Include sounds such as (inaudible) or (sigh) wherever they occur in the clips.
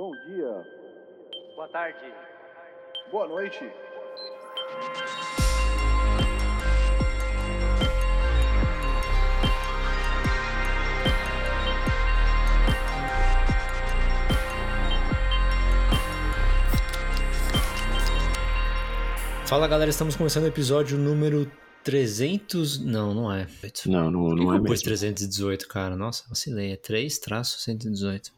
Bom dia. Boa tarde. Boa noite. Fala galera, estamos começando o episódio número 300. Não, não é. Não, não, Por que não é mesmo. 318, cara? Nossa, vacilei. É 3 traço 118.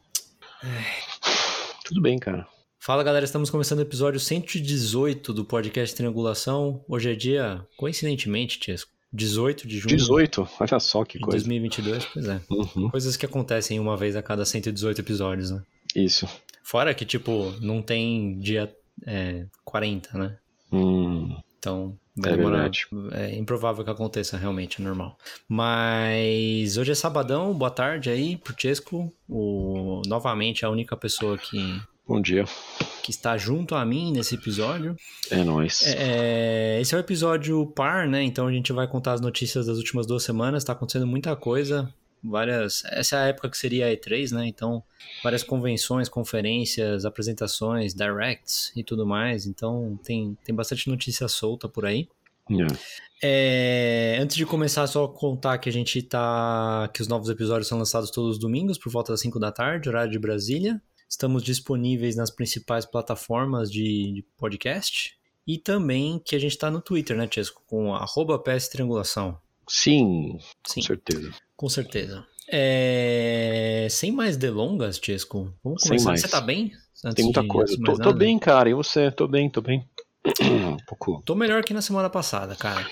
Tudo bem, cara. Fala galera, estamos começando o episódio 118 do podcast Triangulação. Hoje é dia, coincidentemente, Tiesco, 18 de junho 18, olha só que coisa. 2022. Pois é. Uhum, Coisas que acontecem uma vez a cada 118 episódios, né? Isso. Fora que, tipo, não tem dia é, 40, né? Hum, Então, vai É demorar. verdade. É improvável que aconteça, realmente, é normal. Mas hoje é sabadão, boa tarde aí pro Chesco. O, novamente, a única pessoa que, bom dia. que está junto a mim nesse episódio. É nóis. É, esse é o episódio par, né? Então a gente vai contar as notícias das últimas duas semanas. Tá acontecendo muita coisa. Várias. Essa é a época que seria a E3, né? Então, várias convenções, conferências, apresentações, directs e tudo mais. Então, tem, tem bastante notícia solta por aí. É. É, antes de começar, só contar que a gente tá. que os novos episódios são lançados todos os domingos, por volta das 5 da tarde, horário de Brasília. Estamos disponíveis nas principais plataformas de, de podcast. E também que a gente tá no Twitter, né, Chesco? Com arroba PS Triangulação. Sim, Sim, com certeza. Com certeza. É, Sem mais delongas, Chesco. Vamos Sem começar. mais. Você tá bem? Antes Tem muita de- coisa. Tô, tô bem, cara. E você? Tô bem, tô bem. (clears throat) um pouco. Tô melhor que na semana passada, cara.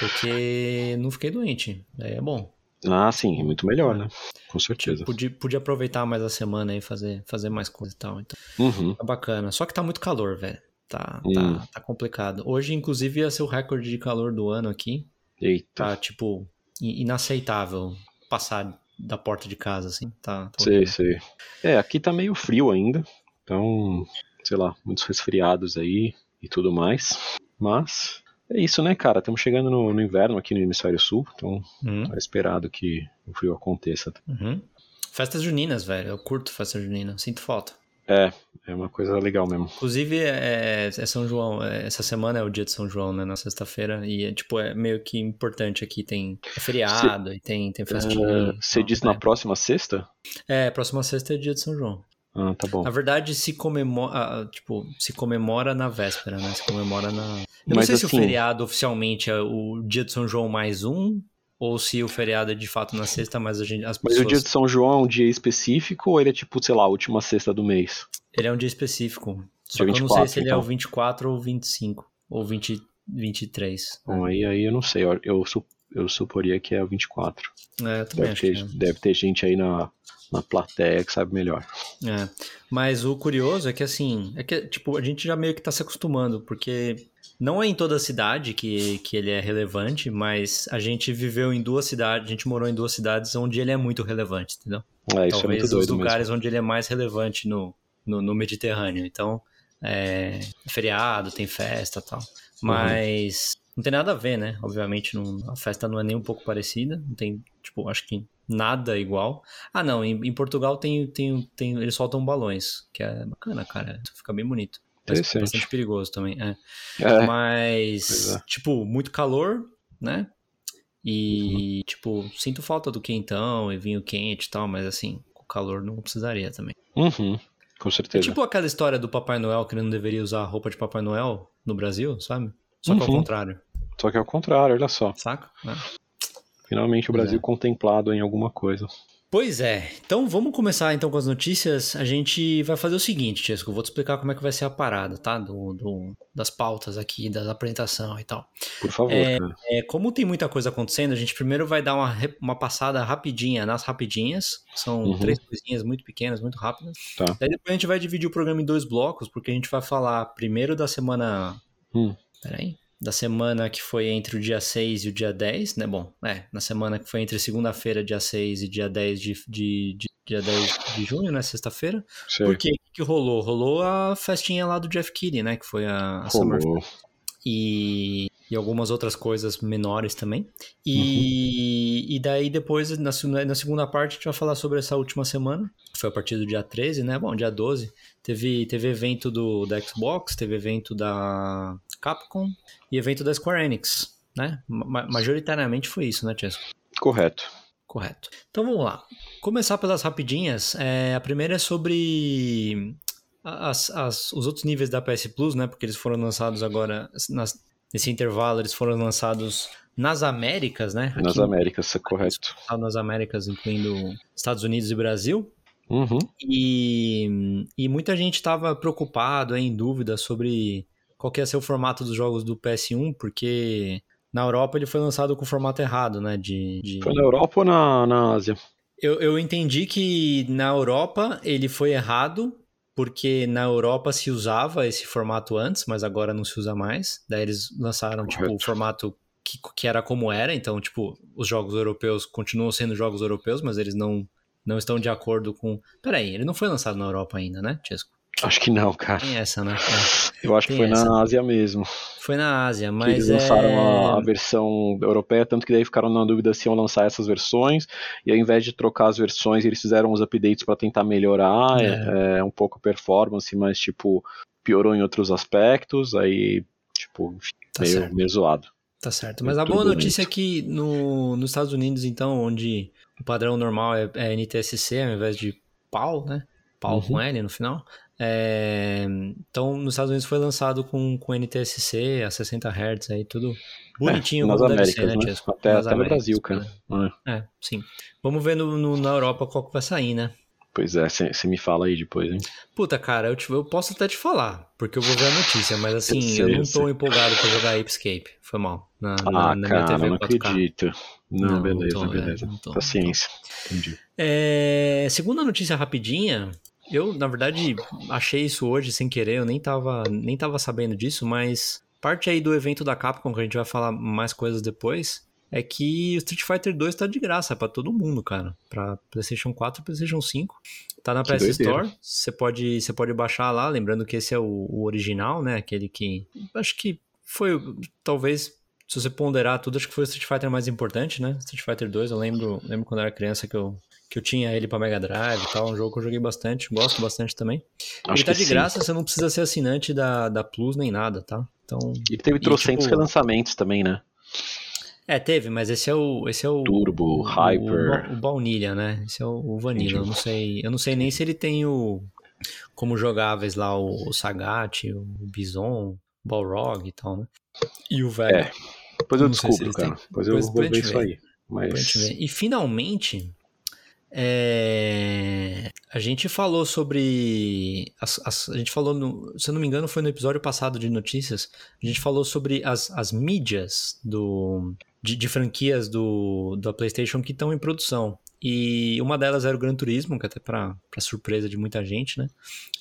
Porque não fiquei doente. Aí é bom. Ah, sim, muito melhor, né? Com certeza. Podia, podia aproveitar mais a semana e fazer, fazer mais coisa e tal. Então, Uhum. tá bacana. Só que tá muito calor, velho. Tá, Hum. tá, tá complicado. Hoje, inclusive, ia ser o recorde de calor do ano aqui. Eita. Tá, tipo, inaceitável passar da porta de casa, assim. Tá, tá Sei, sei. É, aqui tá meio frio ainda. Então, sei lá, muitos resfriados aí e tudo mais. Mas é isso, né, cara? Estamos chegando no, no inverno aqui no hemisfério sul. Então, Uhum, é esperado que o frio aconteça. uhum. Festas juninas, velho. Eu curto festa junina. Sinto falta. É, é uma coisa legal mesmo. Inclusive, é, é São João. é, essa semana é o dia de São João, né? Na sexta-feira. E, é, tipo, é meio que importante aqui. Tem é feriado e tem, tem festinha. Ah, e Você tal, disse é. na próxima sexta? É, próxima sexta é dia de São João. Ah, tá bom. Na verdade, se comemora, tipo, se comemora na véspera, né? Se comemora na. Eu não Mas sei se assim- o feriado oficialmente é o dia de São João mais um, ou se o feriado é de fato na sexta, mas a gente, as Mas pessoas. o dia de São João é um dia específico ou ele é tipo, sei lá, a última sexta do mês? Ele é um dia específico. Só Dia que eu não sei 24, se ele é então. o 24 ou 25, ou 20, 23. Bom, aí, aí eu não sei. Eu, eu, eu suporia que é o 24. É, eu também Deve acho ter, que é. deve ter gente aí na, na plateia que sabe melhor. É, mas o curioso é que assim, é que tipo, a gente já meio que tá se acostumando, porque não é em toda cidade que, que ele é relevante, mas a gente viveu em duas cidades, a gente morou em duas cidades onde ele é muito relevante, entendeu? É, isso é Talvez muito os lugares onde ele é mais relevante no, no, no Mediterrâneo. Então, é feriado, tem festa e tal. Mas não tem nada a ver, né? Obviamente, não, a festa não é nem um pouco parecida. Não tem, tipo, acho que nada igual. Ah, não, em, em Portugal tem, tem, tem, eles soltam balões, que é bacana, cara. Fica bem bonito. Interessante. bastante perigoso também, é. É, Mas, é. tipo, muito calor, né? E, Uhum. tipo, sinto falta do quentão e vinho quente e tal, mas assim, com calor não precisaria também. uhum, com É certeza. tipo aquela história do Papai Noel que não deveria usar a roupa de Papai Noel no Brasil, sabe? Só que ao Uhum. contrário, Só que é o contrário, olha só. saca? É. Finalmente o Brasil é. contemplado em alguma coisa. Pois é, então vamos começar então com as notícias. A gente vai fazer o seguinte, Chesco, eu vou te explicar como é que vai ser a parada, tá? Do, do- das pautas aqui, da apresentação e tal. Por favor, É. É, como tem muita coisa acontecendo, a gente primeiro vai dar uma, uma passada rapidinha nas rapidinhas. São Uhum. três coisinhas muito pequenas, muito rápidas. Tá. Daí depois a gente vai dividir o programa em dois blocos, porque a gente vai falar primeiro da semana. Hum. Peraí. Da semana que foi entre o dia 6 e o dia 10, né? Bom, é, na semana que foi entre segunda-feira, dia 6 e dia 10 de, de, de- dia 10 de junho, né? Sexta-feira. Sei. Por quê? O que, rolou? Rolou a festinha lá do Jeff Keighley, né? Que foi a, a Summer e e algumas outras coisas menores também. E, uhum. e daí depois, na, na, segunda parte, a gente vai falar sobre essa última semana. Foi a partir do dia 13, né? Bom, dia 12. Teve, teve evento do, da Xbox, teve evento da Capcom e evento da Square Enix, né? Ma majoritariamente foi isso, né, Chesco? Correto. Correto. Então vamos lá. Começar pelas rapidinhas. É, a primeira é sobre as, as, os outros níveis da PS Plus, né? Porque eles foram lançados agora nas, nesse intervalo, eles foram lançados nas Américas, né? Aqui, nas Américas, é correto. Nas Américas, incluindo Estados Unidos e Brasil. Uhum. E, e muita gente estava preocupado, em dúvida sobre qual que ia ser o formato dos jogos do PS1, porque na Europa ele foi lançado com o formato errado, né? De, de... Foi na Europa ou na, na Ásia? Eu, eu entendi que na Europa ele foi errado porque na Europa se usava esse formato antes, mas agora não se usa mais. Daí eles lançaram, tipo, Correto. tipo, o formato que, que era como era. Então, tipo, os jogos europeus continuam sendo jogos europeus, mas eles não, não estão de acordo com... Peraí, ele não foi lançado na Europa ainda, né, Chesco? Acho que não, cara. Tem essa, né? (laughs) É. Eu acho Tem que foi essa. na Ásia mesmo. Foi na Ásia, mas. eles lançaram é... a, versão europeia, tanto que daí ficaram na dúvida se iam lançar essas versões. E ao invés de trocar as versões, eles fizeram os updates para tentar melhorar é. É, um pouco a performance, mas tipo, piorou em outros aspectos. Aí, tipo, tá meio, meio zoado. Tá certo. Mas a boa notícia é que no, nos Estados Unidos, então, onde o padrão normal é, é NTSC ao invés de PAL, né? PAL uhum. com N no final. É, então, nos Estados Unidos foi lançado com, com NTSC a 60 Hz aí, tudo bonitinho. É, nas Américas, ser, né, né? Até, até no Brasil, cara. Né? É, sim. Vamos ver no, no, na Europa qual que vai sair, né? Pois é, você me fala aí depois, hein? Puta, cara, eu, te, eu posso até te falar, porque eu vou ver a notícia, mas assim, eu, eu não tô empolgado pra jogar Apescape. Foi mal. Na, ah, na, cara, TV não 4K. acredito. Não, não beleza, tô, beleza. É, tô, Paciência. Entendi. É, segunda notícia rapidinha, eu, na verdade, achei isso hoje sem querer, eu nem tava, nem tava sabendo disso, mas parte aí do evento da Capcom, que a gente vai falar mais coisas depois, é que o Street Fighter 2 tá de graça para todo mundo, cara. Pra PlayStation 4 e PlayStation 5. Tá na PS Store, você pode, você pode baixar lá, lembrando que esse é o, o original, né? Aquele que. Acho que foi, talvez se você ponderar tudo, acho que foi o Street Fighter mais importante, né? Street Fighter 2, eu lembro, lembro quando eu era criança que eu, que eu tinha ele para Mega Drive e tal, um jogo que eu joguei bastante, gosto bastante também. Acho ele tá de sim. graça, você não precisa ser assinante da, da Plus nem nada, tá? Então, e teve trocentos tipo, relançamentos também, né? É, teve, mas esse é o. Esse é o Turbo, o, Hyper. O, o, Baunilha, né? Esse é o, o Vanilla. Eu não sei. Eu não sei nem se ele tem o. Como jogáveis lá o, o Sagat, o Bison, o Balrog e tal, né? E o Vega. É. Depois eu descubro, se cara. Depois, eu vou ver isso aí. Mas... E finalmente, é... A gente falou sobre. As, as, a gente falou, no, se eu não me engano, foi no episódio passado de notícias. A gente falou sobre as, as mídias do, de, de franquias do, da PlayStation que estão em produção. E uma delas era o Gran Turismo, que até para surpresa de muita gente, né?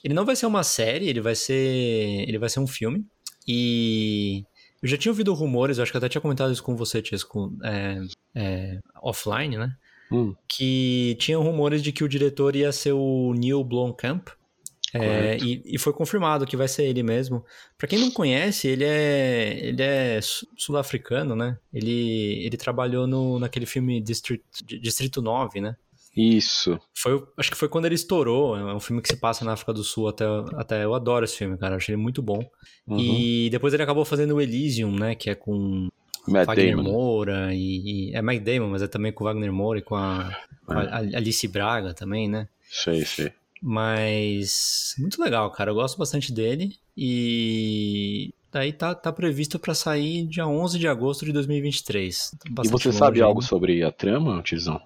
Ele não vai ser uma série, ele vai ser, ele vai ser um filme. E eu já tinha ouvido rumores, acho que até tinha comentado isso com você, Tiesco, é, é, offline, né? hum. que tinham rumores de que o diretor ia ser o Neil Blomkamp. É, e, e, foi confirmado que vai ser ele mesmo. Para quem não conhece, ele é ele é sul-africano, né? Ele, ele trabalhou no, naquele filme Distrito, Distrito 9, né? Isso. Foi, acho que foi quando ele estourou. É um filme que se passa na África do Sul. Até, até eu adoro esse filme, cara. achei ele muito bom. Uhum. E depois ele acabou fazendo o Elysium, né? Que é com Matt Wagner Damon. Moura e, e, É Mike Damon, mas é também com o Wagner Moura e com a, a É. Alice Braga também, né? Sei, sei. Mas muito legal, cara. Eu gosto bastante dele. E daí tá, tá previsto pra sair dia 11 de agosto de 2023. E Bastante você sabe ainda. algo sobre a trama, Tizão?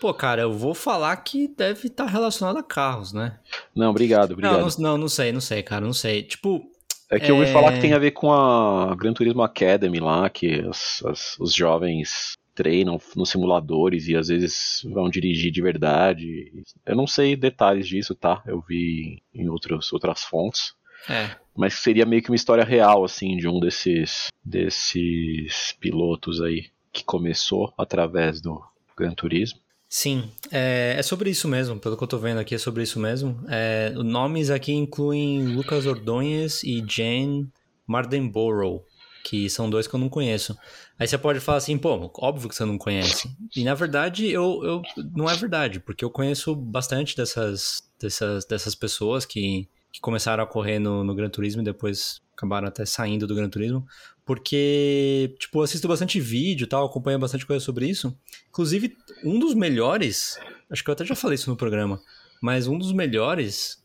Pô, cara, eu vou falar que deve estar relacionado a carros, né? Não, obrigado, obrigado. Não, não, não, não sei, não sei, cara, não sei. Tipo, É que eu ouvi É. falar que tem a ver com a Gran Turismo Academy lá, que as- os jovens treinam nos simuladores e às vezes vão dirigir de verdade. Eu não sei detalhes disso, tá? Eu vi em outros, outras fontes. é. Mas seria meio que uma história real, assim, de um desses, desses pilotos aí que começou através do Gran Turismo. Sim, é, é sobre isso mesmo, pelo que eu tô vendo aqui, é sobre isso mesmo. É, nomes aqui incluem Lucas Ordonez e Jane Mardenborough. Que são dois que eu não conheço. Aí você pode falar assim, pô, óbvio que você não conhece. E na verdade, eu, eu não é verdade, porque eu conheço bastante dessas, dessas, dessas pessoas que, que começaram a correr no, no Gran Turismo e depois acabaram até saindo do Gran Turismo, porque, tipo, assisto bastante vídeo tal, acompanho bastante coisa sobre isso. Inclusive, um dos melhores, acho que eu até já falei isso no programa, mas um dos melhores,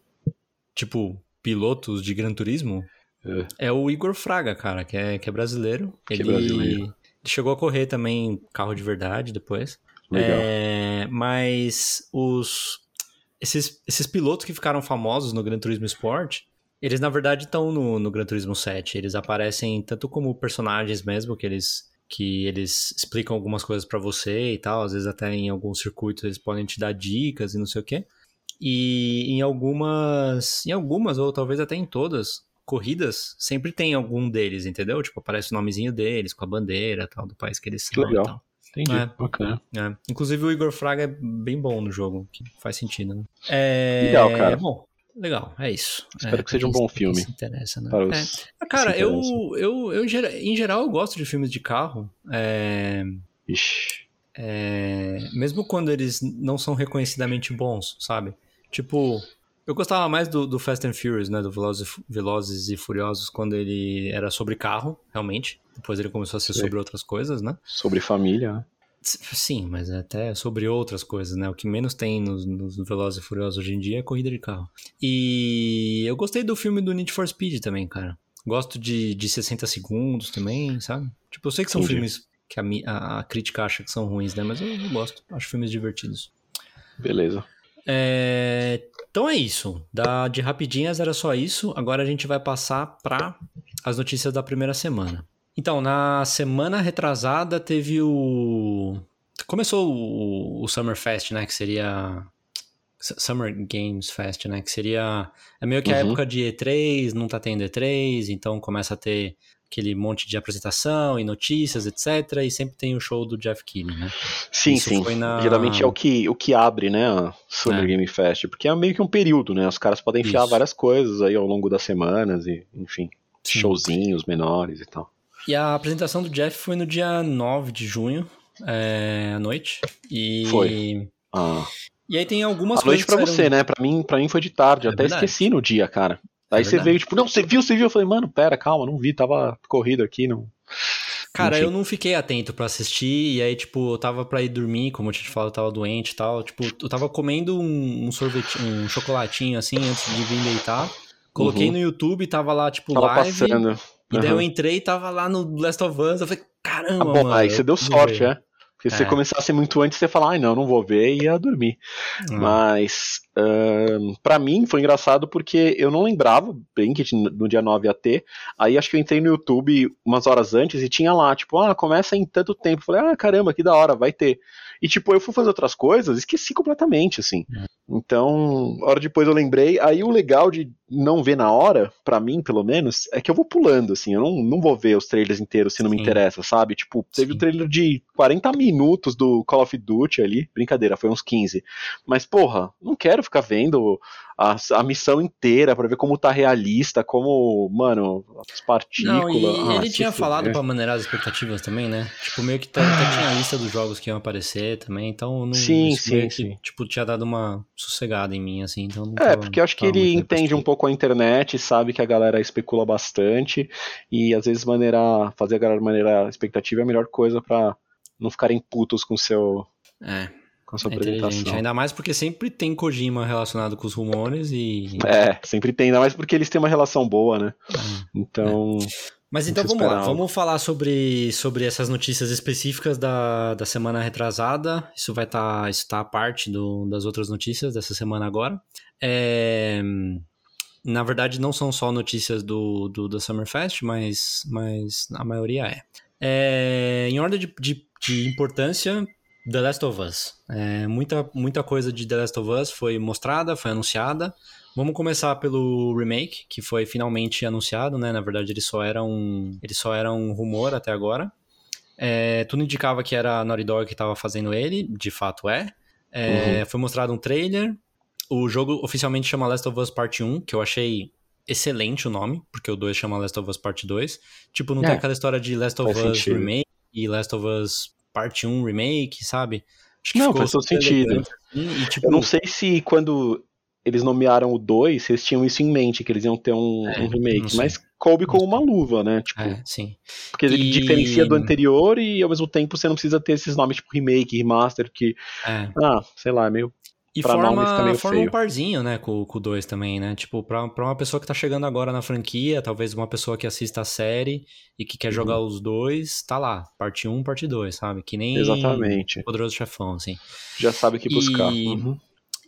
tipo, pilotos de Gran Turismo é, é o Igor Fraga, cara, que é, que é brasileiro. Que ele, brasileiro. ele chegou a correr também carro de verdade depois. Legal. É, mas os esses, esses pilotos que ficaram famosos no Gran Turismo Sport, eles na verdade estão no, no Gran Turismo 7. Eles aparecem tanto como personagens mesmo, que eles que eles explicam algumas coisas pra você e tal, às vezes até em alguns circuitos eles podem te dar dicas e não sei o quê. E em algumas, em algumas ou talvez até em todas corridas, sempre tem algum deles, entendeu? Tipo, aparece o nomezinho deles com a bandeira, tal, do país que eles Que são e legal. tal. Entendi. É. Bacana. É. Inclusive o Igor Fraga é bem bom no jogo, que faz sentido, né? É... Legal, cara. Bom, legal, é isso. Espero É, que seja um bom filme. Se interessa, né? Para É. os Ah, Cara, que se eu, eu, eu, em geral- em geral, eu gosto de filmes de carro. É, Ixi. é, mesmo quando eles não são reconhecidamente bons, sabe? Tipo, eu gostava mais do, do Fast and Furious, né? Do Velozes, Velozes e Furiosos, quando ele era sobre carro, realmente. Depois ele começou a ser Sei. sobre outras coisas, né? Sobre família, né? Sim, mas é até sobre outras coisas, né? O que menos tem nos, nos Velozes e Furiosos hoje em dia é corrida de carro. E eu gostei do filme do Need for Speed também, cara. Gosto de, de 60 segundos também, sabe? Tipo, eu sei que são Entendi. filmes que a, a crítica acha que são ruins, né? Mas eu, eu gosto. Acho filmes divertidos. Beleza. É, Então é isso. Da, de rapidinhas era só isso. Agora a gente vai passar para as notícias da primeira semana. Então, na semana retrasada teve o. Começou o, o Summer Fest, né? Que seria. Summer Games Fest, né? Que seria. É meio que a Uhum. época de E3, não tá tendo E3, então começa a ter aquele monte de apresentação e notícias, etc. E sempre tem o show do Jeff Keighley, né? Sim, Isso sim. na- Geralmente é o que, o que abre, né, a Summer É. Game Fest, porque é meio que um período, né? Os caras podem enfiar Isso. várias coisas aí ao longo das semanas e, enfim, Sim. showzinhos menores e tal. E a apresentação do Jeff foi no dia 9 de junho, é, à noite. E... Foi. Ah, E aí tem algumas a noite coisas pra você, né? Pra mim, pra mim foi de tarde, eu É até verdade. esqueci no dia, cara. Aí É você veio, tipo, não, você viu, você viu? Eu falei, mano, pera, calma, não vi, tava corrido aqui, não. Cara, Enfim. eu não fiquei atento pra assistir, e aí, tipo, eu tava pra ir dormir, como eu tinha te falado, eu tava doente e tal. Tipo, eu tava comendo um, sorvete, um chocolatinho, assim, antes de vir deitar. Coloquei Uhum. no YouTube, tava lá, tipo, Tava live. passando. E daí eu Aham. entrei e tava lá no Last of Us. Eu falei, caramba, Ah, bom, mano. aí você eu deu sorte, é. Porque se você É. começasse muito antes, você ia falar, ai não, não vou ver e ia dormir. Hum. Mas, ahn, pra mim foi engraçado porque eu não lembrava bem que no dia 9 ia ter. Aí acho que eu entrei no YouTube umas horas antes e tinha lá, tipo, ah, começa em tanto tempo. Falei, ah, caramba, que da hora, vai ter. E tipo, eu fui fazer outras coisas, esqueci completamente, assim. Então, hora depois eu lembrei. Aí o legal de não ver na hora, pra mim, pelo menos, é que eu vou pulando, assim. Eu não, não vou ver os trailers inteiros se não me Sim. interessa, sabe? Tipo, teve Sim. o trailer de 40 minutos do Call of Duty ali. Brincadeira, foi uns 15. Mas, porra, não quero ficar vendo a, a missão inteira pra ver como tá realista, como, mano, as partículas. Não, e Ah, ele tinha falado fuder. pra maneirar as expectativas também, né? Tipo, meio que tá- até tinha a lista dos jogos que iam aparecer também, então não, Sim, sim, meio que, sim. tipo, tinha dado uma sossegada em mim, assim, então não É, tava- porque eu acho que ele entende um repositivo. Pouco a internet, sabe que a galera especula bastante e às vezes maneirar, fazer a galera maneirar a expectativa é a melhor coisa pra não ficarem putos com seu É, com a sua é apresentação. Ainda mais porque sempre tem Kojima relacionado com os rumores e... É, sempre tem, ainda mais porque eles têm uma relação boa, né? É. Então, Mas então vamos lá, vamos falar sobre, sobre essas notícias específicas da, da semana retrasada. Isso vai estar isso tá a parte do, das outras notícias dessa semana agora. É, na verdade, não são só notícias do, do, do Summerfest, mas, mas a maioria é. É, em ordem de, de, de importância, The Last of Us. É, muita, muita coisa de The Last of Us foi mostrada, foi anunciada. Vamos começar pelo remake, que foi finalmente anunciado, né? Na verdade, ele só era um, ele só era um rumor até agora. É, tudo indicava que era a Naughty Dog que estava fazendo ele, de fato é. É, Foi mostrado um trailer. O jogo oficialmente chama Last of Us Part 1, que eu achei excelente o nome, porque o 2 chama Last of Us Part 2. Tipo, não É. tem aquela história de Last of Faz Us sentido. Remake e Last of Us Parte 1 Remake, sabe? Acho Não, ficou faz todo sentido. assim, e, tipo, Eu não sei se quando eles nomearam o 2, se eles tinham isso em mente, que eles iam ter um, É, um não remake, mas coube com uma luva, né? Tipo, É, sim. porque ele E- diferencia do anterior e ao mesmo tempo você não precisa ter esses nomes tipo remake, remaster, que, É. ah, sei lá, é meio. E Pra forma, meio forma um feio. parzinho, né, com, o 2 também, né? Tipo, pra, pra uma pessoa que tá chegando agora na franquia, talvez uma pessoa que assista a série e que quer Uhum. jogar os dois, tá lá. Parte 1, parte 2, sabe? Que nem Exatamente. Poderoso Chefão, assim. Já sabe o que buscar. E- Uhum.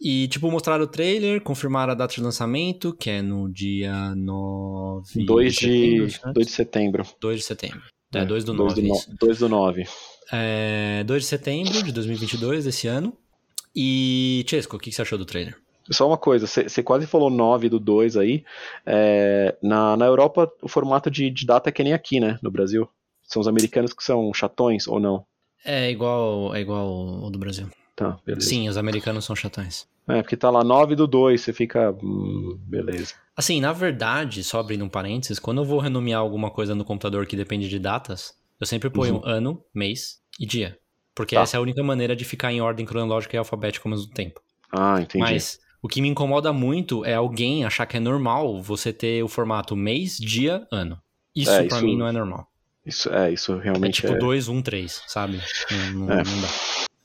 E, tipo, mostraram o trailer, confirmaram a data de lançamento, que é no dia 9 2 setembro, de, certo? 2 de setembro. 2 de setembro. É, 2 do 9, do, no- isso. 2 do 9. É, 2 de setembro de 2022, desse ano. E, Chesco, o que você achou do trailer? Só uma coisa, você quase falou 9 do 2 aí. É, na, na Europa, o formato de, de data é que nem aqui, né? No Brasil. São os americanos que são chatões ou não? É igual, é igual o do Brasil. Tá, beleza. Sim, os americanos são chatões. É, porque tá lá 9 do 2, você fica. Hum, beleza. Assim, na verdade, só abrindo um parênteses, quando eu vou renomear alguma coisa no computador que depende de datas, eu sempre ponho ano, mês e dia. Porque Tá. essa é a única maneira de ficar em ordem cronológica e alfabética ao mesmo tempo. Ah, entendi. Mas o que me incomoda muito é alguém achar que é normal você ter o formato mês, dia, ano. Isso É, pra isso- mim não é normal. Isso, é, isso É realmente tipo é. 2, 1, 3, sabe? Não, não, É. não dá.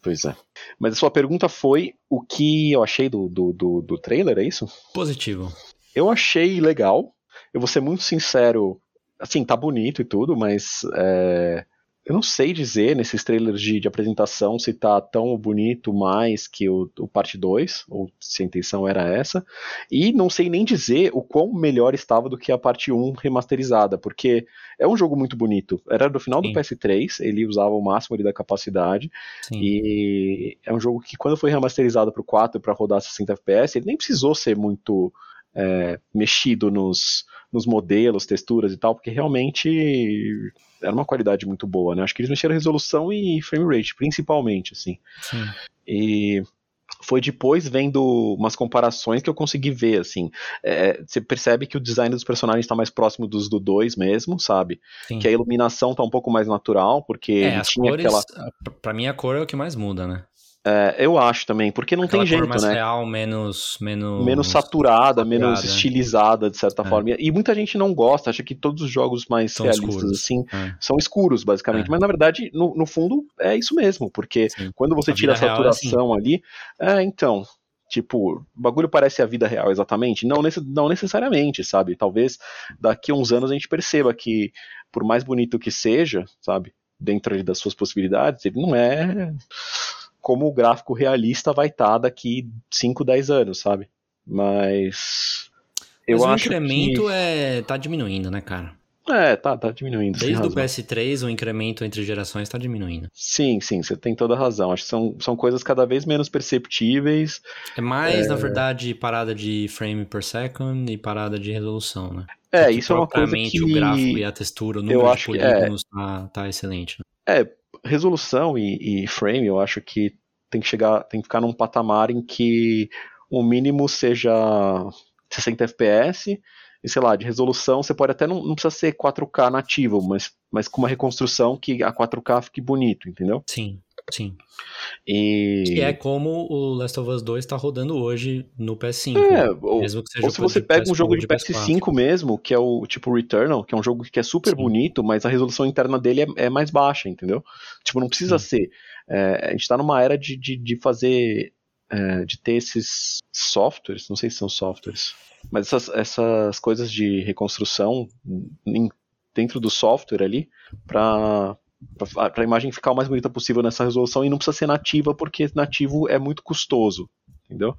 Pois é. Mas a sua pergunta foi o que eu achei do, do, do, do trailer, é isso? Positivo. Eu achei legal. Eu vou ser muito sincero. Assim, tá bonito e tudo, mas é, eu não sei dizer nesses trailers de, de apresentação se tá tão bonito mais que o, o parte 2, ou se a intenção era essa. E não sei nem dizer o quão melhor estava do que a parte 1 remasterizada, porque é um jogo muito bonito. Era do final Sim. do PS3, ele usava o máximo ali da capacidade. Sim. E é um jogo que, quando foi remasterizado para o 4 para rodar 60 FPS, ele nem precisou ser muito é, mexido nos, nos modelos, texturas e tal, porque realmente era uma qualidade muito boa, né? Acho que eles mexeram resolução e frame rate, principalmente, assim. Sim. E foi depois vendo umas comparações que eu consegui ver, assim. É, você percebe que o design dos personagens está mais próximo dos do 2 mesmo, sabe? Sim. Que a iluminação tá um pouco mais natural, porque É, tinha cores, aquela. pra mim a cor é o que mais muda, né? É, eu acho também, porque não Aquela tem jeito, mais né? real, menos... Menos, menos saturada, menos saturada. estilizada, de certa É. forma. E muita gente não gosta, acha que todos os jogos mais São realistas, escuros. assim, É, são escuros, basicamente. É. Mas, na verdade, no, no fundo, é isso mesmo, porque sim. quando você A tira a é assim. saturação ali, é, então, tipo, o bagulho parece a vida real exatamente? Não, nesse- não necessariamente, sabe? Talvez daqui a uns anos a gente perceba que, por mais bonito que seja, sabe, dentro das suas possibilidades, ele não é como o gráfico realista vai estar daqui 5, 10 anos, sabe? Mas. Eu Mas o acho incremento que. é, tá diminuindo, né, cara? É, tá, tá diminuindo. Desde o razão. PS3, o incremento entre gerações tá diminuindo. Sim, sim, você tem toda a razão. Acho que são, são coisas cada vez menos perceptíveis. É mais, na verdade, parada de frame per second e parada de resolução, né? É, Porque isso é uma coisa que. o gráfico e a textura, o número eu de acho que- é. polígonos tá, tá excelente. né? É, resolução e, e frame, eu acho que tem que chegar, tem que ficar num patamar em que o mínimo seja 60 FPS, e sei lá, de resolução você pode até não, não precisa ser 4K nativo, mas, mas com uma reconstrução que a 4K fique bonito, entendeu? Sim, sim. E Que é como o Last of Us 2 tá rodando hoje no PS5. É, ou, Mesmo que seja ou se você pega um PS4 jogo de PS4. PS5 mesmo, que é o tipo Returnal, que é um jogo que é super Sim. bonito, mas a resolução interna dele é, é mais baixa, entendeu? Tipo, não precisa ser. É, a gente tá numa era de, de, de fazer. é, de ter esses softwares, não sei se são softwares, mas essas, essas coisas de reconstrução em- dentro do software ali, pra, pra, pra imagem ficar o mais bonita possível nessa resolução e não precisa ser nativa, porque nativo é muito custoso. Entendeu?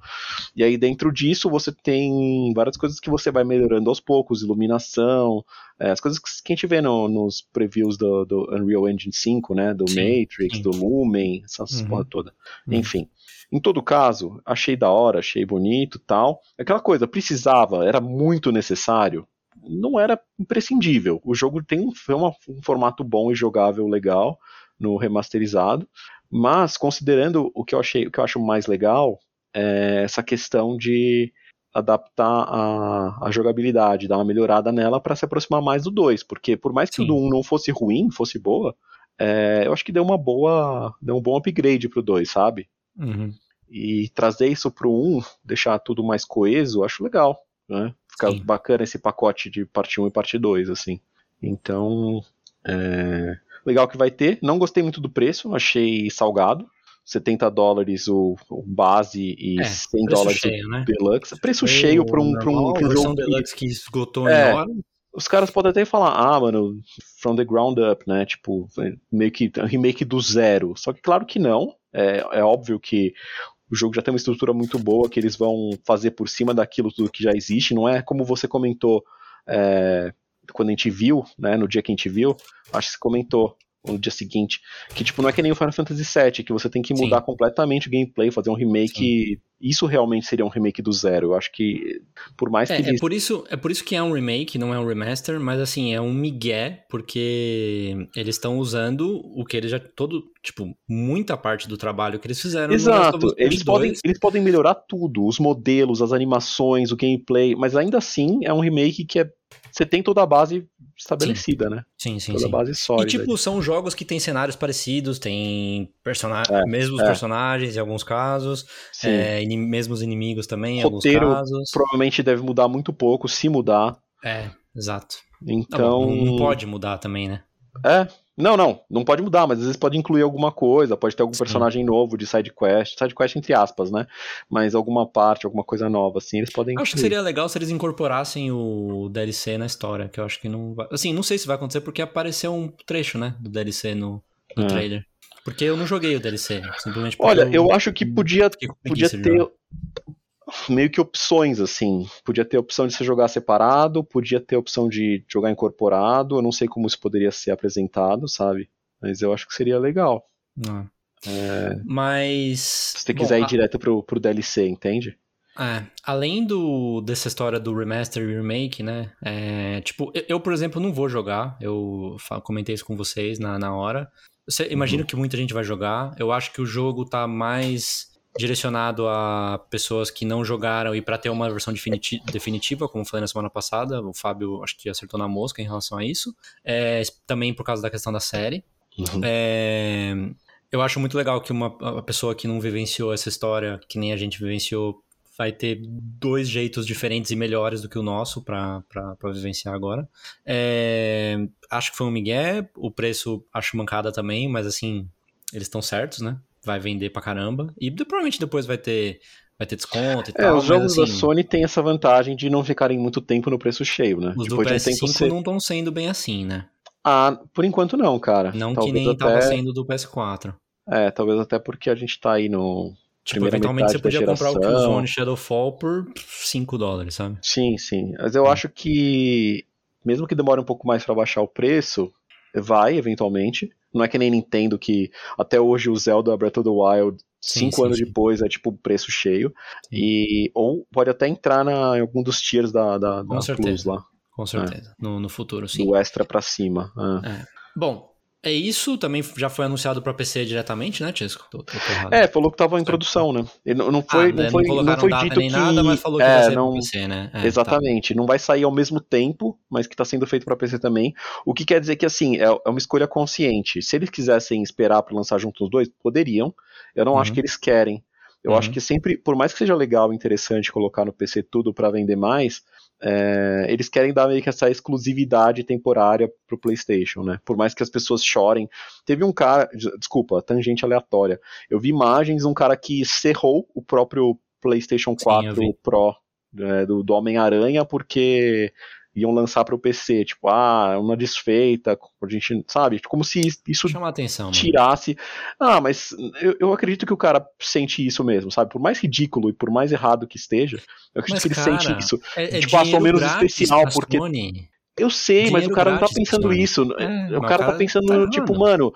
E aí dentro disso você tem várias coisas que você vai melhorando aos poucos, iluminação, é, as coisas que a gente vê no- nos previews do, do Unreal Engine 5, né? Do Sim, Matrix, sim. do Lumen, essas Uhum. porra toda. Uhum. Enfim. Em todo caso, achei da hora, achei bonito tal. Aquela coisa, precisava, era muito necessário. Não era imprescindível. O jogo tem um, uma- um formato bom e jogável legal no remasterizado. Mas, considerando o que eu achei, o que eu acho mais legal, é essa questão de adaptar a, a jogabilidade, dar uma melhorada nela para se aproximar mais do 2, porque por mais que Sim. o do 1 não fosse ruim, fosse boa, é, eu acho que deu uma boa, deu um bom upgrade pro 2, sabe? Uhum. E trazer isso pro 1, deixar tudo mais coeso, eu acho legal, né? Fica Sim. bacana esse pacote de parte 1 e parte 2, assim. Então, é, legal que vai ter. Não gostei muito do preço, achei salgado. 70 dólares o, o base e é, 100 dólares cheio, o né? deluxe. Preço cheio, cheio para um, pra um, pra um jogo deluxe que esgotou é, em hora. Os caras podem até falar, ah, mano, from the ground up, né? Tipo, meio que remake do zero. Só que claro que não. É, é óbvio que o jogo já tem uma estrutura muito boa que eles vão fazer por cima daquilo tudo que já existe. Não é como você comentou é, quando a gente viu, né? No dia que a gente viu, acho que você comentou no dia seguinte. Que, tipo, não é que nem o Final Fantasy VII, que você tem que mudar Sim. completamente o gameplay, fazer um remake. Sim. Isso realmente seria um remake do zero. Eu acho que, por mais é, que. É, por isso, é por isso que é um remake, não é um remaster, mas assim, é um migué, porque eles estão usando o que eles já. todo Tipo, muita parte do trabalho que eles fizeram. Exato. Eles podem, eles podem melhorar tudo, os modelos, as animações, o gameplay, mas ainda assim é um remake que é você tem toda a base estabelecida, sim. né? Sim, sim, toda sim. a base sólida. E tipo, são jogos que têm cenários parecidos, tem personagens, é, mesmos é. personagens em alguns casos, é, in mesmos inimigos também em Roteiro alguns casos. provavelmente deve mudar muito pouco, se mudar. É, exato. Então... Não, não pode mudar também, né? É, não, não, não pode mudar, mas às vezes pode incluir alguma coisa, pode ter algum Sim. personagem novo de side quest, side quest entre aspas, né? Mas alguma parte, alguma coisa nova, assim, eles podem. Incluir. Acho que seria legal se eles incorporassem o DLC na história, que eu acho que não vai. Assim, não sei se vai acontecer porque apareceu um trecho, né, do DLC no, no é. trailer. Porque eu não joguei o DLC, simplesmente Olha, eu, eu acho que podia, podia ter meio que opções, assim. Podia ter a opção de você jogar separado, podia ter a opção de jogar incorporado. Eu não sei como isso poderia ser apresentado, sabe? Mas eu acho que seria legal. Ah. É... Mas. Se você quiser Bom, ir a... direto pro, pro DLC, entende? É, além do, dessa história do remaster e remake, né? É, tipo, eu, eu, por exemplo, não vou jogar. Eu comentei isso com vocês na, na hora. Você, imagino uhum. que muita gente vai jogar. Eu acho que o jogo tá mais direcionado a pessoas que não jogaram e para ter uma versão definitiva, como falei na semana passada. O Fábio acho que acertou na mosca em relação a isso. É, também por causa da questão da série. Uhum. É, eu acho muito legal que uma pessoa que não vivenciou essa história, que nem a gente vivenciou, vai ter dois jeitos diferentes e melhores do que o nosso para vivenciar agora. É, acho que foi um migué, o preço acho mancada também, mas assim, eles estão certos, né? Vai vender pra caramba. E provavelmente depois vai ter, vai ter desconto e é, tal. Os jogos assim, da Sony têm essa vantagem de não ficarem muito tempo no preço cheio, né? Os depois do PS5 um você... não estão sendo bem assim, né? Ah, por enquanto não, cara. Não talvez que nem até... tava sendo do PS4. É, talvez até porque a gente tá aí no. Tipo, eventualmente você podia comprar o Killzone Shadowfall por 5 dólares, sabe? Sim, sim. Mas eu acho que, mesmo que demore um pouco mais para baixar o preço, vai eventualmente. Não é que nem Nintendo que até hoje o Zelda Breath of the Wild, cinco sim, anos sim. depois, é tipo preço cheio. E, ou pode até entrar na, em algum dos tiers da, da, da Plus lá. Com certeza. É. No, no futuro, sim. Do extra pra cima. É. É. Bom, é isso, também já foi anunciado para PC diretamente, né, Tisco? Tô, tô é, falou que tava em produção, né? Ele não foi, ah, não, foi, não, não foi dito nem que nada, mas falou que é, vai não... PC, né? É, tá. exatamente, tá. não vai sair ao mesmo tempo, mas que está sendo feito para PC também. O que quer dizer que assim é, é uma escolha consciente. Se eles quisessem esperar para lançar juntos os dois, poderiam. Eu não uhum. acho que eles querem. Eu uhum. acho que sempre, por mais que seja legal e interessante colocar no PC tudo para vender mais, é, eles querem dar meio que essa exclusividade temporária pro PlayStation, né? Por mais que as pessoas chorem. Teve um cara, desculpa, tangente aleatória. Eu vi imagens de um cara que cerrou o próprio PlayStation 4 Sim, Pro é, do, do Homem-Aranha porque iam lançar para o PC, tipo, ah, uma desfeita, a gente, sabe, como se isso Chama atenção, tirasse. Mano. Ah, mas eu, eu, acredito que o cara sente isso mesmo, sabe? Por mais ridículo e por mais errado que esteja, eu acredito mas, que ele cara, sente isso. É, é tipo, ah, menos especial, porque. Sony. Eu sei, dinheiro mas o cara não tá pensando isso. É, o cara tá pensando, tá tipo, mano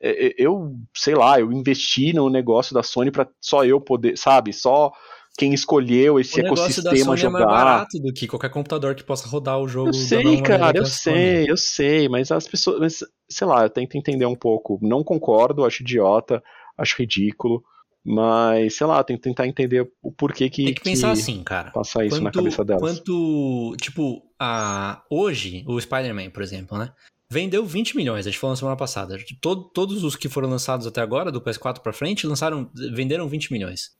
é, é, eu, sei lá, eu investi no negócio da Sony para só eu poder, sabe, só quem escolheu esse o ecossistema da Sony jogar. É mais barato do que qualquer computador que possa rodar o jogo. Eu sei, cara, eu sei, eu sei, mas as pessoas, mas, sei lá, eu tento entender um pouco. Não concordo, acho idiota, acho ridículo, Mas, sei lá, tem que tentar entender o porquê que. Tem que pensar que assim, cara. Passar isso quanto, na cabeça delas. Quanto, tipo, a, hoje, o Spider-Man, por exemplo, né? Vendeu 20 milhões, a gente falou na semana passada. Todo, todos os que foram lançados até agora, do PS4 pra frente, lançaram, venderam 20 milhões.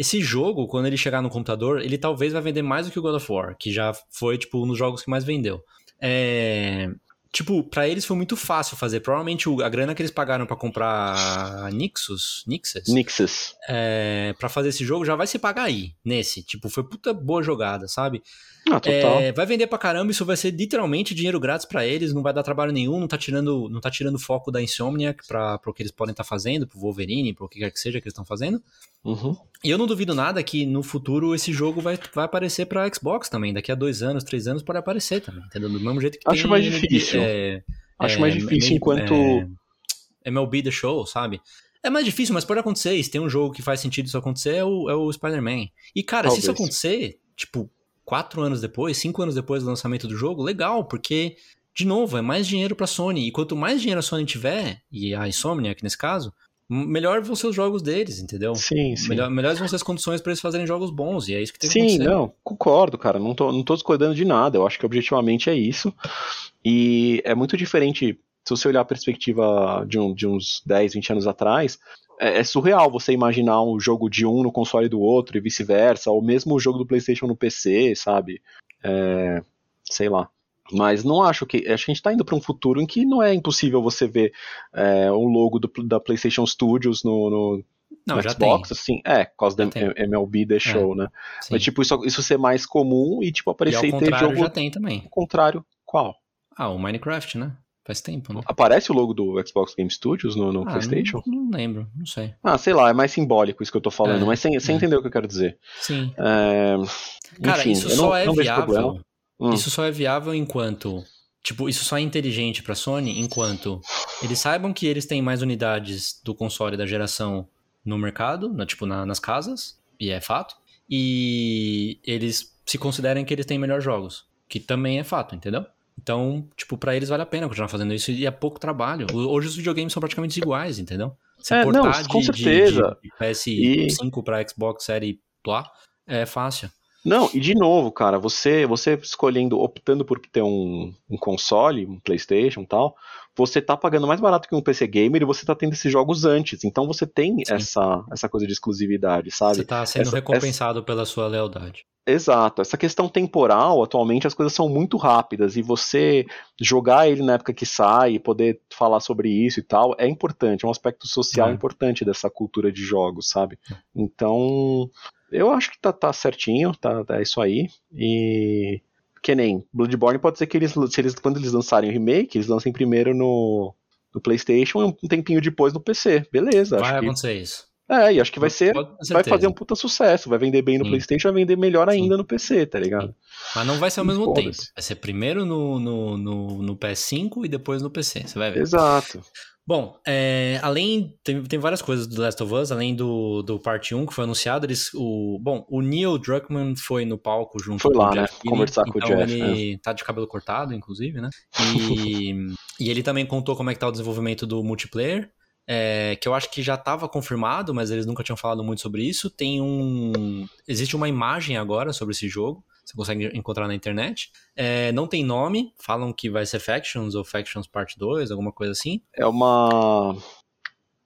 Esse jogo, quando ele chegar no computador, ele talvez vai vender mais do que o God of War, que já foi, tipo, um dos jogos que mais vendeu. É tipo, para eles foi muito fácil fazer. Provavelmente a grana que eles pagaram para comprar Nixus, Nixus, Nixus. É, para fazer esse jogo já vai se pagar aí, nesse. Tipo, foi puta boa jogada, sabe? Ah, total. É, vai vender pra caramba, isso vai ser literalmente dinheiro grátis para eles, não vai dar trabalho nenhum, não tá tirando, não tá tirando foco da Insomniac para pro que eles podem estar tá fazendo, pro Wolverine, pro que quer que seja que eles estão fazendo. Uhum. E eu não duvido nada que no futuro esse jogo vai, vai aparecer pra Xbox também. Daqui a dois anos, três anos pode aparecer também, entendeu? Do mesmo jeito que Acho tem, mais difícil. É, Acho é, mais difícil enquanto... É, MLB The Show, sabe? É mais difícil, mas pode acontecer. Se tem um jogo que faz sentido isso acontecer, é o, é o Spider-Man. E, cara, Talvez. se isso acontecer, tipo, quatro anos depois, cinco anos depois do lançamento do jogo, legal, porque, de novo, é mais dinheiro pra Sony. E quanto mais dinheiro a Sony tiver, e a Insomniac nesse caso, melhor vão ser os jogos deles, entendeu? Sim, sim. Melhor, melhores vão ser as condições para eles fazerem jogos bons, e é isso que tem sim, que acontecer. Sim, não, concordo, cara. Não tô, não tô discordando de nada. Eu acho que objetivamente é isso. E é muito diferente, se você olhar a perspectiva de, um, de uns 10, 20 anos atrás, é, é, surreal você imaginar um jogo de um no console do outro e vice-versa, ou mesmo o jogo do PlayStation no PC, sabe? É, sei lá. Mas não acho que. Acho que a gente está indo para um futuro em que não é impossível você ver é, o logo do, da PlayStation Studios no, no, não, no já Xbox, tem. assim. É, por causa da MLB The é, Show, é, né? Sim. Mas, tipo, isso, isso ser mais comum e, tipo, aparecer e, ao e ter jogo. já tem também. O contrário, qual? Ah, o Minecraft, né? Faz tempo, né? Aparece o logo do Xbox Game Studios no, no ah, PlayStation? Não, não, lembro, não sei. Ah, sei lá, é mais simbólico isso que eu tô falando, é, mas sem, sem é. entender o que eu quero dizer. Sim. É... Cara, Enfim, isso só é viável. Hum. Isso só é viável enquanto Tipo, isso só é inteligente pra Sony enquanto eles saibam que eles têm mais unidades do console da geração no mercado, na, tipo, na, nas casas, e é fato, e eles se considerem que eles têm melhores jogos, que também é fato, entendeu? Então, tipo, para eles vale a pena continuar fazendo isso e é pouco trabalho. Hoje os videogames são praticamente iguais, entendeu? Você é, portar não, com de, certeza. De, de PS5 e... para Xbox Série Plá é fácil. Não, e de novo, cara, você você escolhendo, optando por ter um, um console, um PlayStation e tal, você tá pagando mais barato que um PC gamer e você tá tendo esses jogos antes. Então você tem essa, essa coisa de exclusividade, sabe? Você tá sendo essa, recompensado essa... pela sua lealdade. Exato. Essa questão temporal, atualmente as coisas são muito rápidas e você jogar ele na época que sai e poder falar sobre isso e tal é importante, é um aspecto social é. importante dessa cultura de jogos, sabe? É. Então, eu acho que tá, tá certinho, tá, é isso aí. E que nem Bloodborne pode ser que eles, se eles quando eles lançarem o remake, eles lancem primeiro no, no PlayStation e um tempinho depois no PC. Beleza. Vai acho acontecer que, isso. É, e acho que vai ser. Vai fazer um puta sucesso. Vai vender bem no Sim. PlayStation, vai vender melhor ainda Sim. no PC, tá ligado? Sim. Mas não vai ser ao mesmo tempo. Vai ser primeiro no, no, no, no PS5 e depois no PC. Você vai ver. Exato. Bom, é, além. Tem, tem várias coisas do Last of Us, além do, do parte 1 que foi anunciado. Eles, o, bom, o Neil Druckmann foi no palco junto foi com lá, o Jeff né? Conversar então com o Jeff. Ele é. tá de cabelo cortado, inclusive, né? E, (laughs) e ele também contou como é que tá o desenvolvimento do multiplayer. É, que eu acho que já estava confirmado, mas eles nunca tinham falado muito sobre isso. Tem um. Existe uma imagem agora sobre esse jogo. Você consegue encontrar na internet. É, não tem nome, falam que vai ser Factions ou Factions Part 2, alguma coisa assim. É uma.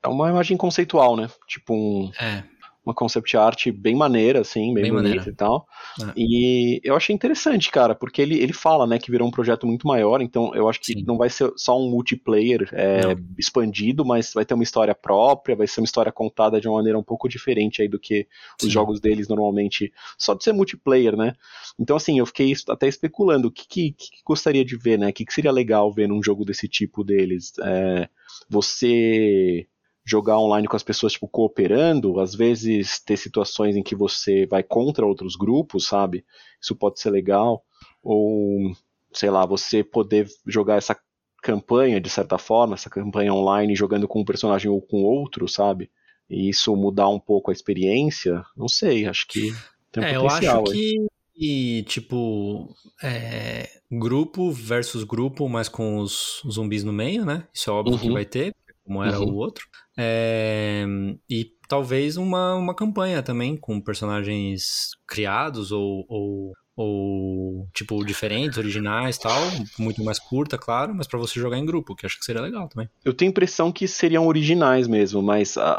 É uma imagem conceitual, né? Tipo um. É uma concept art bem maneira, assim, bem, bem bonita maneira. e tal. É. E eu achei interessante, cara, porque ele, ele fala, né, que virou um projeto muito maior, então eu acho que Sim. não vai ser só um multiplayer é, expandido, mas vai ter uma história própria, vai ser uma história contada de uma maneira um pouco diferente aí do que Sim. os jogos deles normalmente, só de ser multiplayer, né? Então, assim, eu fiquei até especulando o que, que, que gostaria de ver, né? O que, que seria legal ver num jogo desse tipo deles. É, você jogar online com as pessoas, tipo, cooperando, às vezes ter situações em que você vai contra outros grupos, sabe? Isso pode ser legal. Ou, sei lá, você poder jogar essa campanha, de certa forma, essa campanha online jogando com um personagem ou com outro, sabe? E isso mudar um pouco a experiência, não sei, acho que tem um é, potencial. Eu acho que, e, tipo, é, grupo versus grupo, mas com os zumbis no meio, né? Isso é óbvio uhum. que vai ter como era Uhum. o outro. É, e talvez uma, uma campanha também com personagens criados ou, ou, ou, tipo, diferentes, originais tal. Muito mais curta, claro, mas pra você jogar em grupo, que acho que seria legal também. Eu tenho a impressão que seriam originais mesmo, mas a,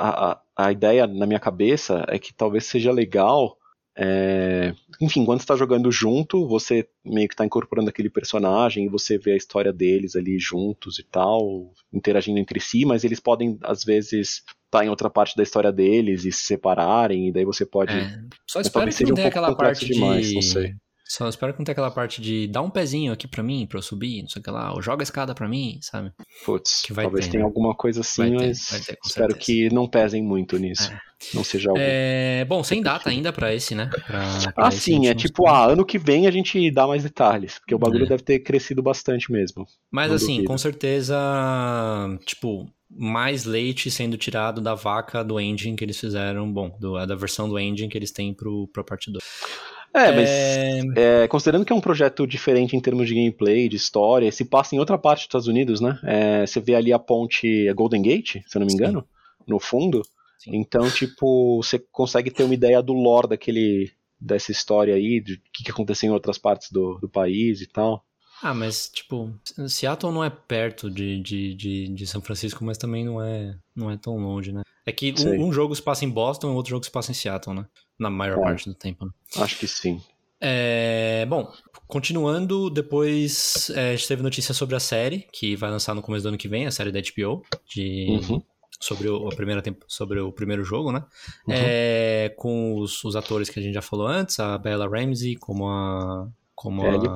a, a ideia na minha cabeça é que talvez seja legal. É, Enfim, quando você tá jogando junto, você meio que tá incorporando aquele personagem e você vê a história deles ali juntos e tal, interagindo entre si, mas eles podem, às vezes, estar em outra parte da história deles e se separarem, e daí você pode. É, só espero que não um tenha aquela parte demais, de... não sei. Só espero que não tenha aquela parte de dar um pezinho aqui pra mim, pra eu subir, não sei o que lá, ou joga a escada pra mim, sabe? Putz, Que vai talvez ter, tenha né? alguma coisa assim, Vai ter, mas vai ter, espero certeza. que não pesem muito nisso. Não seja algo. É, bom, sem data ainda pra esse, né? Pra- pra Ah, esse sim, é tipo, sabe. ah, ano que vem a gente dá mais detalhes, porque o bagulho É. deve ter crescido bastante mesmo. Mas assim, duvido. com certeza, tipo, mais leite sendo tirado da vaca do engine que eles fizeram, bom, do- da versão do engine que eles têm pro, pra parte 2. É, mas É, é, considerando que é um projeto diferente em termos de gameplay, de história, se passa em outra parte dos Estados Unidos, né? É, você vê ali a ponte Golden Gate, se eu não me Sim. engano, no fundo. Sim. Então, tipo, você consegue ter uma ideia do lore daquele, dessa história aí, de o que, que aconteceu em outras partes do, do país e tal. Ah, mas, tipo, Seattle não é perto de, de, de, de São Francisco, mas também não é, não é tão longe, né? É que um, um jogo se passa em Boston e outro jogo se passa em Seattle, né? Na maior É. parte do tempo, né? Acho que sim. É, bom, continuando, depois é, a gente teve notícia sobre a série, que vai lançar no começo do ano que vem, a série da HBO, de, Uhum. sobre, o, a primeira tempo, sobre o primeiro jogo, né? Uhum. É, com os, os atores que a gente já falou antes, a Bella Ramsey como a, como Ellie.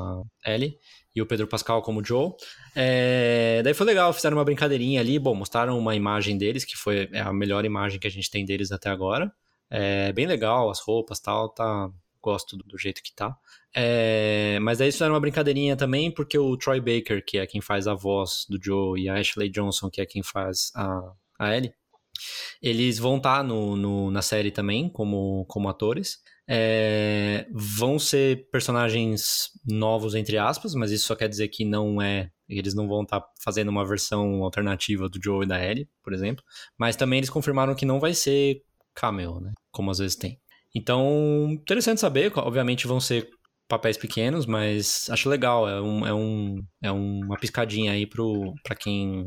a Ellie e o Pedro Pascal como o Joe. É, daí foi legal, fizeram uma brincadeirinha ali, bom, mostraram uma imagem deles, que foi a melhor imagem que a gente tem deles até agora. É bem legal, as roupas tal, tá. Gosto do, jeito que tá. É, mas daí fizeram uma brincadeirinha também, porque o Troy Baker, que é quem faz a voz do Joe, e a Ashley Johnson, que é quem faz a, a Ellie, eles vão estar no, no- na série também, como, como atores. É, vão ser personagens novos, entre aspas, mas isso só quer dizer que não é. Eles não vão estar fazendo uma versão alternativa do Joe e da Ellie, por exemplo. Mas também eles confirmaram que não vai ser cameo, né? Como às vezes tem. Então, interessante saber. Obviamente vão ser papéis pequenos, mas acho legal. É, um, é, um, é uma piscadinha aí pro, pra, quem,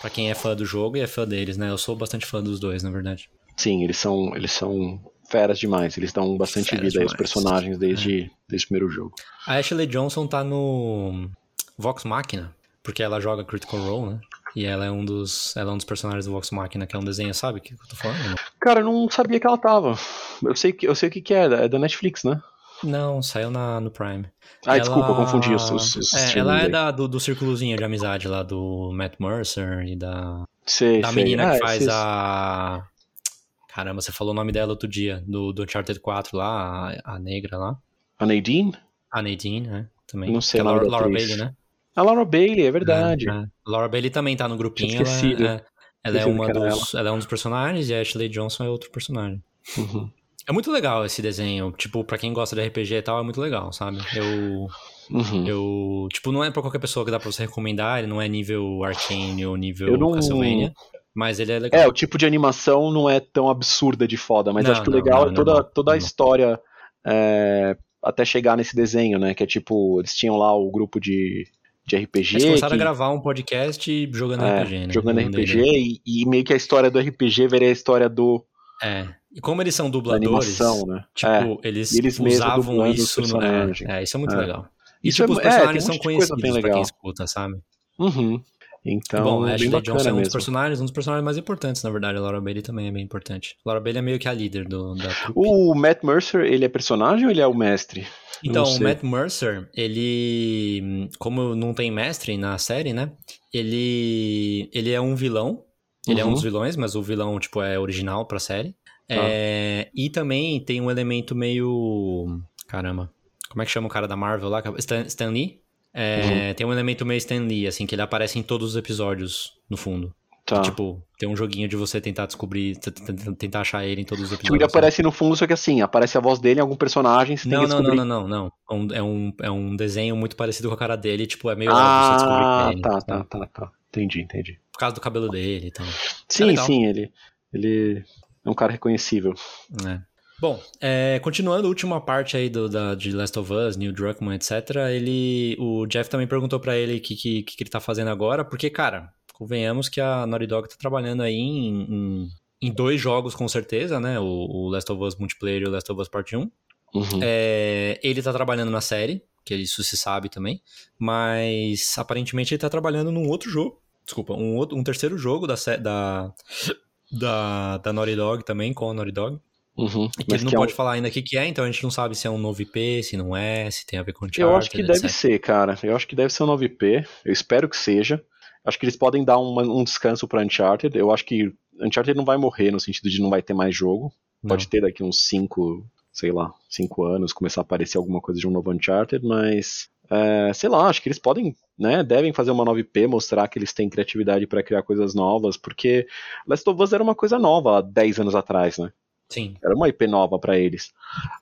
pra quem é fã do jogo e é fã deles, né? Eu sou bastante fã dos dois, na verdade. Sim, eles são, eles são feras demais. Eles dão bastante Feras vida aí aos demais. personagens desde, desde o primeiro jogo. A Ashley Johnson tá no Vox Machina, porque ela joga Critical Role, né? E ela é um dos, ela é um dos personagens do Vox Machina, que é um desenho, sabe que eu tô falando? Cara, eu não sabia que ela tava. Eu sei, que, eu sei o que, que é, é da Netflix, né? Não, saiu na, no Prime. Ah, Ela- desculpa, eu confundi os, os, os É, ela é da, do, do círculozinho de amizade lá do Matt Mercer e da, Sei, da sei. menina Ah, que faz esses- a. Caramba, você falou o nome dela outro dia, do, do Uncharted 4 lá, a, a negra lá. A Nadine? A Nadine, né? Também. Não sei Que é Laura, Laura. Bailey, né? A Laura Bailey, é verdade. É, é. Laura Bailey também tá no grupinho. Esquecido. Ela, é, ela é uma dos, ela é um dos personagens e a Ashley Johnson é outro personagem. Uhum. É muito legal esse desenho. Tipo, pra quem gosta de RPG e tal, é muito legal, sabe? Eu. Uhum. Eu. Tipo, não é pra qualquer pessoa que dá pra você recomendar. Ele não é nível Arcane ou nível não- Castlevania. Mas ele é legal. É, o tipo de animação não é tão absurda de foda, mas Não, acho que o legal não, é toda, toda a história é, até chegar nesse desenho, né? Que é tipo, eles tinham lá o grupo de, de RPG. Eles começaram que- a gravar um podcast jogando é, RPG, né? jogando RPG e, e meio que a história do RPG veria a história do, É. E como eles são dubladores, animação, né? tipo, É. eles, eles usavam isso no. É, é, isso é muito É. legal. E Isso tipo, é- os é, personagens são conhecidos bem pra quem legal. escuta, sabe? Uhum. Então, bom, bem Ashley Johnson é um dos personagens, um dos personagens mais importantes, na verdade. A Laura Bailey também é bem importante. A Laura Bailey é meio que a líder do, da trupe. O Matt Mercer, ele é personagem ou ele é o mestre? Então, o. Matt Mercer, ele. Como não tem mestre na série, né? Ele. Ele é um vilão. Ele é um Uhum. dos vilões, mas o vilão, tipo, é original pra série. Tá. É, e também tem um elemento meio. Caramba. Como é que chama o cara da Marvel lá? Stan, Stan Lee? É, Tem um elemento meio Stan Lee, assim, que ele aparece em todos os episódios, no fundo. Tá. Tipo, tem um joguinho de você tentar descobrir, tentar achar ele em todos os Tipo, episódios. ele aparece no fundo, só que assim, aparece a voz dele em algum personagem, você Não, tem que não, não, não, não, não. É um, é, um, é um desenho muito parecido com a cara dele, tipo, é meio óbvio você descobrir que é Ah, ele. tá, sabe? tá, tá, tá. Entendi, entendi. causa do cabelo dele e tal. Sim, sim, ele, ele é um cara reconhecível. É. Bom, é, continuando a última parte aí do, da, de Last of Us, Neil Druckmann, etc., ele, o Jeff também perguntou para ele o que, que, que, ele tá fazendo agora, porque, cara, convenhamos que a Naughty Dog tá trabalhando aí em, em, em dois jogos com certeza, né? O, o, Last of Us Multiplayer e o Last of Us Part 1. Uhum. É, ele tá trabalhando na série, que isso se sabe também, mas aparentemente ele tá trabalhando num outro jogo, desculpa, um, outro, um terceiro jogo da, da, da, da Naughty Dog também, com a Naughty Dog. Uhum, que ele não que pode é um... falar ainda o que, que é, então a gente não sabe se é um novo IP, se não é, se tem a ver com o Eu acho que deve ser, cara. Eu acho que deve ser um novo IP. Eu espero que seja. Acho que eles podem dar uma, um descanso para Uncharted. Eu acho que Uncharted não vai morrer no sentido de não vai ter mais jogo. Não. Pode ter daqui uns 5, sei lá, 5 anos, começar a aparecer alguma coisa de um novo Uncharted, mas é, sei lá, acho que eles podem, né, devem fazer uma nova IP, mostrar que eles têm criatividade para criar coisas novas, porque Last of Us era uma coisa nova há 10 anos atrás, né? Sim. Era uma IP nova para eles.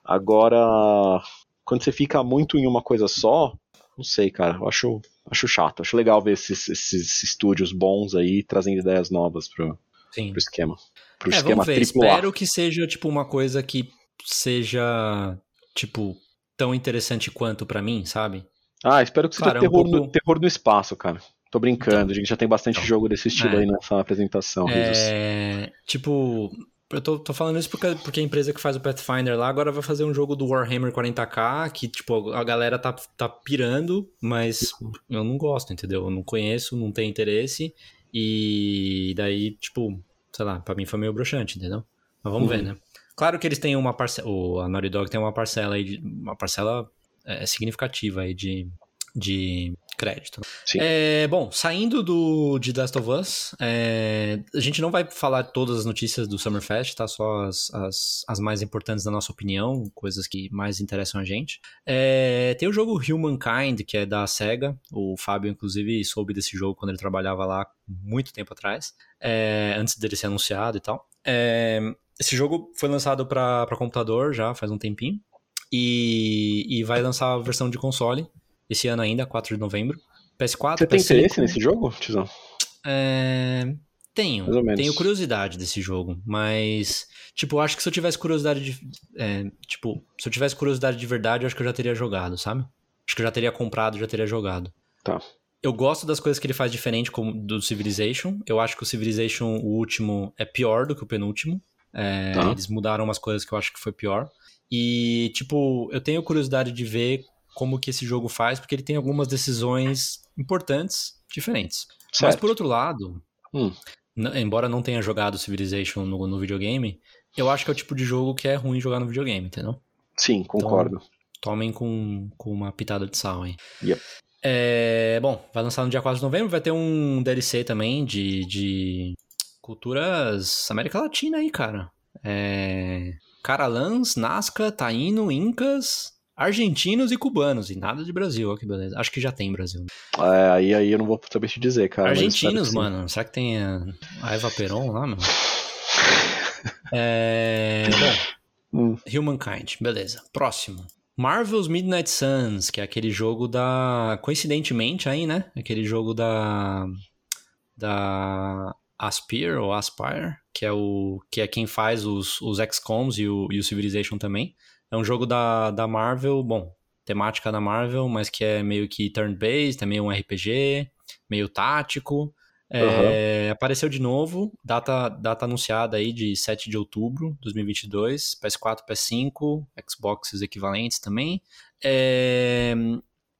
Agora, quando você fica muito em uma coisa só, não sei, cara, eu acho, acho chato. Acho legal ver esses, esses estúdios bons aí trazendo ideias novas pro, Sim. pro esquema. Pro é, esquema vamos ver. Espero que seja, tipo, uma coisa que seja, tipo, tão interessante quanto para mim, sabe? Ah, espero que seja claro, terror, é um pouco... no, terror no espaço, cara. Tô brincando, então, a gente já tem bastante então, jogo desse estilo é, aí nessa apresentação. É, tipo, eu tô, tô, falando isso porque, porque a empresa que faz o Pathfinder lá agora vai fazer um jogo do Warhammer 40k, que, tipo, a galera tá, tá pirando, mas eu não gosto, entendeu? Eu não conheço, não tenho interesse, e daí, tipo, sei lá, pra mim foi meio broxante, entendeu? Mas vamos uhum. ver, né? Claro que eles têm uma parcela, a Naughty Dog tem uma parcela aí, de, uma parcela é, significativa aí de, de crédito. É, bom, saindo do de Last of Us, é, a gente não vai falar todas as notícias do Summerfest, tá? Só as, as, as mais importantes da nossa opinião, coisas que mais interessam a gente. É, tem o jogo Humankind, que é da SEGA. O Fábio, inclusive, soube desse jogo quando ele trabalhava lá muito tempo atrás, é, antes dele ser anunciado e tal. É, esse jogo foi lançado para computador já faz um tempinho. E, e vai lançar a versão de console esse ano ainda, 4 de novembro. PS4, Você tem interesse nesse jogo, Tizão? É... Tenho. Tenho curiosidade desse jogo, mas, tipo, acho que se eu tivesse curiosidade de. É, tipo, se eu tivesse curiosidade de verdade, eu acho que eu já teria jogado, sabe? Acho que eu já teria comprado, já teria jogado. Tá. Eu gosto das coisas que ele faz diferente como do Civilization. Eu acho que o Civilization, o último, é pior do que o penúltimo. É, tá. Eles mudaram umas coisas que eu acho que foi pior. E, tipo, eu tenho curiosidade de ver como que esse jogo faz, porque ele tem algumas decisões importantes, diferentes. Certo. Mas por outro lado, hum. embora não tenha jogado Civilization no, no, videogame, eu acho que é o tipo de jogo que é ruim jogar no videogame, entendeu? Sim, concordo. Então, tomem com, com uma pitada de sal aí. Yep. É, bom, vai lançar no dia 4 de novembro, vai ter um DLC também de, de culturas América Latina aí, cara. É, Caralãs, Nazca, Taíno, Incas, argentinos e cubanos, e nada de Brasil, ó que beleza. Acho que já tem Brasil. Né? É, aí, aí eu não vou saber te dizer, cara. Argentinos, mano. Será que tem a, a Eva Peron lá, mano? (laughs) é, bom, hum. Humankind, beleza. Próximo. Marvel's Midnight Suns, que é aquele jogo da. Coincidentemente aí, né? Aquele jogo da. Da Aspire ou Aspire, que é o que é quem faz os, os XCOMs e o, e o Civilization também. É um jogo da, da Marvel, bom, temática da Marvel, mas que é meio que turn-based, é meio um RPG, meio tático. É, uhum. Apareceu de novo, data, data anunciada aí de 7 de outubro de 2022, PS4, PS5, Xboxes equivalentes também. É,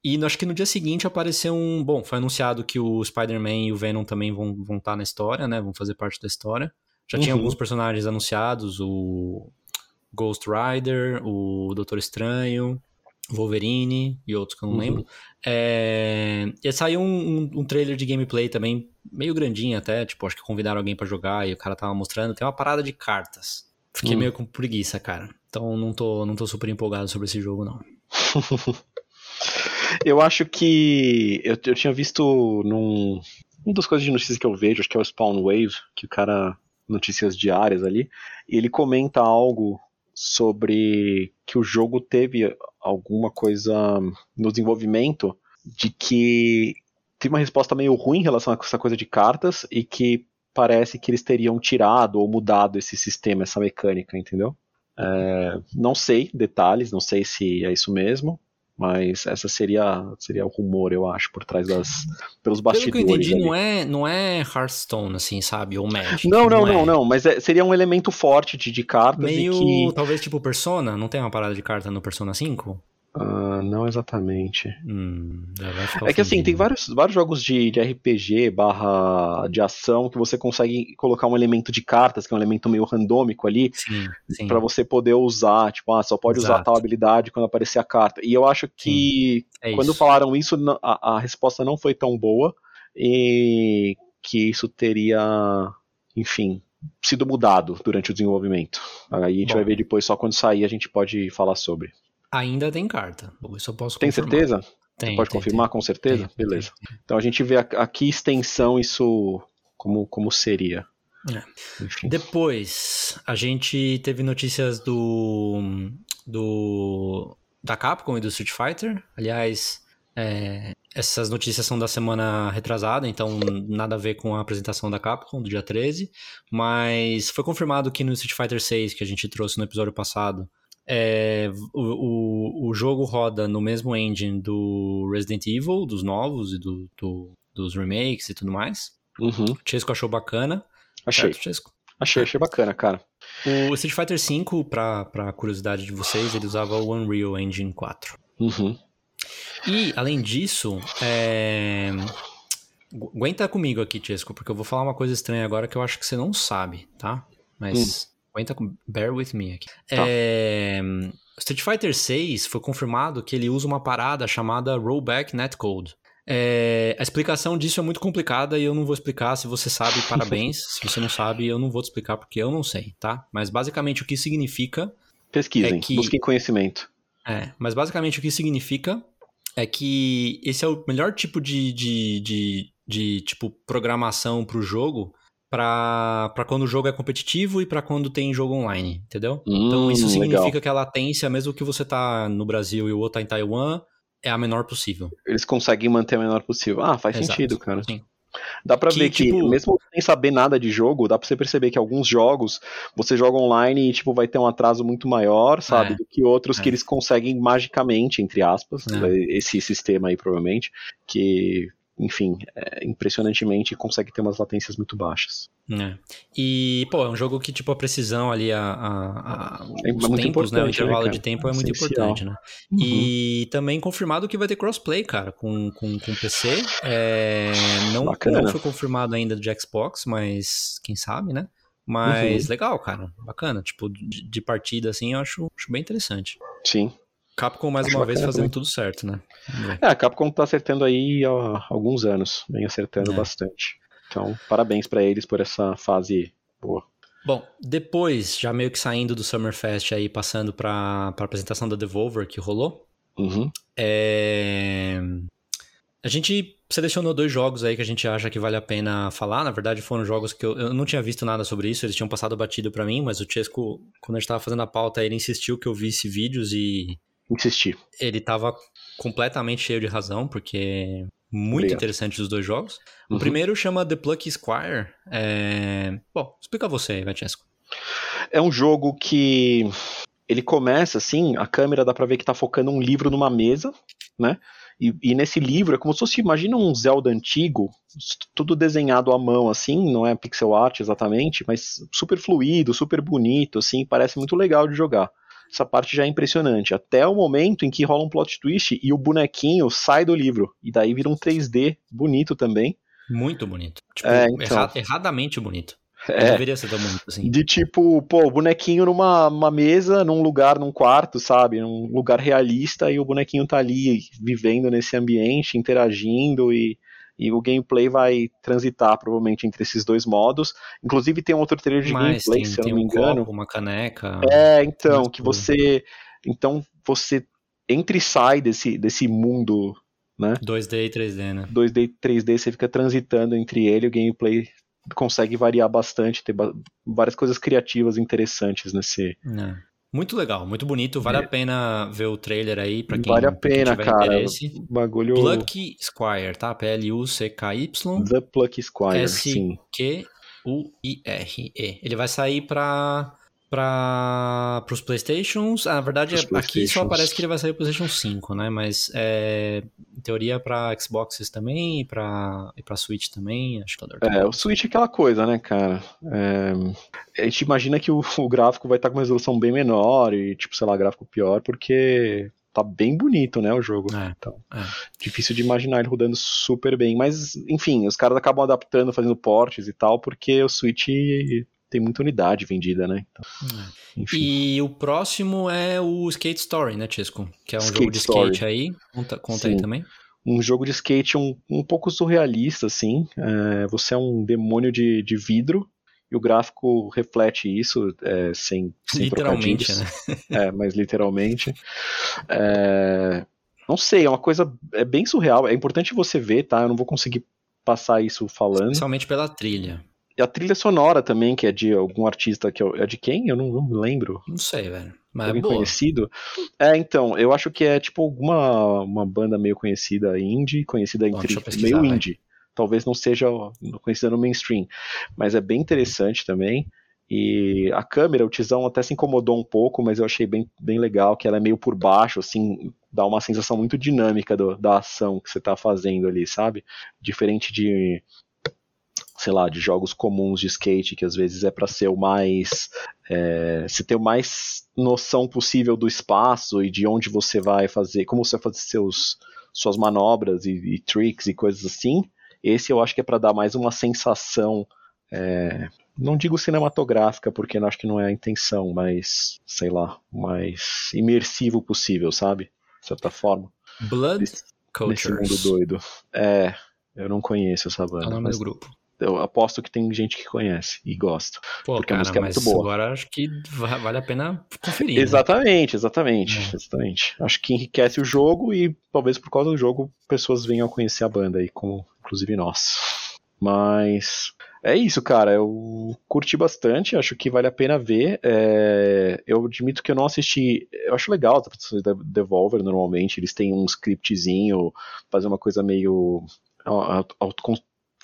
e acho que no dia seguinte apareceu um. Bom, foi anunciado que o Spider-Man e o Venom também vão estar vão tá na história, né? Vão fazer parte da história. Já uhum. tinha alguns personagens anunciados, o Ghost Rider, o Doutor Estranho, Wolverine e outros que eu não uhum. lembro. É... E saiu um, um, um, trailer de gameplay também, meio grandinho até, tipo, acho que convidaram alguém para jogar e o cara tava mostrando. Tem uma parada de cartas. Fiquei uhum. meio com preguiça, cara. Então não tô, não tô super empolgado sobre esse jogo, não. (laughs) eu acho que. Eu, eu tinha visto num. Uma das coisas de notícias que eu vejo, acho que é o Spawn Wave, que o cara. Notícias diárias ali. E ele comenta algo sobre que o jogo teve alguma coisa no desenvolvimento de que tem uma resposta meio ruim em relação a essa coisa de cartas e que parece que eles teriam tirado ou mudado esse sistema, essa mecânica, entendeu? É, não sei detalhes, não sei se é isso mesmo, mas essa seria seria o rumor, eu acho, por trás das pelos bastidores. Pelo que eu entendi, ali. não é não é Hearthstone assim, sabe, ou Magic. Não, não, não, não, é. não mas é, seria um elemento forte de, de cartas Meio, que... talvez tipo Persona, não tem uma parada de carta no Persona 5? Uh, não exatamente. Hum, é que assim, tem vários, vários jogos de, de RPG barra de ação que você consegue colocar um elemento de cartas, que é um elemento meio randômico ali, para você poder usar. Tipo, ah, só pode Exato. usar tal habilidade quando aparecer a carta. E eu acho que é quando falaram isso, a, a resposta não foi tão boa e que isso teria, enfim, sido mudado durante o desenvolvimento. Aí a gente Bom. vai ver depois, só quando sair a gente pode falar sobre. Ainda tem carta. Isso eu posso Tem confirmar. certeza? Tem, Você pode tem, confirmar tem. com certeza? Beleza. Então a gente vê a, a que extensão isso como, como seria. É. Depois, a gente teve notícias do, do da Capcom e do Street Fighter. Aliás, é, essas notícias são da semana retrasada, então nada a ver com a apresentação da Capcom do dia 13. Mas foi confirmado que no Street Fighter 6, que a gente trouxe no episódio passado, é, o, o, o, jogo roda no mesmo engine do Resident Evil, dos novos e do, do dos remakes e tudo mais. Uhum. O Chesco achou bacana. Achei. Certo, Chesco? Achei, achei bacana, cara. O Street Fighter V, pra, pra curiosidade de vocês, ele usava o Unreal Engine 4. Uhum. E, além disso, é... aguenta comigo aqui, Chesco, porque eu vou falar uma coisa estranha agora que eu acho que você não sabe, tá? Mas hum. Aguenta com. Bear with me aqui. Tá. É... Street Fighter 6 foi confirmado que ele usa uma parada chamada Rollback Netcode. É, a explicação disso é muito complicada e eu não vou explicar. Se você sabe, parabéns. (laughs) Se você não sabe, eu não vou te explicar porque eu não sei, tá? Mas basicamente o que significa. Pesquisem, é que... busquem conhecimento. É, mas basicamente o que significa é que esse é o melhor tipo de, de, de, de tipo programação para o jogo para quando o jogo é competitivo e para quando tem jogo online, entendeu? Hum, então isso significa legal. que a latência, mesmo que você tá no Brasil e o outro tá em Taiwan, é a menor possível. Eles conseguem manter a menor possível. Ah, faz Exato, sentido, cara. Sim. Dá pra que, ver que, tipo... mesmo sem saber nada de jogo, dá pra você perceber que alguns jogos você joga online e, tipo, vai ter um atraso muito maior, sabe? É, do que outros é. que eles conseguem magicamente, entre aspas, é. esse sistema aí, provavelmente, que enfim, é, impressionantemente consegue ter umas latências muito baixas. É. E, pô, é um jogo que, tipo, a precisão ali, a, a, a é os tempos, né? O intervalo né, de tempo é, muito importante, né? Uhum. E também confirmado que vai ter crossplay, cara, com, com, com PC. É, não, não foi confirmado ainda de Xbox, mas quem sabe, né? Mas uhum. legal, cara. Bacana. Tipo, de, de partida, assim, eu acho, acho bem interessante. Sim. Capcom mais Acho uma vez fazendo também. tudo certo, né? É, a Capcom tá acertando aí há alguns anos, vem acertando é. bastante. Então, parabéns para eles por essa fase boa. Bom, depois, já meio que saindo do Summerfest aí, passando pra, pra apresentação da Devolver que rolou, uhum. é... a gente selecionou dois jogos aí que a gente acha que vale a pena falar. Na verdade, foram jogos que eu, eu não tinha visto nada sobre isso, eles tinham passado batido para mim, mas o Chesco, quando a gente tava fazendo a pauta, ele insistiu que eu visse vídeos e insistir. Ele tava completamente cheio de razão, porque muito Obrigado. interessante os dois jogos. O uhum. primeiro chama The Plucky Squire. É... Bom, explica você aí, Vaticesco. É um jogo que ele começa assim, a câmera dá pra ver que tá focando um livro numa mesa, né? E, e, nesse livro é como se fosse, imagina um Zelda antigo, tudo desenhado à mão, assim, não é pixel art exatamente, mas super fluido, super bonito, assim, parece muito legal de jogar essa parte já é impressionante. Até o momento em que rola um plot twist e o bonequinho sai do livro. E daí vira um 3D bonito também. Muito bonito. Tipo, é, então. erra erradamente bonito. É, deveria ser tão bonito assim. De tipo, pô, o bonequinho numa mesa, num lugar, num quarto, sabe? Num lugar realista e o bonequinho tá ali vivendo nesse ambiente, interagindo e e o gameplay vai transitar provavelmente entre esses dois modos. Inclusive tem um outro trailer de Mas, gameplay, tem, se eu não me um engano. Copo, uma caneca. É, então, que você então você entra e sai desse desse mundo, né? 2D e 3D, né? 2D e 3D, você fica transitando entre ele, o gameplay consegue variar bastante, ter várias coisas criativas interessantes nesse é. Muito legal, muito bonito. Vale É. a pena ver o trailer aí pra quem, vale a pena, tiver cara. interesse. Bagulho. Plucky Squire, tá? P-L-U-C-K-Y. The Pluck Squire, sim. S-Q-U-I-R-E. Ele vai sair pra. Para os Playstations, ah, na verdade Pros aqui só aparece que ele vai sair pro PlayStation 5, né? Mas é, em teoria para Xboxes também e para e para Switch também, acho que tá É, o Switch é aquela coisa, né, cara? É, a gente imagina que o, o gráfico vai estar com uma resolução bem menor e, tipo, sei lá, gráfico pior, porque tá bem bonito, né, o jogo. É, Então, é. difícil de imaginar ele rodando super bem. Mas, enfim, os caras acabam adaptando, fazendo portes e tal, porque o Switch tem muita unidade vendida, né? Então, enfim. E o próximo é o Skate Story, né, Tisco? Que é um Skate jogo de skate Story. aí. Conta, conta aí também. um jogo de skate um, um pouco surrealista, assim. É, você é um demônio de, de vidro e o gráfico reflete isso é, sem, sem Literalmente, né? É, mas literalmente. É, não sei, é uma coisa é bem surreal. É importante você ver, tá? Eu não vou conseguir passar isso falando. Principalmente pela trilha. E a trilha sonora também, que é de algum artista que é, é de quem? Eu não, não me lembro. Não sei, velho. Mas é Alguém boa. conhecido? É, então, eu acho que é tipo alguma uma banda meio conhecida indie, conhecida Bom, entre meio vai. indie. Talvez não seja conhecida no mainstream, mas é bem interessante também. E a câmera, o Tizão até se incomodou um pouco, mas eu achei bem, bem legal, que ela é meio por baixo, assim, dá uma sensação muito dinâmica do- da ação que você tá fazendo ali, sabe? Diferente de, sei lá, de jogos comuns de skate, que às vezes é pra ser o mais. É, se ter o mais noção possível do espaço e de onde você vai fazer, como você vai fazer seus, suas manobras e, e tricks e coisas assim. Esse eu acho que é pra dar mais uma sensação. é, não digo cinematográfica, porque eu acho que não é a intenção, mas sei lá, mais imersivo possível, sabe? De certa forma. Blood Nesse, nesse mundo Cultures. doido. É, eu não conheço essa É banda. o nome mas do grupo. Eu aposto que tem gente que conhece e gosta. Pô, porque a cara, música é muito boa. agora acho que va- vale a pena conferir. né? Exatamente, exatamente, É. exatamente. Acho que enriquece o jogo e talvez por causa do jogo pessoas venham a conhecer a banda aí, como inclusive nós. Mas é isso, cara. Eu curti bastante, acho que vale a pena ver. É, eu admito que eu não assisti. Eu acho legal as apresentações da Devolver normalmente. Eles têm um scriptzinho, fazer uma coisa meio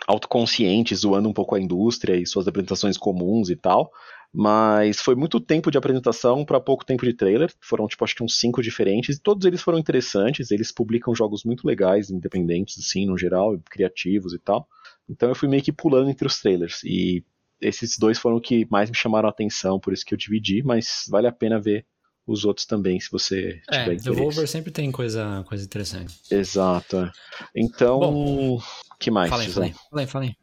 autoconsciente, zoando um pouco a indústria e suas apresentações comuns e tal. Mas foi muito tempo de apresentação para pouco tempo de trailer. Foram, tipo, acho que uns cinco diferentes. E todos eles foram interessantes. Eles publicam jogos muito legais, independentes, assim, no geral, criativos e tal. Então eu fui meio que pulando entre os trailers. E esses dois foram o que mais me chamaram a atenção, por isso que eu dividi. Mas vale a pena ver os outros também, se você É, tiver interesse. Devolver sempre tem coisa, coisa interessante. Exato. é. Então, Bom, que mais? Fala aí, fala aí.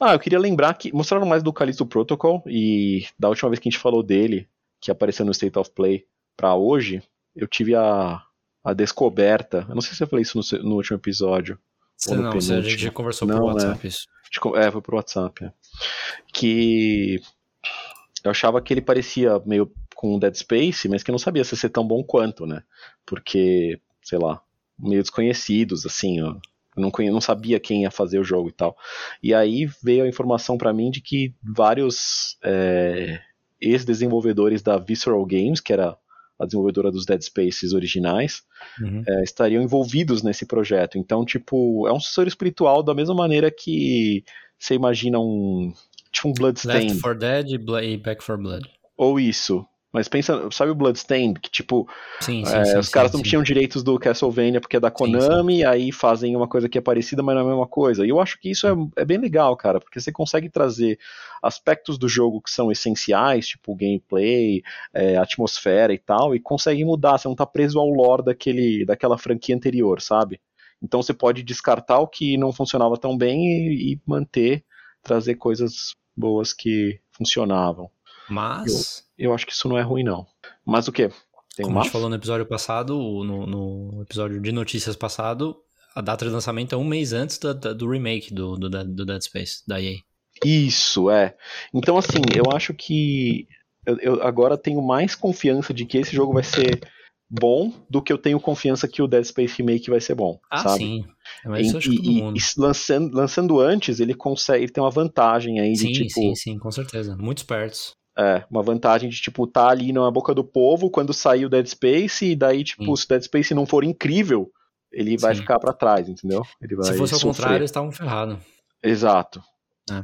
Ah, eu queria lembrar que mostraram mais do Callisto Protocol e da última vez que a gente falou dele, que apareceu no State of Play pra hoje, eu tive a, a descoberta. Eu não sei se eu falei isso no, no último episódio. Você Ou no não, você- a gente já conversou Não, por é. WhatsApp isso. de co- É, foi pro WhatsApp. é. Que eu achava que ele parecia meio com Dead Space, mas que eu não sabia se ia ser tão bom quanto, né? Porque, sei lá, meio desconhecidos, assim, ó. Eu não, conhe- não sabia quem ia fazer o jogo e tal. E aí veio a informação pra mim de que vários é, ex-desenvolvedores da Visceral Games, que era a desenvolvedora dos Dead Spaces originais, Uhum. é, estariam envolvidos nesse projeto. Então, tipo, é um sucessor espiritual da mesma maneira que você imagina um. Tipo um Bloodstained. Left 4 Dead e e Back 4 Blood. Ou isso. Mas pensa, sabe o Bloodstained? Que tipo, Sim, sim, é, sim, os caras não tinham direitos do Castlevania porque é da Konami, aí fazem uma coisa que é parecida, mas não é a mesma coisa. E eu acho que isso é, é bem legal, cara, porque você consegue trazer aspectos do jogo que são essenciais, tipo gameplay, é, atmosfera e tal, e consegue mudar, você não tá preso ao lore daquele, daquela franquia anterior, sabe? Então você pode descartar o que não funcionava tão bem e, e manter, trazer coisas boas que funcionavam. Mas, Eu acho que isso não é ruim, não. Mas o quê? Tem como uma? a gente falou no episódio passado, no, no episódio de notícias passado, a data de lançamento é um mês antes da- da- do remake do, do, Dead- do Dead Space, da EA. Isso, é. Então, assim, eu acho que eu, eu agora tenho mais confiança de que esse jogo vai ser bom do que eu tenho confiança que o Dead Space Remake vai ser bom, Ah, sabe? sim. Mas isso eu acho e, que todo e- mundo. e lançando, lançando antes, ele consegue, ele tem uma vantagem aí de Sim, tipo, sim, sim, com certeza. Muito espertos. É, uma vantagem de, tipo, tá ali na boca do povo quando sair o Dead Space, e daí, tipo, se o Dead Space não for incrível, ele vai Sim. ficar pra trás, entendeu? Se fosse ao sofrer. contrário, eles estavam ferrados. Exato. É.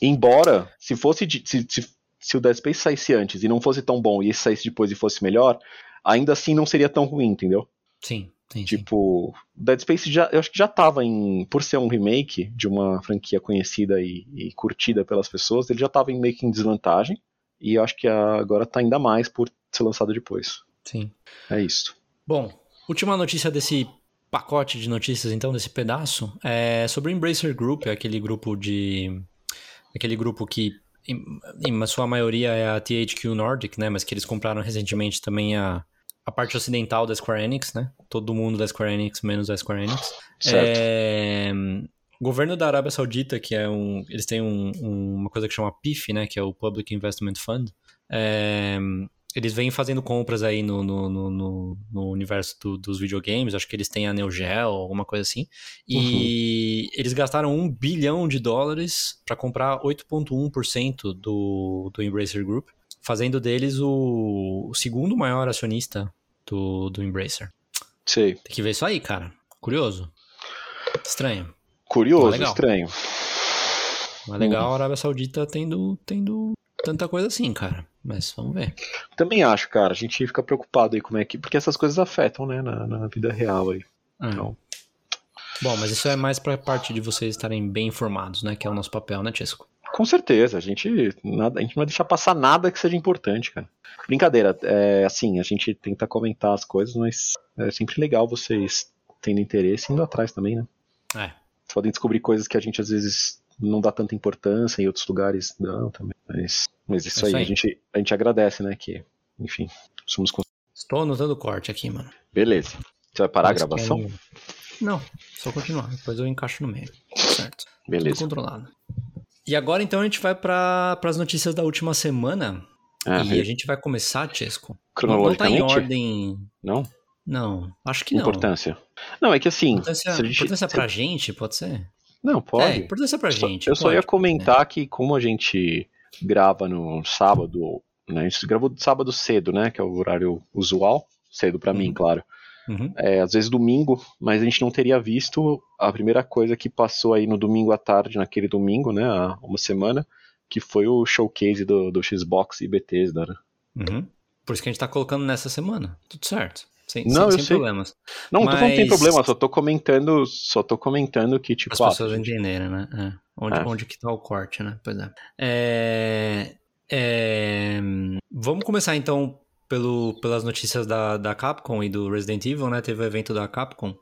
Embora, se fosse de- se, se, se o Dead Space saísse antes e não fosse tão bom, e esse saísse depois e fosse melhor, ainda assim não seria tão ruim, entendeu? Sim, sim, sim. Tipo, Dead Space já, eu acho que já tava em. Por ser um remake de uma franquia conhecida e, e curtida pelas pessoas, ele já tava em meio que em desvantagem. E eu acho que agora tá ainda mais por ser lançado depois. sim. É isso. Bom, última notícia desse pacote de notícias, então, desse pedaço, é sobre o Embracer Group, aquele grupo de. aquele grupo que, em, em sua maioria, é a THQ Nordic, né? Mas que eles compraram recentemente também a, a parte ocidental da Square Enix, né? Todo mundo da Square Enix, menos a Square Enix. Certo. É, o governo da Arábia Saudita, que é um. Eles têm um- um- uma coisa que chama PIF, né? Que é o Public Investment Fund. É, eles vêm fazendo compras aí no, no, no, no- universo do- dos videogames. Acho que eles têm a Neo Geo, alguma coisa assim. E eles gastaram um bilhão de dólares para comprar 8,1% do, do Embracer Group, fazendo deles o, o segundo maior acionista do, do Embracer. Sei. Tem que ver isso aí, cara. Curioso. Estranho. Curioso, Legal. estranho. É legal a Arábia Saudita tendo, tendo tanta coisa assim, cara. Mas vamos ver. Também acho, cara. A gente fica preocupado aí como é que. Porque essas coisas afetam, né, na, na vida real aí. Ah. Então. Bom, mas isso é mais pra parte de vocês estarem bem informados, né? Que é o nosso papel, né, Chesco? Com certeza, a gente, nada, a gente não vai deixar passar nada que seja importante, cara. Brincadeira, é assim, a gente tenta comentar as coisas, mas é sempre legal vocês tendo interesse e indo atrás também, né? É. Podem descobrir coisas que a gente às vezes não dá tanta importância, em outros lugares não também. Mas, mas isso, É aí, isso aí. A, gente, a gente agradece, né? Que, enfim, somos. Estou anotando o corte aqui, mano. Beleza. Você vai parar a Mas gravação? quero- Não, só continuar. Depois eu encaixo no meio. Certo. Tudo Beleza. controlado. E agora então a gente vai para as notícias da última semana. Ah, e a gente vai começar, Chesco. Não, não tá em cronologicamente? ordem. Não? Não, acho que não. Importância. Não, é que assim. Importância, gente- importância se- pra gente, pode ser? Não, pode. É, importância pra Só- gente. eu só pode, ia pode comentar que como a gente grava no sábado, né? A gente gravou sábado cedo, né? Que é o horário usual, cedo pra mim, Uhum. claro. ser. Uhum. É, às vezes domingo, mas a gente não teria visto a primeira coisa que passou aí no domingo à tarde, naquele domingo, né? Há uma semana, que foi o showcase do, do Xbox e Bethesda, né? Uhum. Por isso que a gente tá colocando nessa semana. Tudo certo. Sem, Não, sem, eu sem sei. problemas. Não, não tem Mas- problema, só tô comentando, só tô comentando que, tipo, As ah, pessoas entenderem, né? É. Onde, É. onde que tá o corte, né? Pois é. É, é, Vamos começar então pelo, pelas notícias da, da Capcom e do Resident Evil, né? Teve o evento da Capcom.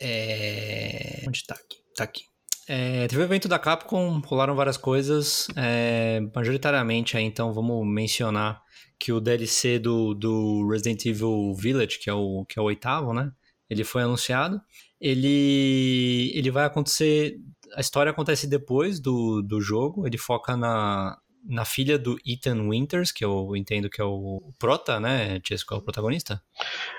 É, Onde tá aqui? Tá aqui. É, teve o evento da Capcom, rolaram várias coisas. é, majoritariamente aí, então, vamos mencionar que o DLC do, do Resident Evil Village, que é, o, que é o oitavo, né? Ele foi anunciado. Ele, ele vai acontecer. A história acontece depois do, do jogo. Ele foca na, na filha do Ethan Winters, que eu entendo que é o prota, né? Chesco é o protagonista?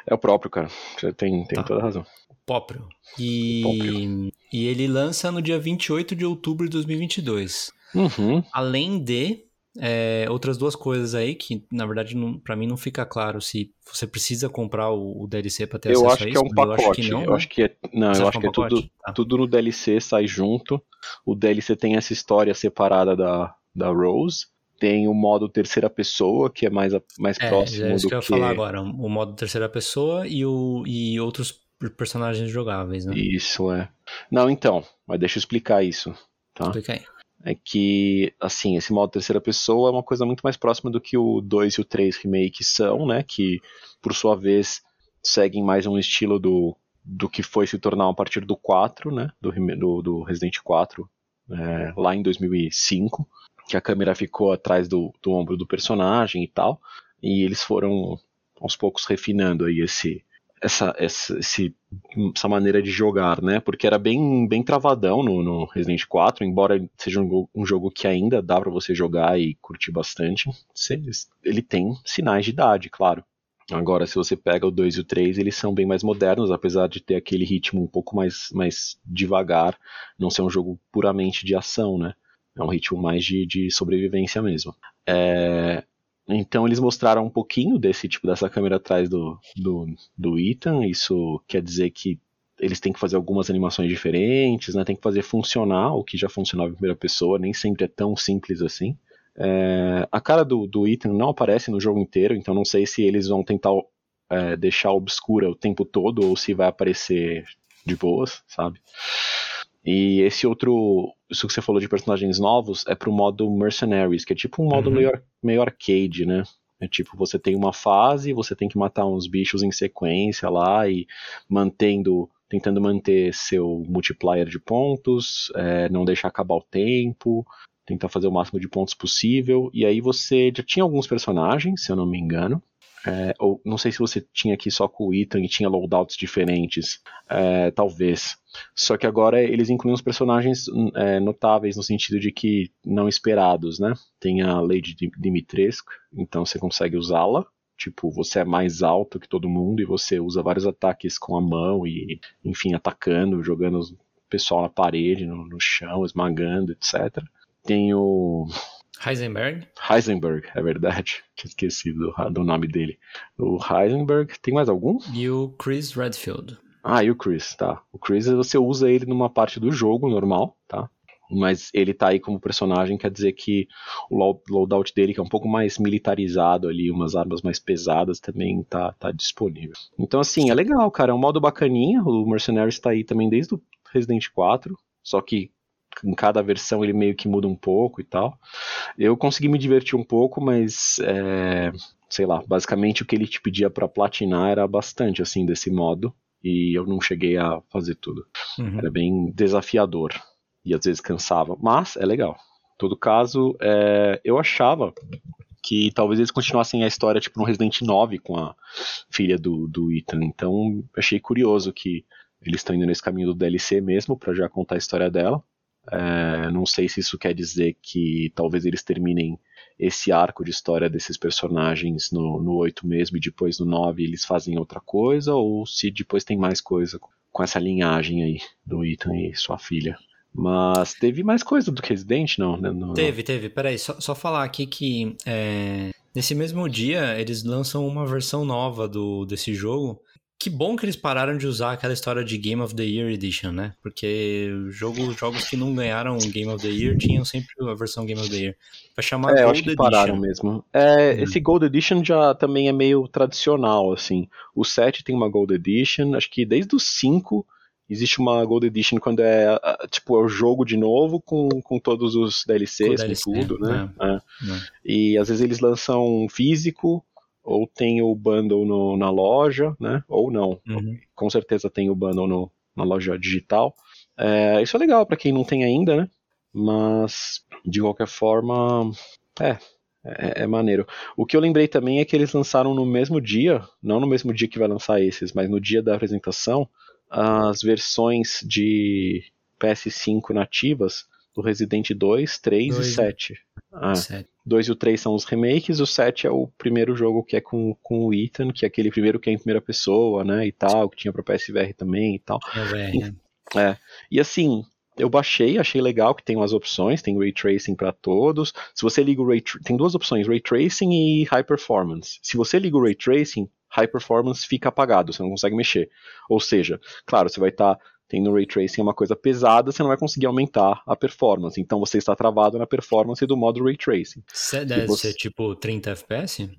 é o próprio, cara. Você tem, tem Tá. toda a razão. Próprio. E, Próprio. e ele lança no dia 28 de outubro de 2022. Uhum. Além de é, outras duas coisas aí que, na verdade, para mim não fica claro se você precisa comprar o, o DLC para ter Eu acesso a que isso. é um eu acho pacote. que não, eu né? acho que é, não, Você eu acho que é um tudo, pacote? Tá. tudo no DLC sai junto. O DLC tem essa história separada da, da Rose. Tem o modo terceira pessoa, que é mais, mais É, próximo é isso do que eu ia que. falar agora. O modo terceira pessoa e, o, e outros personagens jogáveis, né? Isso, é. Não, então, mas deixa eu explicar isso. Tá? Explica aí. É que, assim, esse modo terceira pessoa é uma coisa muito mais próxima do que o 2 e o 3 remake são, né? Que, por sua vez, seguem mais um estilo do, do que foi se tornar a partir do 4, né? Do, do, do Resident 4, é, lá em 2005. Que a câmera ficou atrás do, do ombro do personagem e tal. E eles foram, aos poucos, refinando aí esse, essa, essa, esse, essa maneira de jogar, né? Porque era bem, bem travadão no, no Resident 4, embora seja um, um jogo que ainda dá pra você jogar e curtir bastante. você- ele tem sinais de idade, claro. Agora, se você pega o 2 e o 3, eles são bem mais modernos, apesar de ter aquele ritmo um pouco mais, mais devagar, não ser um jogo puramente de ação, né? É um ritmo mais de, de sobrevivência mesmo. É, então eles mostraram um pouquinho desse tipo dessa câmera atrás do, do, do Ethan. Isso quer dizer que eles têm que fazer algumas animações diferentes, né? Tem que fazer funcionar o que já funcionava em primeira pessoa, nem sempre é tão simples assim. É, a cara do, do Ethan não aparece no jogo inteiro, então não sei se eles vão tentar é, deixar obscura o tempo todo ou se vai aparecer de boas, sabe? E esse outro, isso que você falou de personagens novos, é pro modo Mercenaries, que é tipo um modo uhum. meio, meio arcade, né? É tipo, você tem uma fase, você tem que matar uns bichos em sequência lá e mantendo, tentando manter seu multiplier de pontos, é, não deixar acabar o tempo, tentar fazer o máximo de pontos possível. E aí você já tinha alguns personagens, se eu não me engano, é, ou não sei se você tinha aqui só com o Ethan e tinha loadouts diferentes, é, talvez. Só que agora eles incluem os personagens é, notáveis no sentido de que não esperados, né? Tem a Lady Dimitrescu, então você consegue usá-la. Tipo, você é mais alto que todo mundo e você usa vários ataques com a mão e, enfim, atacando, jogando o pessoal na parede, no, no chão, esmagando, etc. Tem o Heisenberg? Heisenberg, é verdade. (laughs) Tinha esquecido do, do nome dele. O Heisenberg, tem mais algum? E o Chris Redfield. Ah, e o Chris, tá. O Chris, você usa ele numa parte do jogo normal, tá? Mas ele tá aí como personagem, quer dizer que o loadout dele, que é um pouco mais militarizado ali, umas armas mais pesadas, também tá, tá disponível. Então, assim, é legal, cara. É um modo bacaninha. O Mercenaries tá aí também desde o Resident 4. Só que em cada versão ele meio que muda um pouco e tal. Eu consegui me divertir um pouco, mas é, sei lá, basicamente o que ele te pedia para platinar era bastante assim desse modo e eu não cheguei a fazer tudo. Uhum. Era bem desafiador e às vezes cansava, mas é legal. Em todo caso, é, eu achava que talvez eles continuassem a história tipo no Resident 9 com a filha do, do Ethan. Então achei curioso que eles estão indo nesse caminho do DLC mesmo para já contar a história dela. É, não sei se isso quer dizer que talvez eles terminem esse arco de história desses personagens no, no 8 mesmo e depois no 9 eles fazem outra coisa, ou se depois tem mais coisa com essa linhagem aí do Ethan e sua filha. Mas teve mais coisa do que Resident, não? Né? No... Teve, teve. Peraí, só, só falar aqui que é, nesse mesmo dia eles lançam uma versão nova do, desse jogo que bom que eles pararam de usar aquela história de Game of the Year Edition, né? Porque jogo, jogos que não ganharam Game of the Year tinham sempre a versão Game of the Year. Vai chamar é, Gold eu acho que Edition. pararam mesmo. É, hum. Esse Gold Edition já também é meio tradicional, assim. O 7 tem uma Gold Edition, acho que desde o 5 existe uma Gold Edition quando é tipo é o jogo de novo com, com todos os DLCs, com, DLC, com tudo, né? É. É. É. E às vezes eles lançam físico ou tem o bundle no, na loja, né? Ou não. Uhum. Com certeza tem o bundle no, na loja digital. É, isso é legal para quem não tem ainda, né? Mas, de qualquer forma, é, é, é, maneiro. O que eu lembrei também é que eles lançaram no mesmo dia, não no mesmo dia que vai lançar esses, mas no dia da apresentação, as versões de PS5 nativas do Resident 2, 3 2. e 7. Ah, 7. 2 e o 3 são os remakes, o 7 é o primeiro jogo que é com, com o Ethan, que é aquele primeiro que é em primeira pessoa, né, e tal, que tinha pra PSVR também e tal. É, é. E assim, eu baixei, achei legal que tem umas opções, tem Ray Tracing para todos. Se você liga o Ray tem duas opções, Ray Tracing e High Performance. Se você liga o Ray Tracing, High Performance fica apagado, você não consegue mexer. Ou seja, claro, você vai estar tá tem no Ray Tracing uma coisa pesada, você não vai conseguir aumentar a performance. Então você está travado na performance do modo Ray Tracing. Você deve você... ser tipo 30 FPS?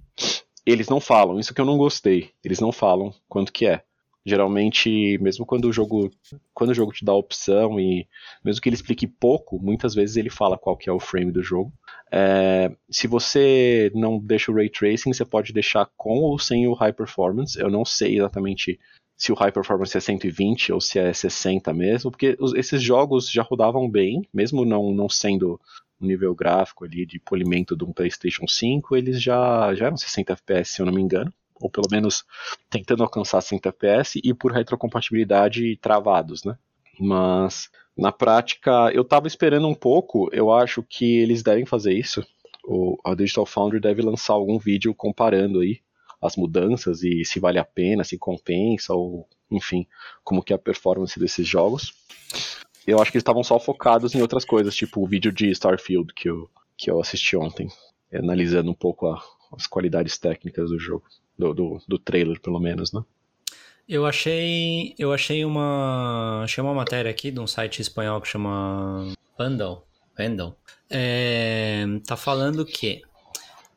Eles não falam, isso que eu não gostei. Eles não falam quanto que é. Geralmente, mesmo quando o jogo, quando o jogo te dá a opção e mesmo que ele explique pouco, muitas vezes ele fala qual que é o frame do jogo. É, se você não deixa o ray tracing, você pode deixar com ou sem o high performance. Eu não sei exatamente se o High Performance é 120 ou se é 60 mesmo, porque os, esses jogos já rodavam bem, mesmo não, não sendo um nível gráfico ali de polimento de um PlayStation 5, eles já, já eram 60 FPS, se eu não me engano, ou pelo menos tentando alcançar 60 FPS e por retrocompatibilidade travados, né? Mas na prática, eu tava esperando um pouco, eu acho que eles devem fazer isso. O, a Digital Foundry deve lançar algum vídeo comparando aí as mudanças e se vale a pena, se compensa, ou enfim, como que é a performance desses jogos. Eu acho que eles estavam só focados em outras coisas, tipo o vídeo de Starfield que eu, que eu assisti ontem. analisando um pouco a, as qualidades técnicas do jogo, do, do, do trailer, pelo menos, né? Eu achei, eu achei uma, achei uma matéria aqui de um site espanhol que chama Vandal. É, tá falando que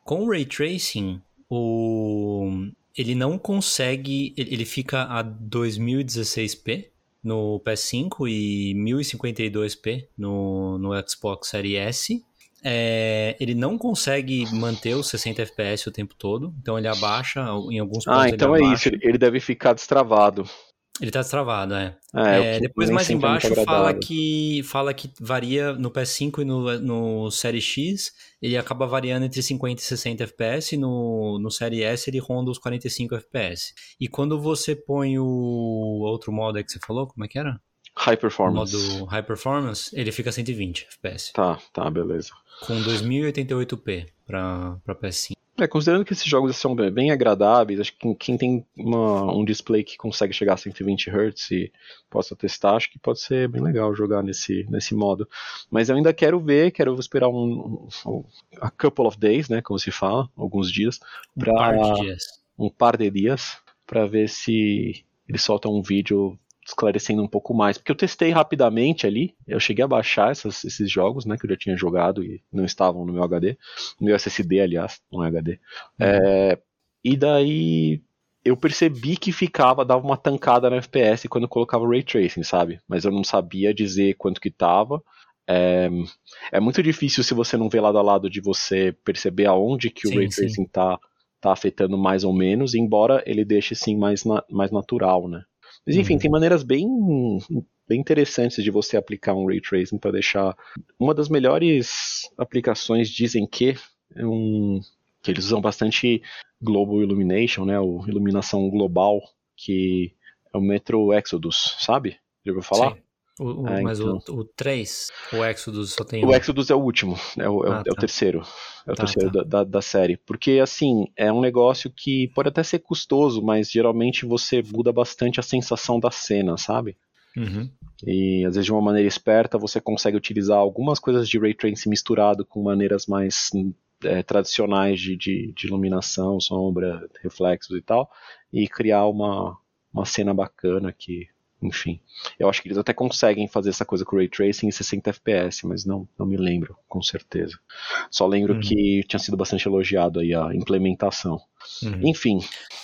com ray tracing o ele não consegue, ele fica a 2016p no PS5 e 1052p no, no Xbox Series S. É, ele não consegue manter os 60 FPS o tempo todo, então ele abaixa em alguns pontos. Ah, então é isso, ele deve ficar destravado. Ele tá travado, é. É, é depois mais é embaixo fala que fala que varia no PS5 e no, no Série X, ele acaba variando entre 50 e 60 FPS, no, no Série S ele ronda os 45 FPS. E quando você põe o outro modo aí que você falou, como é que era? High Performance. O modo High Performance, ele fica 120 FPS. Tá, tá, beleza. Com 2088p para PS5. É, considerando que esses jogos são bem agradáveis, acho que quem tem uma, um display que consegue chegar a 120 Hz e possa testar, acho que pode ser bem legal jogar nesse, nesse modo. Mas eu ainda quero ver, quero esperar um, um a couple of days, né, como se fala, alguns dias, pra, um par de dias, um par de dias, para ver se eles soltam um vídeo esclarecendo um pouco mais, porque eu testei rapidamente ali, eu cheguei a baixar essas, esses jogos, né, que eu já tinha jogado e não estavam no meu HD, no meu SSD, aliás, não é HD. Uhum. É, e daí eu percebi que ficava, dava uma tancada no FPS quando eu colocava o Ray Tracing, sabe? Mas eu não sabia dizer quanto que tava. É, é muito difícil se você não vê lado a lado de você perceber aonde que sim, o Ray Tracing tá, tá afetando mais ou menos, embora ele deixe sim mais, na, mais natural, né? Mas enfim, uhum. tem maneiras bem, bem interessantes de você aplicar um ray tracing para deixar. Uma das melhores aplicações dizem que é um que eles usam bastante Global Illumination, né, o iluminação global, que é o Metro Exodus, sabe? Já ouviu falar? Sim. O, o, ah, mas então. o, o 3, o Exodus só tem O um. Exodus é o último, é o, é, ah, é o tá. terceiro. É o tá, terceiro tá. Da, da, da, série. Porque, assim, é um negócio que pode até ser custoso, mas geralmente você muda bastante a sensação da cena, sabe? Uhum. E às vezes de uma maneira esperta você consegue utilizar algumas coisas de Ray Tracing misturado com maneiras mais é, tradicionais de, de, de iluminação, sombra, reflexos e tal, e criar uma, uma cena bacana que enfim. Eu acho que eles até conseguem fazer essa coisa com o Ray Tracing em 60 FPS, mas não, não me lembro, com certeza. Só lembro uhum. que tinha sido bastante elogiado aí a implementação. Uhum. Enfim.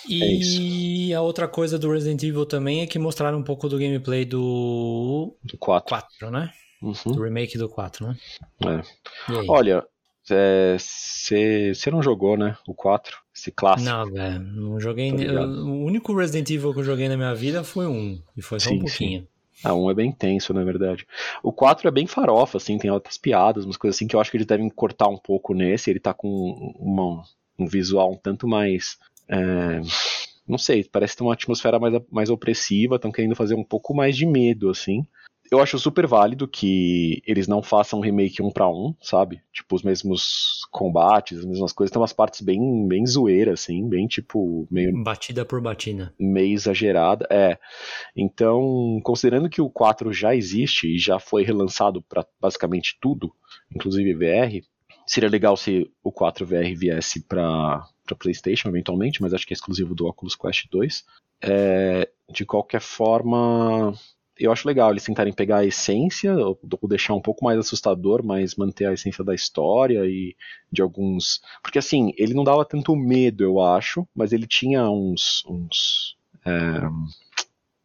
E é a outra coisa do Resident Evil também é que mostraram um pouco do gameplay do. Do 4. 4 né? Uhum. Do remake do 4, né? É. Olha, você é, não jogou, né? O 4? Esse clássico. Não, velho. Não joguei. Tá o único Resident Evil que eu joguei na minha vida foi um. E foi só sim, um pouquinho. Sim. Ah, um é bem tenso, na verdade. O 4 é bem farofa, assim, tem outras piadas, umas coisas assim que eu acho que eles devem cortar um pouco nesse. Ele tá com uma, um visual um tanto mais. É, não sei, parece ter uma atmosfera mais, mais opressiva, estão querendo fazer um pouco mais de medo, assim eu acho super válido que eles não façam um remake um para um, sabe? Tipo, os mesmos combates, as mesmas coisas. Tem umas partes bem, bem zoeiras, assim, bem tipo. meio. Batida por batida. Meio exagerada. É. Então, considerando que o 4 já existe e já foi relançado para basicamente tudo, inclusive VR, seria legal se o 4 VR viesse para para PlayStation eventualmente, mas acho que é exclusivo do Oculus Quest 2. É, de qualquer forma, eu acho legal eles tentarem pegar a essência, ou, deixar um pouco mais assustador, mas manter a essência da história e de alguns. Porque assim, ele não dava tanto medo, eu acho, mas ele tinha uns. uns é,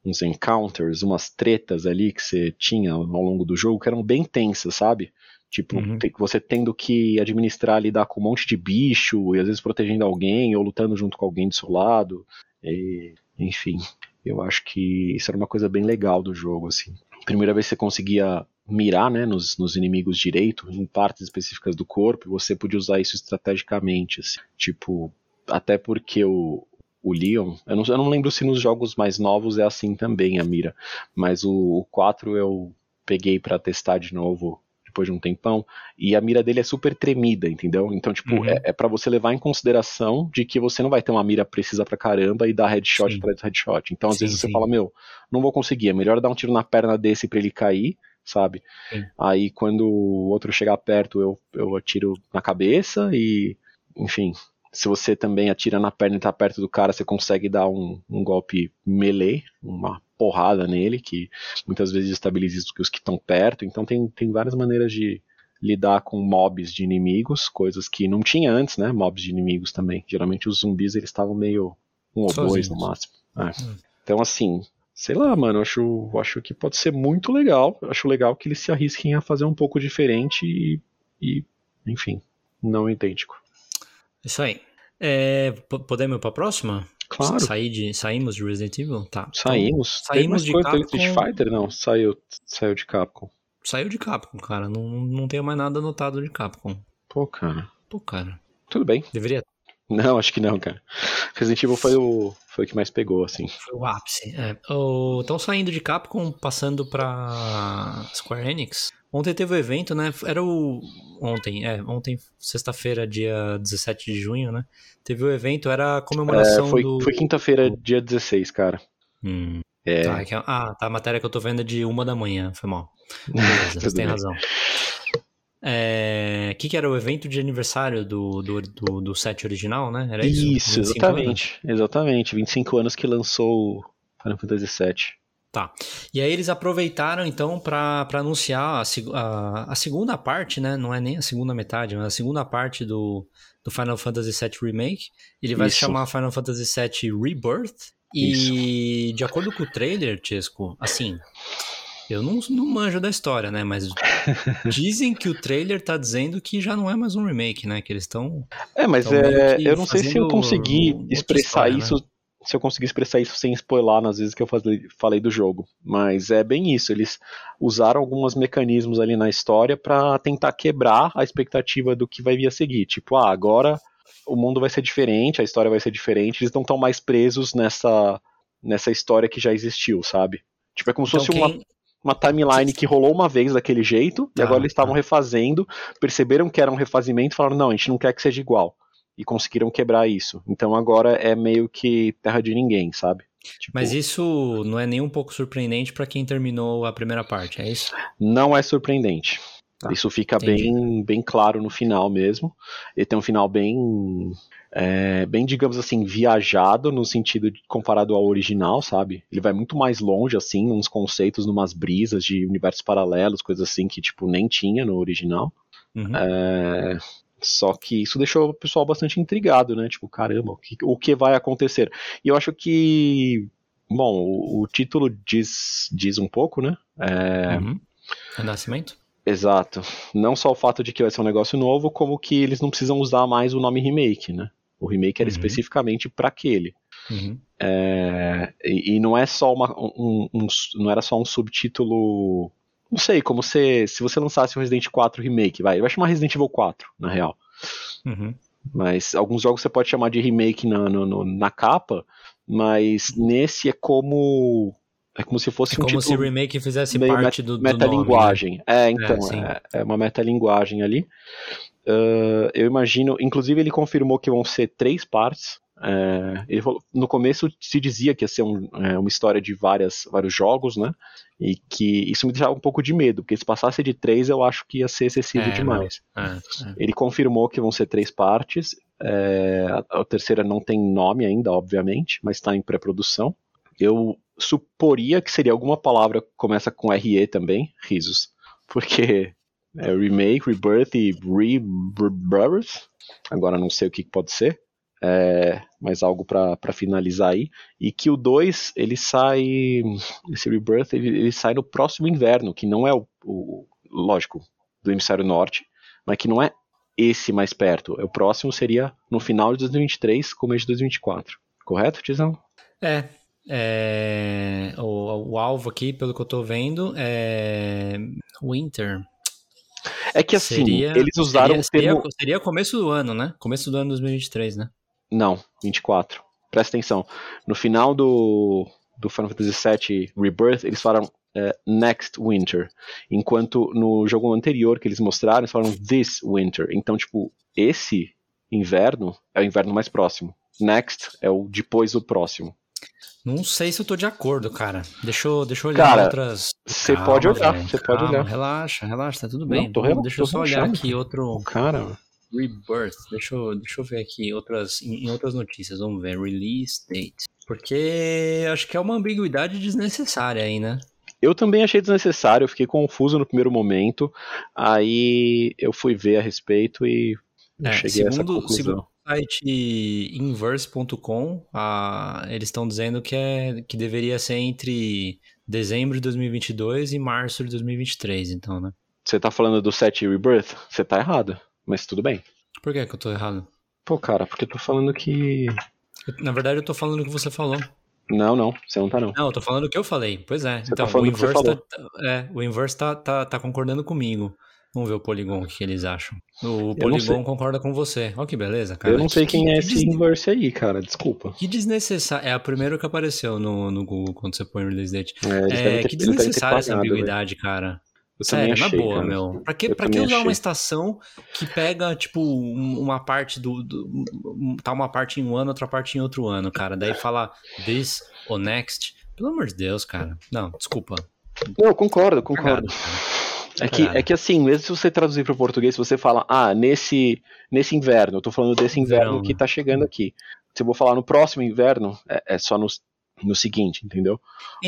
uns encounters, umas tretas ali que você tinha ao longo do jogo que eram bem tensas, sabe? Tipo, uhum. você tendo que administrar, lidar com um monte de bicho, e às vezes protegendo alguém, ou lutando junto com alguém do seu lado. E, enfim. Eu acho que isso era uma coisa bem legal do jogo, assim. Primeira vez que você conseguia mirar, né, nos, nos inimigos direito, em partes específicas do corpo, você podia usar isso estrategicamente, assim. Tipo, até porque o, o Leon, eu não, eu não lembro se nos jogos mais novos é assim também a mira, mas o, o 4 eu peguei para testar de novo depois de um tempão, e a mira dele é super tremida, entendeu? Então, tipo, uhum. é, é para você levar em consideração de que você não vai ter uma mira precisa pra caramba e dar headshot sim. atrás headshot. Então, às sim, vezes você sim. fala, meu, não vou conseguir, é melhor dar um tiro na perna desse para ele cair sabe? Aí quando o outro chegar perto, eu, eu atiro na cabeça e, enfim, se você também atira na perna e tá perto do cara, você consegue dar um, um golpe melee, uma porrada nele, que muitas vezes estabiliza os que estão perto. Então tem, tem várias maneiras de lidar com mobs de inimigos, coisas que não tinha antes, né? Mobs de inimigos também. Geralmente os zumbis eles estavam meio um ou Sozinhos. dois no máximo. É. Hum. Então assim, sei lá, mano, eu acho, acho que pode ser muito legal. Acho legal que eles se arrisquem a fazer um pouco diferente e, e enfim, não idêntico. Isso aí. É, po- podemos ir pra próxima? Claro. Sair de, saímos de Resident Evil? Tá. Então, Saímos. Teve saímos de Capcom. Street Fighter? Não, saiu, saiu de Capcom. saiu de Capcom, cara. Não, não tenho mais nada anotado de Capcom. Pô, cara. Pô, cara. Tudo bem. Deveria Não, acho que não, cara. Resident Evil foi o, foi o que mais pegou, assim. Foi o ápice. É. Estão saindo de Capcom, passando pra Square Enix. Ontem teve o evento, né? Era o. Ontem, é. Ontem, sexta-feira, dia 17 de junho, né? Teve o evento, era a É, comemoração foi do. foi quinta-feira, dia 16, cara. Hum, É, tá, é que- ah, tá. A matéria que eu tô vendo é de uma da manhã. Foi mal. (laughs) Beleza, você Tudo tem bem. razão. O que, que era o evento de aniversário do, do, do, do set original, né? Era isso? Isso, 25 anos? exatamente. Exatamente. 25 anos que lançou o Final Fantasy VII. Tá. E aí eles aproveitaram então para anunciar a, a, a segunda parte, né? Não é nem a segunda metade, mas a segunda parte do, do Final Fantasy VII Remake. Ele vai se Isso. chamar Final Fantasy VII Rebirth. E de acordo com o trailer, Chesco, assim, eu não, não manjo da história, né? Mas (laughs) dizem que o trailer tá dizendo que já não é mais um remake, né? Que eles estão. É, mas é, eu não sei se eu consegui expressar história, né? isso. Se eu consegui expressar isso sem spoiler nas vezes que eu falei, do jogo. Mas é bem isso. Eles usaram alguns mecanismos ali na história pra tentar quebrar a expectativa do que vai vir a seguir. Tipo, ah, agora o mundo vai ser diferente, a história vai ser diferente. Eles não estão mais presos nessa, nessa história que já existiu, sabe? Tipo, é como se Então, fosse uma, quem... uma timeline que rolou uma vez daquele jeito, e Tá, agora eles estavam tá. refazendo, perceberam que era um refazimento e falaram, não, a gente não quer que seja igual. E conseguiram quebrar isso. Então agora é meio que terra de ninguém, sabe? Tipo, Mas isso não é nem um pouco surpreendente pra quem terminou a primeira parte, é isso? não é surpreendente. Tá, Isso fica entendi. bem, bem claro no final mesmo. Ele tem um final bem, é, bem, digamos assim, viajado no sentido de, comparado ao original, sabe? Ele vai muito mais longe, assim, uns conceitos, numas brisas de universos paralelos, coisas assim que, tipo, nem tinha no original. Uhum. É, só que isso deixou o pessoal bastante intrigado, né? Tipo, caramba, o que, o que vai acontecer? E eu acho que, bom, o, o título diz, diz um pouco, né? É, Uhum. Renascimento? Exato. Não só o fato de que vai ser um negócio novo, como que eles não precisam usar mais o nome remake, né? O remake era Uhum. especificamente para aquele. Uhum. É, e, e não é só uma, um, um- não era só um subtítulo. Não sei, como se, se você lançasse um Resident 4 remake, vai, vai chamar Resident Evil 4, na real. Uhum. Mas alguns jogos você pode chamar de remake na, no- no- na capa, mas nesse é como. É como se fosse É um como se o remake fizesse parte do, do metalinguagem. É, então, sim. é, é uma metalinguagem ali. Ah, eu imagino, inclusive ele confirmou que vão ser três partes. É, ele falou- no começo se dizia que ia ser um- é, uma história de várias, vários jogos, né? E que isso me deixava um pouco de medo, porque se passasse de três eu acho que ia ser excessivo É, demais. É, é. Ele confirmou que vão ser três partes. é, a, a terceira não tem nome ainda, obviamente, mas está em pré-produção. Eu suporia que seria alguma palavra que começa com RE também, risos. Porque é remake, rebirth e rebirth. Agora não sei o que pode ser. É, mas algo para finalizar aí. E que o 2, ele sai. Esse rebirth, ele, ele sai no próximo inverno, que não é o, o lógico, do hemisfério norte, mas que não é esse mais perto. O próximo seria no final de 2023, começo de 2024. Correto, Tizão? É, é, o, o alvo aqui, pelo que eu tô vendo, é Winter. É que assim, Seria- eles usaram seria, o termo. seria, seria começo do ano, né? Começo do ano 2023, né? Não, 24. Presta atenção. No final do, do Final Fantasy VII Rebirth, eles falaram é, Next Winter. Enquanto no jogo anterior que eles mostraram, eles falaram This Winter. Então, tipo, esse inverno é o inverno mais próximo. Next é o depois do próximo. Não sei se eu tô de acordo, cara. Deixa eu, deixa eu olhar Cara, outras. Você pode olhar, você pode olhar. Relaxa, relaxa, tá tudo bem. Não, tô deixa tô eu só olhar aqui outro Cara, Rebirth. Deixa eu, deixa eu ver aqui outras, em, em outras notícias. Vamos ver. Release date. Porque acho que é uma ambiguidade desnecessária aí, né? eu também achei desnecessário, eu fiquei confuso no primeiro momento. Aí eu fui ver a respeito e É, cheguei a essa segundo, conclusão. segundo site inverse.com, ah, eles estão dizendo que, é, que deveria ser entre dezembro de 2022 e março de 2023, então, né? Você tá falando do 7 Rebirth? Você tá errado, mas tudo bem. Por que, que eu tô errado? Pô, cara, porque eu tô falando que. Na verdade, eu tô falando o que você falou. Não, não, você não tá não. Não, eu tô falando o que eu falei. Pois é. Você então, tá falando o o que você Inverse, falou. tá, é, o Inverse tá, tá, tá concordando comigo. Vamos ver o Polygon, o que eles acham. O. Polygon concorda com você. Olha que beleza, cara. eu não sei Que- quem é que esse des- Inverse aí, cara, desculpa. Que desnecessário. É a primeira que apareceu no, no Google quando você põe release date. É, É, ter- que desnecessária essa ambiguidade, cara. Eu Sério, achei, na boa, cara. meu. Pra que, Eu pra que usar achei. uma estação que pega, tipo, um- uma parte do, do- Tá uma parte em um ano, outra parte em outro ano, cara. Daí fala this ou next. Pelo amor de Deus, cara. Não, desculpa. Não, eu concordo, concordo. Cagada, cara. É que, é que assim, mesmo se você traduzir para o português, se você fala, ah, nesse, nesse inverno, eu tô falando desse inverno Verão, que né? tá chegando aqui. Se eu vou falar no próximo inverno, é, é só no, no seguinte, entendeu?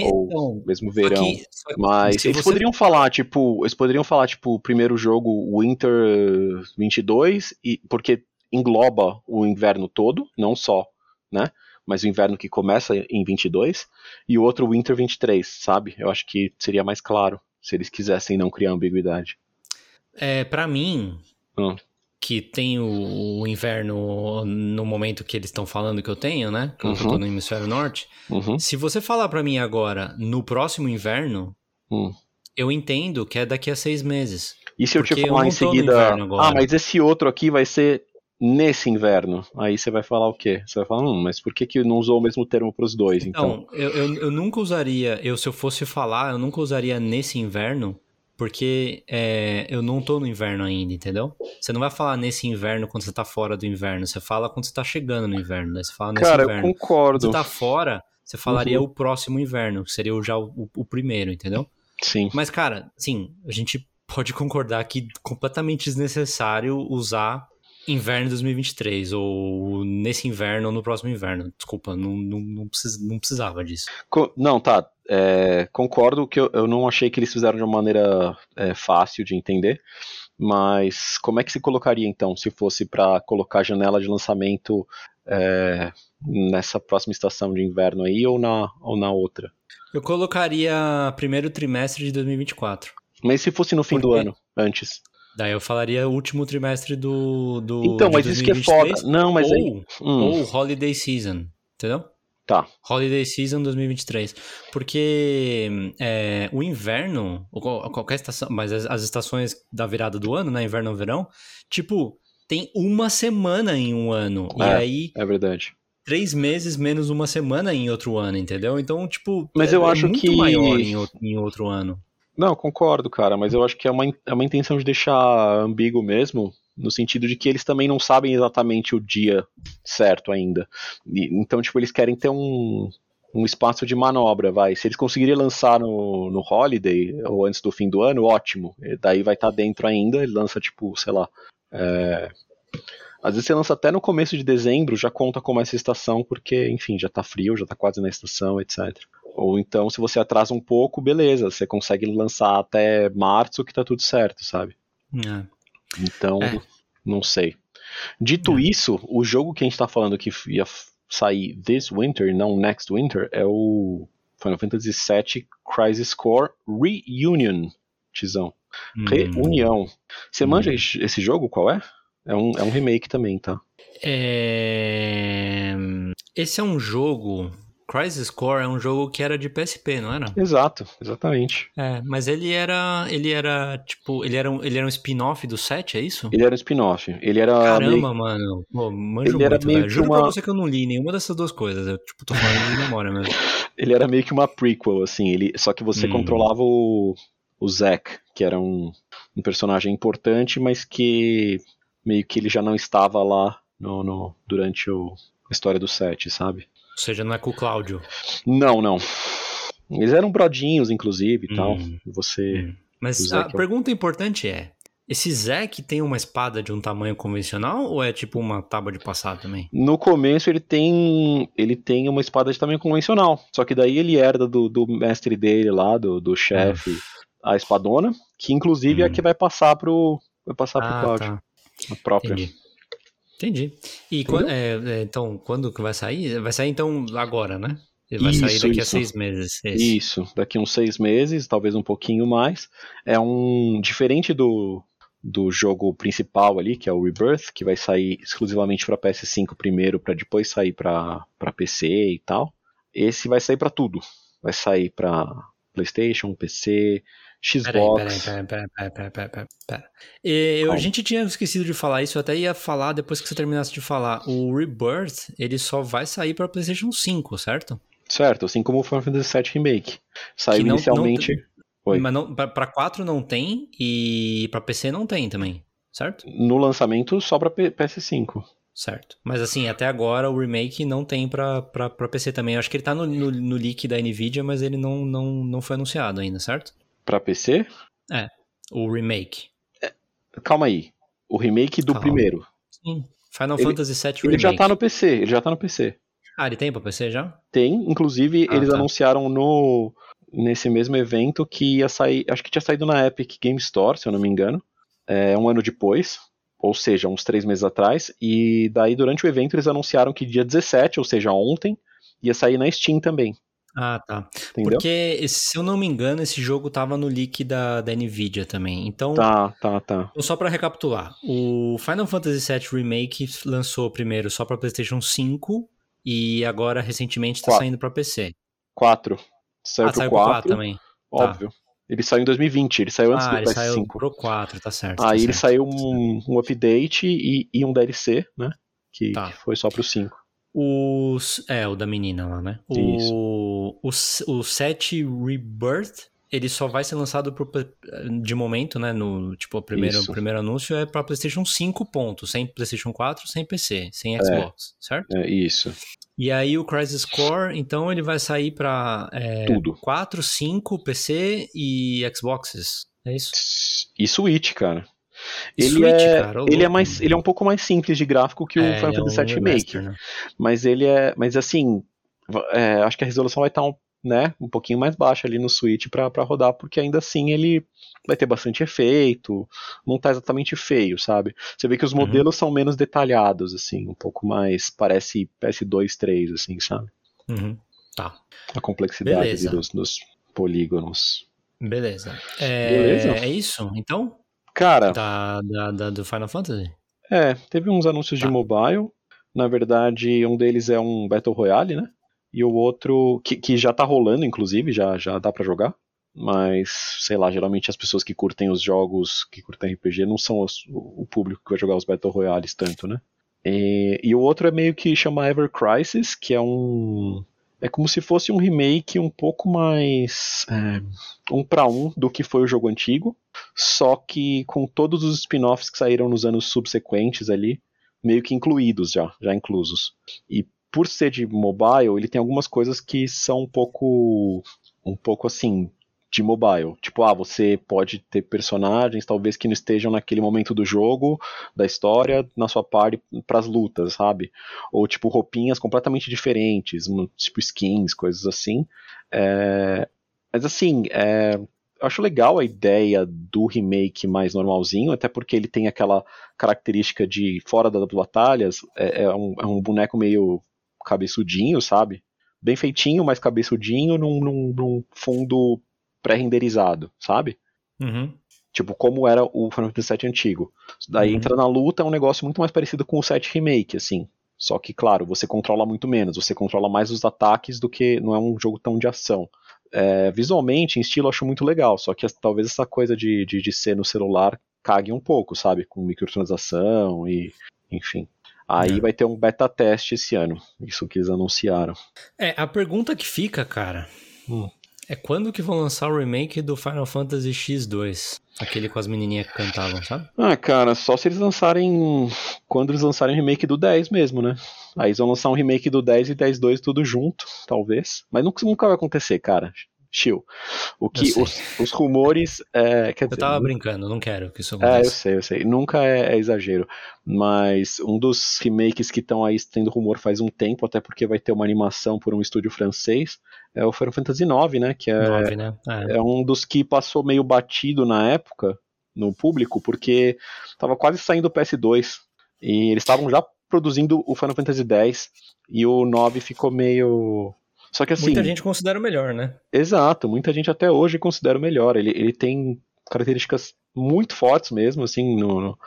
Ou Então, mesmo só verão. que Mas eles você- poderiam falar, tipo, eles poderiam falar, tipo, o primeiro jogo Winter 22, e, porque engloba o inverno todo, não só, né? Mas o inverno que começa em 22, e o outro Winter 23, sabe? Eu acho que seria mais claro, se eles quisessem não criar ambiguidade. É, pra mim, Hum. que tem o, o inverno no momento que eles estão falando que eu tenho, né? Que eu Uhum. tô no hemisfério norte. Uhum. Se você falar pra mim agora, no próximo inverno, Hum. eu entendo que é daqui a seis meses. E se eu te eu falar não em seguida, ah, mas esse outro aqui vai ser nesse inverno. Aí você vai falar o quê? Você vai falar, hum, mas por que, que não usou o mesmo termo para os dois? Então, Então, eu, eu, eu nunca usaria, eu se eu fosse falar, eu nunca usaria nesse inverno, porque é, eu não tô no inverno ainda, entendeu? Você não vai falar nesse inverno quando você tá fora do inverno, você fala quando você tá chegando no inverno, daí você fala nesse cara, eu inverno. Quando concordo. você tá fora, você falaria Uhum. o próximo inverno, que seria o- já o, o primeiro, entendeu? Sim. Mas, cara, sim, a gente pode concordar que completamente desnecessário usar inverno 2023, ou nesse inverno ou no próximo inverno. Desculpa, não, não, não, precis- não precisava disso. Co- Não, tá. é, concordo que eu, eu não achei que eles fizeram de uma maneira é, fácil de entender. Mas como é que se colocaria então, se fosse para colocar a janela de lançamento é, nessa próxima estação de inverno aí ou na, ou na outra? Eu colocaria primeiro trimestre de 2024. Mas se fosse no fim Por do ano, antes? Daí eu falaria último trimestre do. do Então, mas isso que é 2023, foda. Não, mas ou, aí. Hum, ou Holiday Season, entendeu? Tá. Holiday Season 2023. Porque é, o inverno, qualquer estação, mas as, as estações da virada do ano, né? Inverno ou verão, tipo, tem uma semana em um ano. E É. aí, É verdade. três meses menos uma semana em outro ano, entendeu? Então, tipo, Mas é, eu é acho muito que- maior em outro ano. Não, concordo, cara, mas eu acho que é uma, é uma intenção de deixar ambíguo mesmo, no sentido de que eles também não sabem exatamente o dia certo ainda. E- então, tipo, eles querem ter um, um espaço de manobra, vai. Se eles conseguirem lançar no, no Holiday, ou antes do fim do ano, ótimo. E daí vai estar dentro ainda, ele lança, tipo, sei lá. é, Às vezes você lança até no começo de dezembro, já conta como essa estação, porque, enfim, já tá frio, já tá quase na estação, etc. Ou então, se você atrasa um pouco, beleza, você consegue lançar até março que tá tudo certo, sabe? É. Então, É. não sei. Dito isso, o jogo que a gente tá falando que ia sair this winter, não next winter, é o Final Fantasy VII Crisis Core Reunion, Tizão. Hum. Reunião. Você Hum. manja esse esse jogo? Qual é? É um, é um remake também, tá? É... Esse é um jogo. Crisis Core é um jogo que era de PSP, não era? Exato, exatamente. É, mas ele era. Ele era, tipo, ele era um, ele era um spin-off do 7, é isso? Ele era um spin-off. Ele era. Caramba, meio- mano. Pô, manjo Ele era muito, meio velho. Juro uma- pra você que eu não li nenhuma dessas duas coisas. Eu, tipo, tô falando de memória mesmo. (laughs) Ele era meio que uma prequel, assim. Ele, só que você Hum. controlava o, o Zack, que era um, um personagem importante, mas que meio que ele já não estava lá no, no- durante o, a história do set, sabe? Ou seja, não é com o Cláudio. Não, não. Eles eram brodinhos, inclusive, e tal. Hum. Você. Hum. Mas a é pergunta importante é: esse Zack tem uma espada de um tamanho convencional ou é tipo uma tábua de passar também? No começo ele tem. Ele tem uma espada de tamanho convencional. Só que daí ele herda do, do mestre dele lá, do, do chefe, a espadona, que inclusive é a Hum. que vai passar pro. Vai passar pro Ah, Cláudio. tá. A própria. Entendi. Entendi. E Entendeu? quan- é, é, então, quando que vai sair? Vai sair então agora, né? Vai sair Isso, daqui a isso. seis meses. esse. Isso, daqui uns seis meses, talvez um pouquinho mais. É um. Diferente do, do jogo principal ali, que é o Rebirth, que vai sair exclusivamente para PS5 primeiro, para depois sair para PC e tal. Esse vai sair para tudo. Vai sair para PlayStation, PC, Xbox. peraí, peraí, peraí, peraí, peraí, peraí, peraí. Eu- a gente tinha esquecido de falar isso, eu até ia falar depois que você terminasse de falar. O Rebirth, ele só vai sair pra PlayStation 5, certo? Certo, assim como o Final Fantasy VII Remake. Saiu não- inicialmente. Oi. Mas não, pra, pra 4 não tem e pra PC não tem também, certo? No lançamento só para PS5. Certo. Mas assim, até agora o remake não tem pra, pra, pra PC também. Eu acho que ele tá no, no, no leak da Nvidia, mas ele não, não, não foi anunciado ainda, certo? Para PC? O remake. Calma aí. O remake do Calma. primeiro. Sim. Final Ele- Fantasy VII Ele Remake. já tá no PC, ele já tá no PC. Ah, ele tem pra PC já? Tem, inclusive Ah, eles tá. anunciaram no nesse mesmo evento que ia sair, acho que tinha saído na Epic Game Store, se eu não me engano, é, um ano depois, ou seja, uns três meses atrás, e daí durante o evento eles anunciaram que dia 17, ou seja, ontem, ia sair na Steam também, Ah, tá. entendeu? Porque, se eu não me engano, esse jogo tava no leak da, da Nvidia também. Então, Tá, tá, tá. só pra recapitular, o Final Fantasy VII Remake lançou primeiro só pra PlayStation 5 e agora recentemente tá Quatro. saindo pra PC. 4. Saiu ah, pro saiu pro 4, 4 também. óbvio. Ele saiu em 2020, ele saiu antes Ah, do ele PS5. saiu pro 4, tá certo. tá Aí ele certo. saiu um, um update e, e um DLC, né? Que, Tá. que foi só pro 5. Os, é, o da menina lá, né? Isso. O, o, o 7 Rebirth, ele só vai ser lançado pro, de momento, né? No, tipo, o primeiro, Isso. o primeiro anúncio é pra PlayStation 5 pontos, sem PlayStation 4, sem PC, sem Xbox, certo? É isso. E aí o Crisis Core, então ele vai sair pra é, Tudo. 4, 5, PC e Xboxes. É isso? E Switch, cara. Ele, Switch, é, cara, ele é mais, ele é um pouco mais simples de gráfico que o É, Final é Fantasy VII Remake, né? mas ele é, mas assim, é, acho que a resolução vai estar um, né, um pouquinho mais baixa ali no Switch pra pra rodar, porque ainda assim ele vai ter bastante efeito, não tá exatamente feio, sabe? Você vê que os Uhum. modelos são menos detalhados, assim, um pouco mais parece PS2, 3, assim, sabe? Uhum. Tá. A complexidade dos, dos polígonos. Beleza. É, Beleza. é isso, então? Cara, Da, da, da- do Final Fantasy? É, teve uns anúncios de Tá. mobile. Na verdade, um deles é um Battle Royale, né? E o outro, que, que já tá rolando, inclusive, já, já dá pra jogar. Mas, sei lá, geralmente as pessoas que curtem os jogos, que curtem RPG, não são os- o público que vai jogar os Battle Royales tanto, né? E, e o outro é meio que chama Ever Crisis, que é um. É como se fosse um remake um pouco mais. é, um pra um do que foi o jogo antigo só que com todos os spin-offs que saíram nos anos subsequentes ali, meio que incluídos já, já inclusos. E por ser de mobile, ele tem algumas coisas que são um pouco, um pouco assim, de mobile. Tipo, ah, você pode ter personagens talvez que não estejam naquele momento do jogo, da história, na sua parte para as lutas, sabe? Ou tipo roupinhas completamente diferentes, tipo skins, coisas assim. É, Mas assim, é, eu acho legal a ideia do remake mais normalzinho, até porque ele tem aquela característica de fora das batalhas, é, é um, é um boneco meio cabeçudinho, sabe? Bem feitinho, mas cabeçudinho num, num, num fundo pré-renderizado, sabe? Uhum. Tipo, como era o Final Fantasy VII antigo. Daí Uhum. entra na luta, é um negócio muito mais parecido com o 7 Remake, assim. Só que, claro, você controla muito menos, você controla mais os ataques do que. Não é um jogo tão de ação. É, visualmente, em estilo, eu acho muito legal, só que talvez essa coisa de, de, de ser no celular cague um pouco, sabe? Com microtransação e. Enfim. Aí É. vai ter um beta teste esse ano. Isso que eles anunciaram. É, a pergunta que fica, cara, Hum. É quando que vão lançar o remake do Final Fantasy X2? Aquele com as menininhas que cantavam, sabe? Ah, cara, só se eles lançarem. Quando eles lançarem o remake do 10 mesmo, né? Aí eles vão lançar um remake do 10 e 10.2 tudo junto, talvez. Mas nunca vai acontecer, cara. Chill. O que os, os, rumores. É, quer eu dizer, tava brincando, não quero que isso aconteça. É, eu sei, eu sei. Nunca é, é exagero. Mas um dos remakes que estão aí tendo rumor faz um tempo, até porque vai ter uma animação por um estúdio francês, é o Final Fantasy IX, né? Que é, 9, né? é. é um dos que passou meio batido na época no público, porque tava quase saindo o PS2. E eles estavam já produzindo o Final Fantasy X e o 9 ficou meio só que assim. Muita gente considera o melhor, né? Exato, muita gente até hoje considera o melhor. Ele, ele tem características muito fortes mesmo, assim, no, no,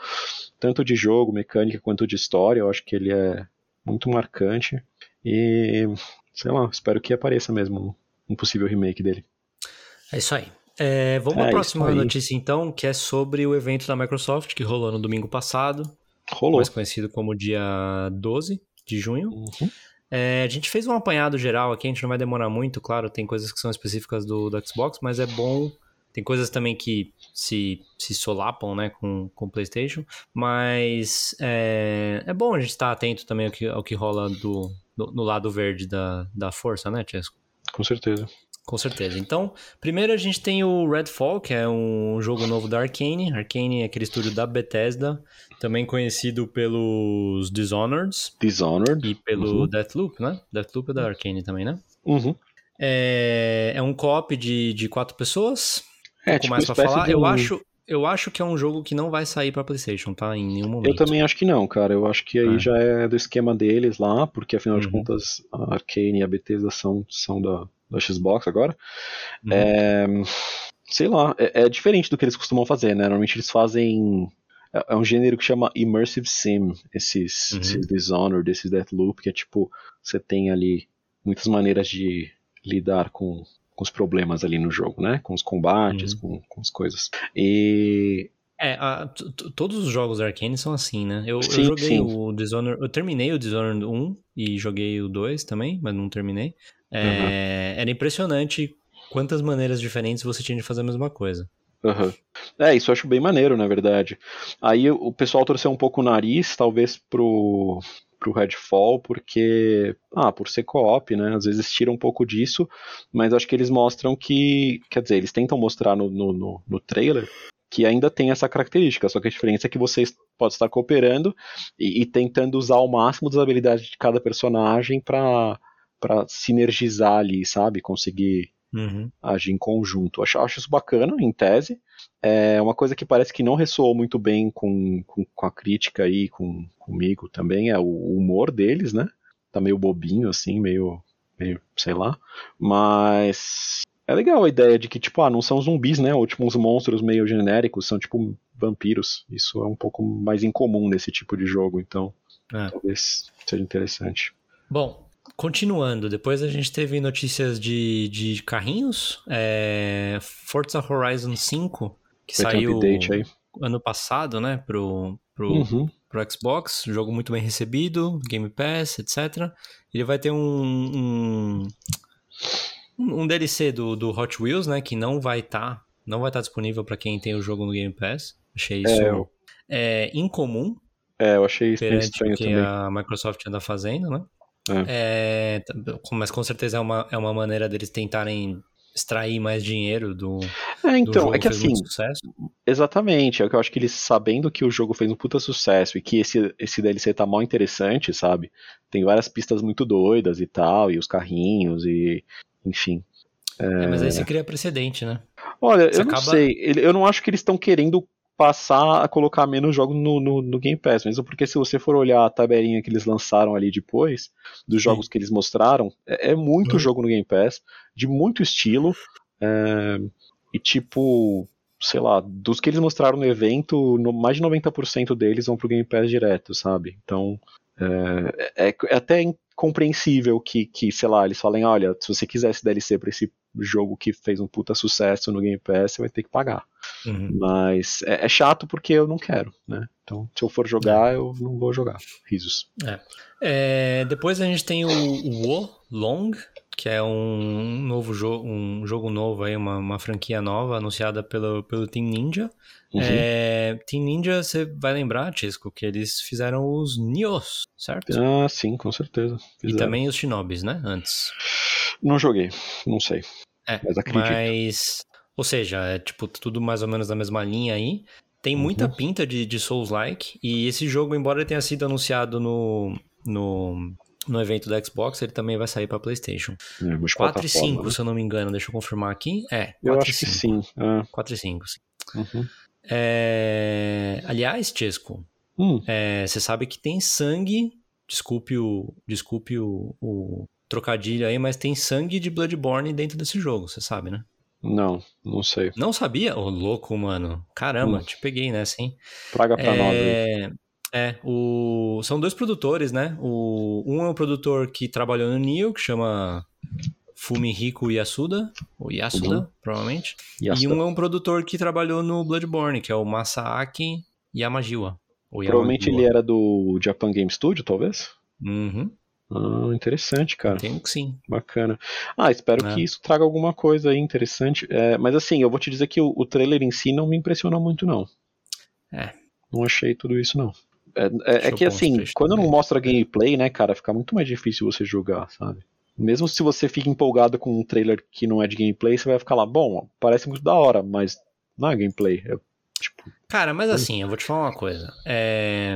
tanto de jogo, mecânica, quanto de história. Eu acho que ele é muito marcante. E, sei lá, espero que apareça mesmo um possível remake dele. É isso aí. É, vamos é, à próxima notícia, então, que é sobre o evento da Microsoft que rolou no domingo passado. Rolou. Mais conhecido como dia 12 de junho. Uhum. É, a gente fez um apanhado geral aqui, a gente não vai demorar muito, claro, tem coisas que são específicas do, do Xbox, mas é bom. Tem coisas também que se, se solapam né, com o PlayStation, mas é, é bom a gente estar atento também ao que, ao que rola do, do, no lado verde da, da força, né, Chesco? Com certeza. Com certeza. Então, primeiro a gente tem o Redfall, que é um jogo novo da Arkane. Arkane é aquele estúdio da Bethesda também conhecido pelos Dishonored. Dishonored. E pelo uhum. Deathloop, né? Deathloop é da Arkane também, né? Uhum. É, é um co-op de, de quatro pessoas. É, um tipo mais pra falar. Eu, acho, eu acho que é um jogo que não vai sair pra PlayStation, tá? Em nenhum momento. Eu também acho que não, cara. Eu acho que aí é. já é do esquema deles lá, porque afinal uhum. de contas a Arkane e a Bethesda são, são da, da Xbox agora. Uhum. É, sei lá, é, é, diferente do que eles costumam fazer, né? Normalmente eles fazem é, é um gênero que chama Immersive Sim, esses, uhum. esses Dishonored, esses Deathloop, que é tipo, você tem ali muitas maneiras de lidar com, com os problemas ali no jogo, né? Com os combates, uhum. com, com as coisas. E é, a, todos os jogos da Arkane são assim, né? Eu, sim, eu joguei sim. o Dishonored, eu terminei o Dishonored 1 e joguei o 2 também, mas não terminei. É, uhum. Era impressionante quantas maneiras diferentes você tinha de fazer a mesma coisa. Uhum. É, isso eu acho bem maneiro, na verdade. Aí o pessoal torceu um pouco o nariz, talvez, pro, pro Redfall, porque, ah, por ser co-op, né, às vezes tira um pouco disso, mas acho que eles mostram que, quer dizer, eles tentam mostrar no, no, no, no trailer que ainda tem essa característica, só que a diferença é que vocês podem estar cooperando e, e tentando usar ao máximo das habilidades de cada personagem para sinergizar ali, sabe? Conseguir uhum. agir em conjunto. Acho, acho isso bacana, em tese. É uma coisa que parece que não ressoou muito bem com, com, com a crítica aí, com, comigo também, é o humor deles, né? Tá meio bobinho, assim, meio, meio, sei lá. Mas é legal a ideia de que, tipo, ah, não são zumbis, né? Ou tipo uns monstros meio genéricos, são tipo vampiros. Isso é um pouco mais incomum nesse tipo de jogo, então é. talvez seja interessante. Bom, Continuando, depois a gente teve notícias de, de carrinhos. É, Forza Horizon 5, que saiu ano passado, né, pro, pro, uhum. pro Xbox. Jogo muito bem recebido, Game Pass, etc. Ele vai ter um, um, um DLC do, do Hot Wheels, né, que não vai estar tá, não vai estar tá disponível para quem tem o jogo no Game Pass. Achei isso é, eu... é, incomum. É, eu achei isso estranho que também. a Microsoft anda fazendo, né? É. É, mas com certeza é uma, é uma maneira deles tentarem extrair mais dinheiro do, é, então, do jogo é que assim, exatamente, é o que eu acho que eles sabendo que o jogo fez um puta sucesso e que esse, esse DLC tá mal interessante, sabe? Tem várias pistas muito doidas e tal, e os carrinhos e enfim. É... É, mas aí você cria precedente, né? Olha, você eu acaba... não sei, eu não acho que eles estão querendo passar a colocar menos jogos no, no, no, Game Pass, mesmo porque se você for olhar a tabelinha que eles lançaram ali depois, dos jogos Sim. que eles mostraram, é, é muito uhum. jogo no Game Pass, de muito estilo, é, e tipo, sei lá, dos que eles mostraram no evento, no, mais de 90% deles vão pro Game Pass direto, sabe? Então, é, é, é até compreensível que, que, sei lá, eles falem, olha, se você quiser esse DLC pra esse jogo que fez um puta sucesso no Game Pass, você vai ter que pagar. Uhum. Mas é, é, chato porque eu não quero, né? Então, se eu for jogar, é. eu não vou jogar. Risos. É. é depois a gente tem o, o Wo Long, que é um novo jogo, um jogo novo aí, uma, uma franquia nova anunciada pelo, pelo Team Ninja. Uhum. É, Team Ninja, você vai lembrar, Tisco, que eles fizeram os Nios, certo? Ah, sim, com certeza. Fizeram. E também os Shinobis, né? Antes. Não joguei, não sei. É, Mas acredito. mas... Ou seja, é tipo tudo mais ou menos na mesma linha aí. Tem muita Uhum. pinta de, de Souls-like. E esse jogo, embora ele tenha sido anunciado no, no, no evento da Xbox, ele também vai sair pra PlayStation. É, 4 e multiplataforma, 5, né? se eu não me engano. Deixa eu confirmar aqui. É, 4 Eu acho que 5. sim. é. 4 e 5, sim. Uhum. É... Aliás, Chesco, Hum, é, você sabe que tem sangue. Desculpe o, desculpe o, o trocadilho aí, mas tem sangue de Bloodborne dentro desse jogo, você sabe, né? não, não sei. Não sabia? Ô, louco, mano. Caramba, Hum. te peguei nessa, hein? Praga pra nós aí. É, é, o... são dois produtores, né? O... Um é um produtor que trabalhou no Nioh, que chama Fumihiko Yasuda, ou Yasuda, Uhum. provavelmente. E E um é um produtor que trabalhou no Bloodborne, que é o Masaaki Yamajiwa. Ou Provavelmente ele Yamajiwa. era do Japan Game Studio, talvez? Uhum, Ah, interessante, cara. tenho que sim. Bacana. Ah, espero É. que isso traga alguma coisa aí interessante. É, mas assim, eu vou te dizer que o, o trailer em si não me impressionou muito, não. É. Não achei tudo isso, não. É, é- é que assim, quando não também. mostra gameplay, né, cara, fica muito mais difícil você julgar, sabe? Mesmo se você fica empolgado com um trailer que não é de gameplay, você vai ficar lá, bom, parece muito da hora, mas não é gameplay. É, tipo, Cara, mas assim, eu vou te falar uma coisa. É,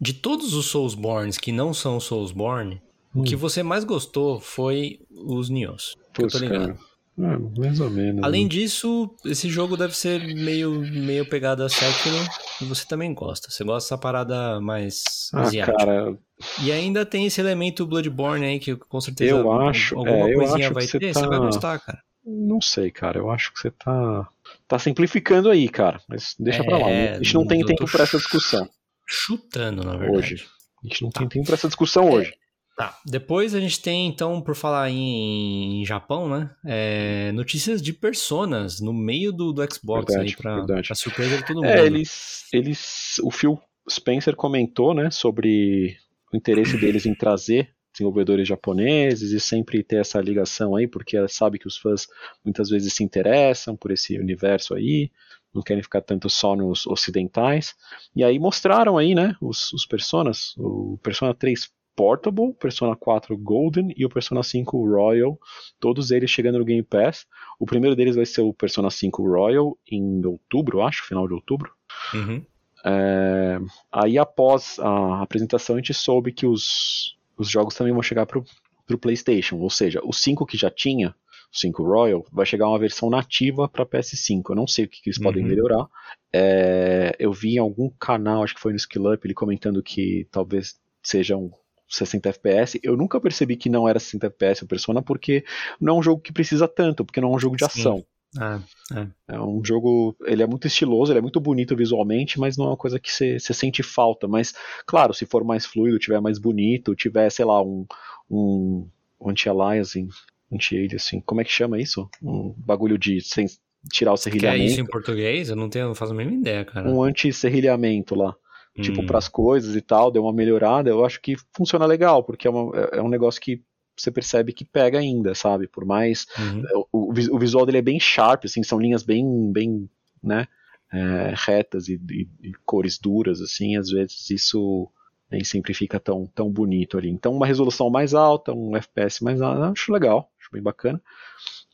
De todos os Soulsborns que não são Soulsborne, o Hum. que você mais gostou foi os Niohs. Que eu tô ligado. É, mais ou menos. Além né? disso, esse jogo deve ser meio, meio pegada Sekiro e você também gosta. Você gosta dessa parada mais Ah, asiática. cara, E ainda tem esse elemento Bloodborne aí que com certeza Eu acho, alguma é, eu coisinha acho vai que você ter, tá- você vai gostar, cara. Não sei, cara. Eu acho que você tá, tá simplificando aí, cara. Mas deixa pra lá. É, A gente não tem eu tempo tô pra essa discussão Chutando, na verdade. hoje. A gente não Tá. tem tempo pra essa discussão hoje. Tá, depois a gente tem, então, por falar em, em Japão, né? é, notícias de personas no meio do, do Xbox Verdade, aí, pra, verdade. pra surpresa de todo mundo. É, eles, eles. O Phil Spencer comentou, né, sobre o interesse deles em trazer desenvolvedores japoneses e sempre ter essa ligação aí, porque ela sabe que os fãs muitas vezes se interessam por esse universo aí, não querem ficar tanto só nos ocidentais. E aí mostraram aí, né, os, os personas, o Persona 3 Portable, Persona 4 Golden e o Persona 5 Royal, todos eles chegando no Game Pass. O primeiro deles vai ser o Persona 5 Royal em outubro, acho, final de outubro. Uhum. É, aí após a apresentação a gente soube que os, os jogos também vão chegar pro, pro PlayStation, ou seja, o 5 que já tinha, 5 Royal, vai chegar uma versão nativa para PS5. Eu não sei o que, que eles podem Uhum. melhorar. É, eu vi em algum canal, acho que foi no Skill Up, ele comentando que talvez sejam 60 FPS. Eu nunca percebi que não era 60 FPS o Persona, porque não é um jogo que precisa tanto, porque não é um jogo de Sim. ação. Ah, é. É um jogo, ele é muito estiloso, ele é muito bonito visualmente, mas não é uma coisa que você você sente falta. Mas, claro, se for mais fluido, tiver mais bonito, tiver, sei lá, um, um anti-aliasing, anti-aliasing, como é que chama isso? Um bagulho de sem tirar o Que é isso serrilhamento. em português? Eu não tenho, não faço a mínima ideia, cara. Um anti-serrilhamento lá, tipo, Hum. para as coisas e tal, deu uma melhorada. Eu acho que funciona legal, porque é, uma- é- é um negócio que você percebe que pega ainda, sabe? Por mais Uhum. o, o o visual dele é bem sharp, assim, são linhas bem, bem, né, é, retas e, e- e cores duras, assim, às vezes isso nem sempre fica tão, tão bonito ali. Então uma resolução mais alta, um FPS mais alto, acho legal, acho bem bacana.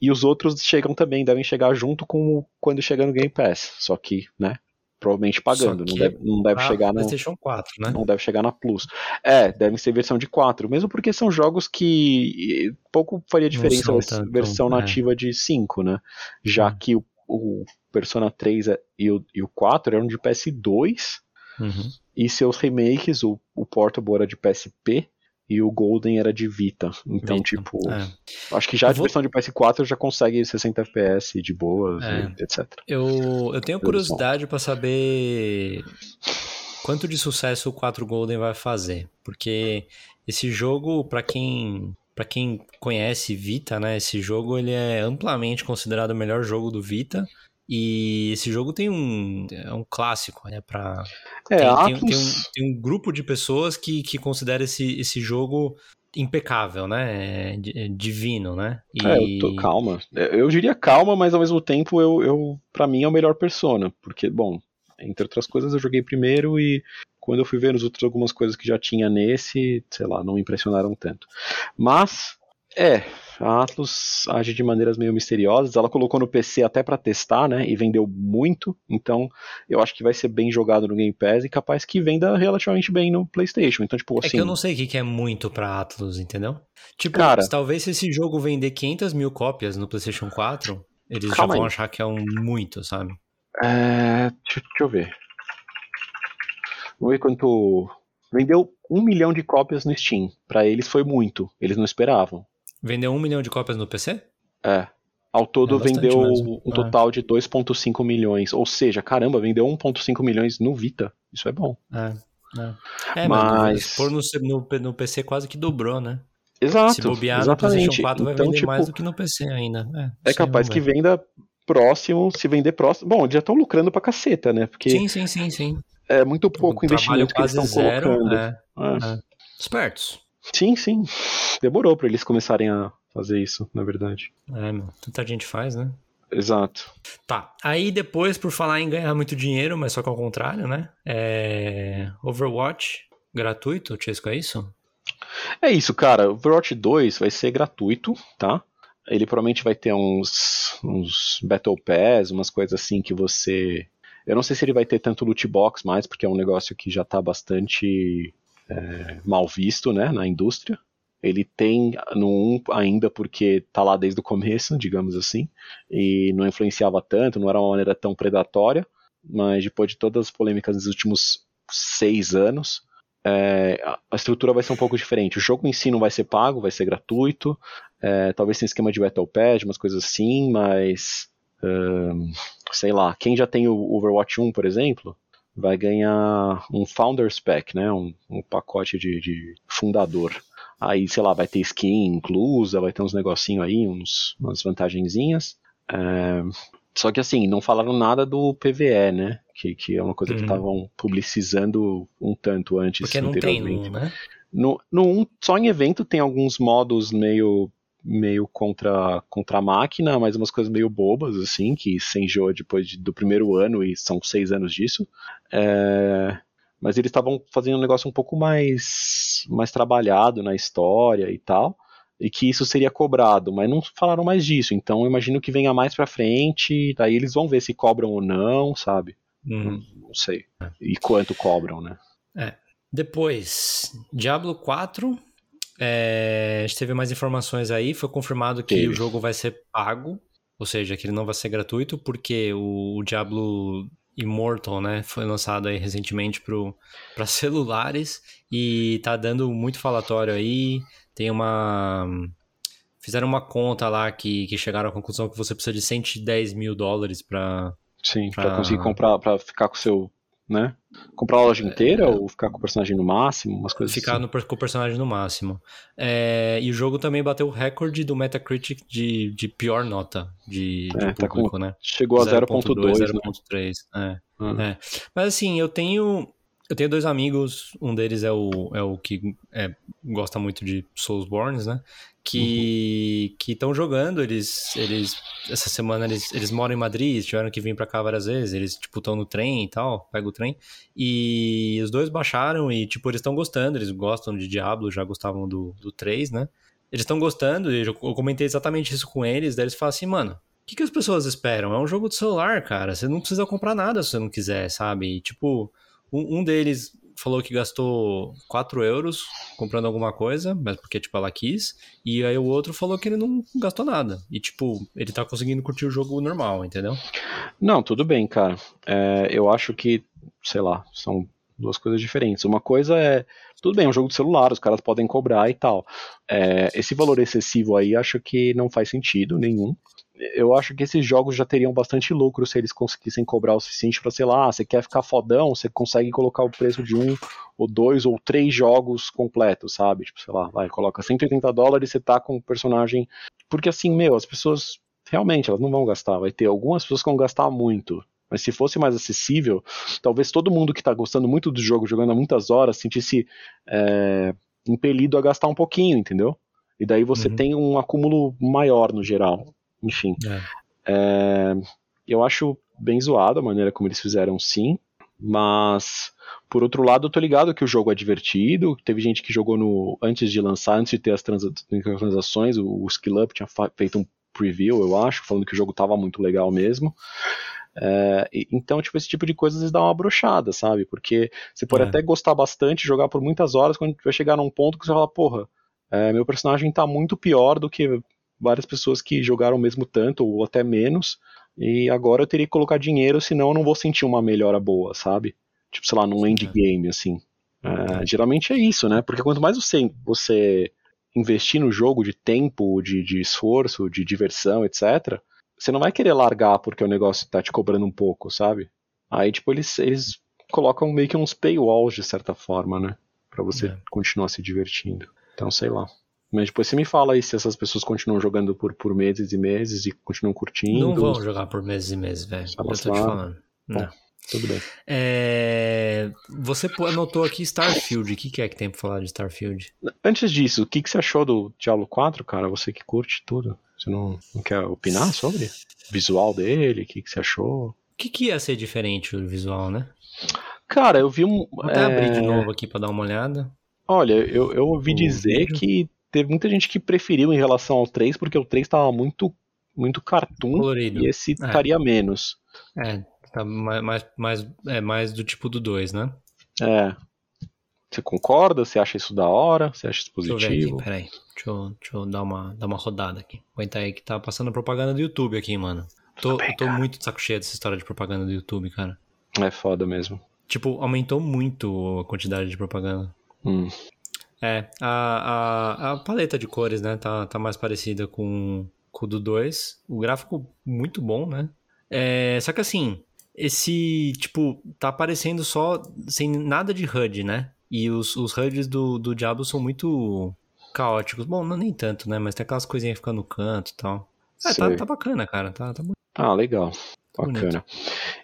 E os outros chegam também, devem chegar junto com quando chega no Game Pass, só que, né, provavelmente pagando, não deve, não deve chegar no, PlayStation 4, né? não deve chegar na Plus. É, devem ser versão de 4, mesmo porque são jogos que pouco faria diferença tanto, versão é. nativa de 5, né? Já Hum. que o, o Persona 3 é- e o, e o 4 eram de PS2, Uhum. e seus remakes, o, o Portable era de PSP e o Golden era de Vita. Então, Vita, tipo, é. acho que já a vou- versão de PS4 já consegue 60 FPS de boas, É. e etc. Eu, eu tenho curiosidade pra saber quanto de sucesso o 4 Golden vai fazer, porque esse jogo, pra quem para quem conhece Vita, né, esse jogo ele é amplamente considerado o melhor jogo do Vita. E esse jogo tem um é um clássico, né, para É, tem, tem- tem um, tem um grupo de pessoas que, que considera esse, esse jogo impecável, né? É é divino, né? E... É, eu tô, calma. É, Eu diria calma, mas ao mesmo tempo eu, eu para mim é o melhor Persona, porque bom, entre outras coisas eu joguei primeiro e quando eu fui ver nos outros algumas coisas que já tinha nesse, sei lá, não me impressionaram tanto. Mas É, a Atlus age de maneiras meio misteriosas. Ela colocou no PC até para testar, né? E vendeu muito. Então, eu acho que vai ser bem jogado no Game Pass e capaz que venda relativamente bem no PlayStation. Então, tipo, assim. É que eu assim não sei o que é muito pra Atlus, entendeu? Tipo, cara, talvez se esse jogo vender 500 mil cópias no PlayStation 4, eles já vão aí. achar que é um muito, sabe? É. Deixa, deixa eu ver. Vamos ver quanto. Vendeu um milhão de cópias no Steam. Para eles foi muito. Eles não esperavam. Vendeu um milhão de cópias no PC? É. Ao todo é vendeu mesmo. um total é. de 2,5 milhões. Ou seja, caramba, vendeu 1,5 milhões no Vita. Isso é bom. É, é. é mas. Por no, no, no, PC quase que dobrou, né? Exato. Se bobear exatamente. no PlayStation 4 vai então, vender tipo, mais do que no PC ainda. É, é capaz que venda próximo, se vender próximo. Bom, eles já estão lucrando pra caceta, né? Porque sim, sim, sim, sim. É muito pouco o investimento que eles estão colocando. É, é. Espertos. Sim, sim. Demorou para eles começarem a fazer isso, na verdade. É, meu. Tanta gente faz, né? Exato. Tá. Aí depois, por falar em ganhar muito dinheiro, mas só que ao contrário, né? É... Overwatch gratuito, Chesco, é isso? É isso, cara. Overwatch 2 vai ser gratuito, tá? Ele provavelmente vai ter uns, uns Battle Pass, umas coisas assim que você. Eu não sei se ele vai ter tanto loot box mais, porque é um negócio que já tá bastante é, mal visto né, na indústria. Ele tem no 1 ainda porque tá lá desde o começo, digamos assim, e não influenciava tanto, não era uma maneira tão predatória, mas depois de todas as polêmicas dos últimos seis anos, é, a estrutura vai ser um pouco diferente. O jogo em si não vai ser pago, vai ser gratuito, é, talvez sem esquema de Battle Pass, umas coisas assim, mas sei lá, quem já tem o Overwatch 1, por exemplo, vai ganhar um Founders Pack, né? Um, um pacote de, de, fundador. Aí, sei lá, vai ter skin inclusa, vai ter uns negocinhos aí, uns, umas vantagenzinhas. É, só que assim, não falaram nada do PVE, né? Que, que é uma coisa uhum. que estavam publicizando um tanto antes. Porque não tem no, né? No, no só em evento tem alguns modos meio meio contra, contra a máquina, mas umas coisas meio bobas, assim, que se enjoa depois de, do primeiro ano, e são seis anos disso. É, mas eles estavam fazendo um negócio um pouco mais, mais trabalhado na história e tal, e que isso seria cobrado, mas não falaram mais disso, então eu imagino que venha mais pra frente, daí eles vão ver se cobram ou não, sabe? Uhum. Não, não sei. E quanto cobram, né? É. Depois, Diablo 4 é, a gente teve mais informações aí, foi confirmado que o jogo vai ser pago, ou seja, que ele não vai ser gratuito, porque o, o Diablo Immortal, né, foi lançado aí recentemente para (laughs) celulares e tá dando muito falatório aí. Tem uma. Fizeram uma conta lá que, que chegaram à conclusão que você precisa de 110 mil dólares para. Sim, para conseguir comprar, para ficar com o seu né? Comprar a loja inteira é, ou ficar com o personagem no máximo, umas coisas Ficar assim. no, com o personagem no máximo. É, e o jogo também bateu o recorde do Metacritic de, de pior nota de, é, público, tá com, né? Chegou a 0.2, 0.3. Né? É, uhum. é. Mas assim, eu tenho eu tenho dois amigos, um deles é o, é o que é, gosta muito de Soulsborne, né? Que uhum. que estão jogando, eles eles essa semana eles, eles moram em Madrid, tiveram que vir para cá várias vezes, eles tipo estão no trem e tal, pega o trem. E os dois baixaram e tipo eles estão gostando, eles gostam de Diablo, já gostavam do, do 3, né? Eles estão gostando, e eu comentei exatamente isso com eles, daí eles falam assim, mano, o que, que as pessoas esperam? É um jogo de celular, cara. Você não precisa comprar nada se você não quiser, sabe? E, tipo, um, um deles falou que gastou 4 euros comprando alguma coisa, mas porque, tipo, ela quis. E aí o outro falou que ele não gastou nada. E, tipo, ele tá conseguindo curtir o jogo normal, entendeu? Não, tudo bem, cara. É, eu acho que, sei lá, são duas coisas diferentes. Uma coisa é, tudo bem, é um jogo de celular, os caras podem cobrar e tal. É, esse valor excessivo aí, acho que não faz sentido nenhum eu acho que esses jogos já teriam bastante lucro se eles conseguissem cobrar o suficiente para, sei lá, você quer ficar fodão, você consegue colocar o preço de um ou dois ou três jogos completos, sabe? Tipo, sei lá, vai, coloca 180 dólares e você tá com o personagem. Porque assim, meu, as pessoas realmente elas não vão gastar, vai ter algumas pessoas que vão gastar muito. Mas se fosse mais acessível, talvez todo mundo que está gostando muito do jogo, jogando há muitas horas, sentisse é, impelido a gastar um pouquinho, entendeu? E daí você uhum. tem um acúmulo maior no geral. Enfim. É. É, eu acho bem zoado a maneira como eles fizeram sim. Mas, por outro lado, eu tô ligado que o jogo é divertido. Teve gente que jogou no antes de lançar, antes de ter as transações, o, o Skill Up tinha feito um preview, eu acho, falando que o jogo tava muito legal mesmo. É, então, tipo, esse tipo de coisa às vezes dá uma brochada, sabe? Porque você pode é. até gostar bastante, jogar por muitas horas, quando vai chegar num ponto que você fala, porra, é, meu personagem tá muito pior do que várias pessoas que jogaram mesmo tanto, ou até menos, e agora eu teria que colocar dinheiro, senão eu não vou sentir uma melhora boa, sabe? Tipo, sei lá, num endgame, assim. É, geralmente é isso, né? Porque quanto mais você, você investir no jogo de tempo, de, de esforço, de diversão, etc., você não vai querer largar porque o negócio tá te cobrando um pouco, sabe? Aí, tipo, eles, eles colocam meio que uns paywalls, de certa forma, né? Pra você é. continuar se divertindo. Então, sei lá. Mas depois você me fala aí se essas pessoas continuam jogando por, por meses e meses e continuam curtindo. Não vão jogar por meses e meses, velho. Eu tô te falando. Bom, não. Tudo bem. É... Você anotou aqui Starfield. O que, que é que tem pra falar de Starfield? Antes disso, o que, que você achou do Diablo 4, cara? Você que curte tudo. Você não, não quer opinar sobre? O visual dele, o que, que você achou? O que, que ia ser diferente o visual, né? Cara, eu vi um. Vou até é... abrir de novo aqui pra dar uma olhada. Olha, eu, eu ouvi dizer que teve muita gente que preferiu em relação ao 3, porque o 3 tava muito, muito cartoon Colorido. e esse é. estaria menos. É, tá mais, mais, é mais do tipo do 2, né? É. Você concorda? Você acha isso da hora? Você acha isso positivo? Deixa eu peraí. Deixa eu, deixa eu dar, uma, dar uma rodada aqui. Aguenta aí que tá passando propaganda do YouTube aqui, mano. Tô, bem, tô muito de saco cheio dessa história de propaganda do YouTube, cara. É foda mesmo. Tipo, aumentou muito a quantidade de propaganda. Hum. É, a, a, a paleta de cores, né, tá, tá mais parecida com, com o do 2. O gráfico muito bom, né? É, só que assim, esse, tipo, tá aparecendo só sem nada de HUD, né? E os, os HUDs do, do Diablo são muito caóticos. Bom, não nem tanto, né? Mas tem aquelas coisinhas ficando no canto e tal. É, tá, tá, bacana, cara. Tá, tá Ah, legal. Bacana. Bonito.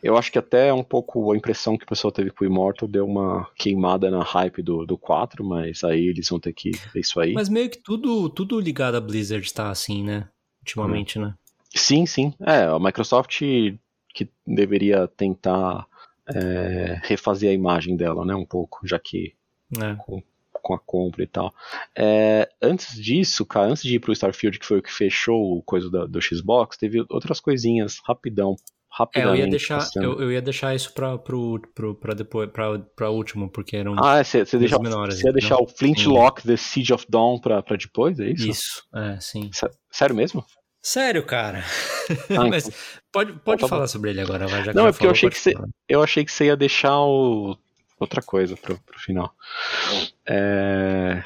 Eu acho que até um pouco a impressão que o pessoal teve com o Immortal deu uma queimada na hype do, do 4, mas aí eles vão ter que ver isso aí. Mas meio que tudo, tudo ligado a Blizzard tá assim, né? Ultimamente, hum. né? Sim, sim. É, a Microsoft que deveria tentar é, refazer a imagem dela, né? Um pouco, já que é. com, com, a compra e tal. É, antes disso, cara, antes de ir pro Starfield, que foi o que fechou o coisa da, do Xbox, teve outras coisinhas, rapidão. É, eu ia deixar, eu, eu, ia deixar isso pra, pro, pro, pra depois, pra, pra último, porque eram. Ah, você é, deixa, menores, ia deixar o Flintlock The Siege of Dawn pra, pra depois, é isso? Isso, é, sim. Sério mesmo? Sério, cara. Ah, (laughs) Mas então. pode, pode tá falar bom. sobre ele agora, vai, já Não, é porque falou, eu achei que você, eu achei que você ia deixar o outra coisa pro, pro final. É...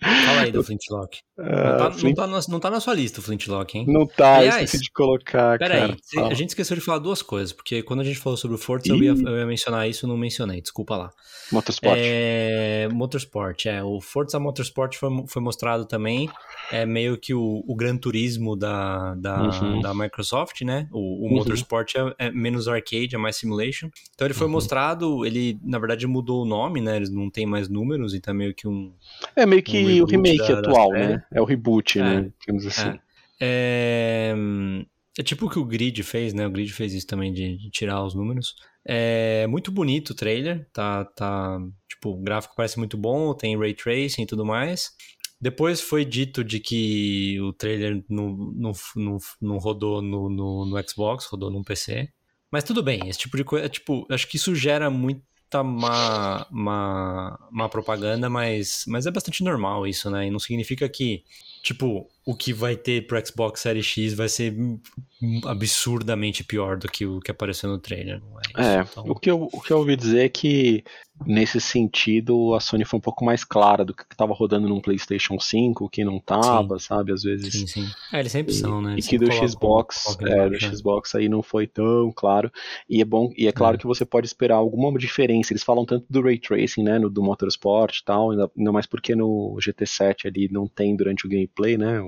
Fala aí do Flintlock. Não, tá, Flint... não, tá na, não, tá, na, sua lista o Flintlock, hein? Não tá, Aliás, esqueci de colocar, Peraí, a gente esqueceu de falar duas coisas, porque quando a gente falou sobre o Forza, eu ia, eu ia, mencionar isso e não mencionei, desculpa lá. Motorsport. É, Motorsport, é. O Forza Motorsport foi, foi mostrado também, é meio que o, o Gran Turismo da, da, uhum. da Microsoft, né? O, o uhum. Motorsport é, é, menos arcade, é mais simulation. Então ele foi uhum. mostrado, ele na verdade mudou o nome, né? Eles não tem mais números, então é meio que um... É meio que um o remake da, atual, da né? É o reboot, é, né? Digamos assim. É. é. É tipo o que o Grid fez, né? O Grid fez isso também de, de, tirar os números. É muito bonito o trailer, tá, tá, tipo, o gráfico parece muito bom, tem ray tracing e tudo mais. Depois foi dito de que o trailer não, não, não, não rodou no, no, no, Xbox, rodou num PC. Mas tudo bem, esse tipo de coisa, tipo, acho que isso gera muita má, má, má propaganda, mas, mas é bastante normal isso, né? E não significa que tipo, o que vai ter pro Xbox Series X vai ser absurdamente pior do que o que apareceu no trailer. É, é então... o, que eu, o que eu ouvi dizer é que nesse sentido a Sony foi um pouco mais clara do que estava rodando num PlayStation 5, o que não tava, sim. sabe? Às vezes. Sim, sim. É, eles sempre e, são, né? Eles e que do Xbox, é, do Xbox aí não foi tão claro. E é bom, e é claro é. que você pode esperar alguma diferença. Eles falam tanto do ray tracing, né, no do Motorsport e tal, ainda, ainda mais porque no GT7 ali não tem durante o gameplay, né?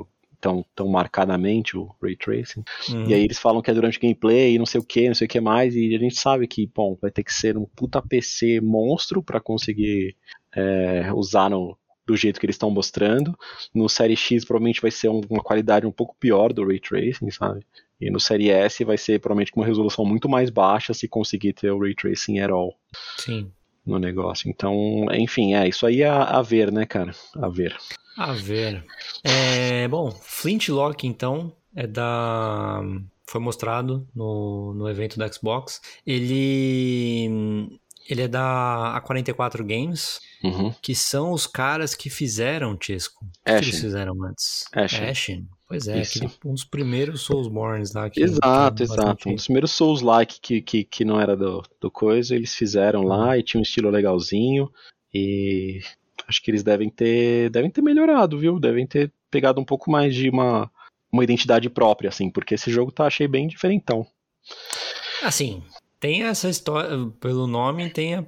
tão, tão marcadamente o ray tracing. Uhum. E aí eles falam que é durante gameplay e não sei o que, não sei o que mais, e a gente sabe que, bom, vai ter que ser um puta PC monstro para conseguir é, usar no, do jeito que eles estão mostrando. No Série X provavelmente vai ser uma qualidade um pouco pior do ray tracing, sabe? E no Série S vai ser provavelmente com uma resolução muito mais baixa se conseguir ter o Ray Tracing at all. Sim. No negócio. Então, enfim, é, isso aí é a, a ver, né, cara? A ver. A ver. É, bom, Flintlock, então, é da. Foi mostrado no, no evento da Xbox. Ele. Ele é da A44 Games, Uhum. que são os caras que fizeram Chesco. O que, eles fizeram antes? Ashen. Ashen. Pois é, aquele, um dos primeiros Soulsborns lá. Que, Exato, que exato. Um bastante- dos primeiros Souls-like que, que, que não era do, do coisa, eles fizeram lá e tinha um estilo legalzinho. E acho que eles devem ter, devem ter melhorado, viu? Devem ter pegado um pouco mais de uma, uma identidade própria, assim, porque esse jogo tá achei bem diferentão. Assim, tem essa história, pelo nome, tem a,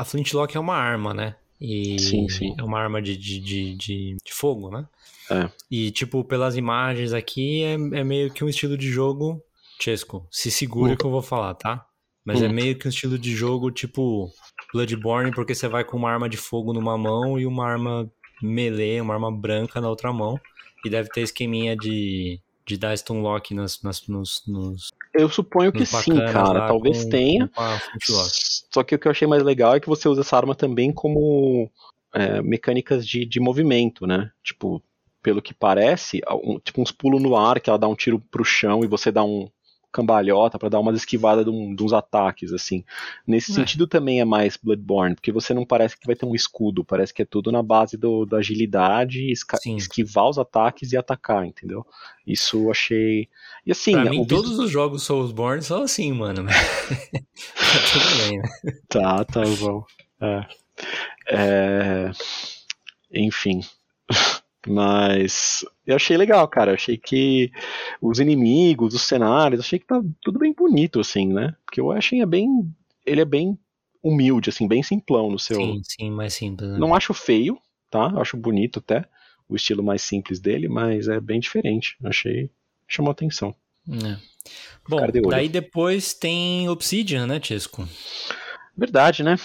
a Flintlock é uma arma, né? E Sim, sim. É uma arma de, de, de, de, de fogo, né? É. E, tipo, pelas imagens aqui, é, é meio que um estilo de jogo. Chesco, se segura que eu vou falar, tá? Mas é meio que um estilo de jogo tipo Bloodborne, porque você vai com uma arma de fogo numa mão e uma arma melee, uma arma branca na outra mão. E deve ter esqueminha de, de dar stun lock nas, nas, nos, nos, Eu suponho que sim, cara. lá Talvez com- tenha. com. Só que o que eu achei mais legal é que você usa essa arma também como é, mecânicas de, de movimento, né? Tipo, pelo que parece, um- tipo uns pulos no ar que ela dá um tiro pro chão e você dá um cambalhota pra dar umas esquivadas de, um- de uns ataques, assim. Nesse É. sentido também é mais Bloodborne, porque você não parece que vai ter um escudo, parece que é tudo na base do, da agilidade, esca- esquivar os ataques e atacar, entendeu? Isso eu achei. E assim, pra o mim, visu- todos os jogos Soulsborne são assim, mano. (laughs) tá tudo bem, né? Tá, tá bom. É. É, Enfim. Mas eu achei legal, cara. Eu achei que os inimigos, os cenários, achei que tá tudo bem bonito, assim, né? Porque o Ashen é bem. Ele é bem humilde, assim, bem simplão no seu. Sim, sim, mais simples. Né? Não acho feio, tá? Eu acho bonito até. O estilo mais simples dele, mas é bem diferente. Achei. Chamou atenção. É. Bom, daí depois tem Obsidian, né, Tisco? Verdade, né?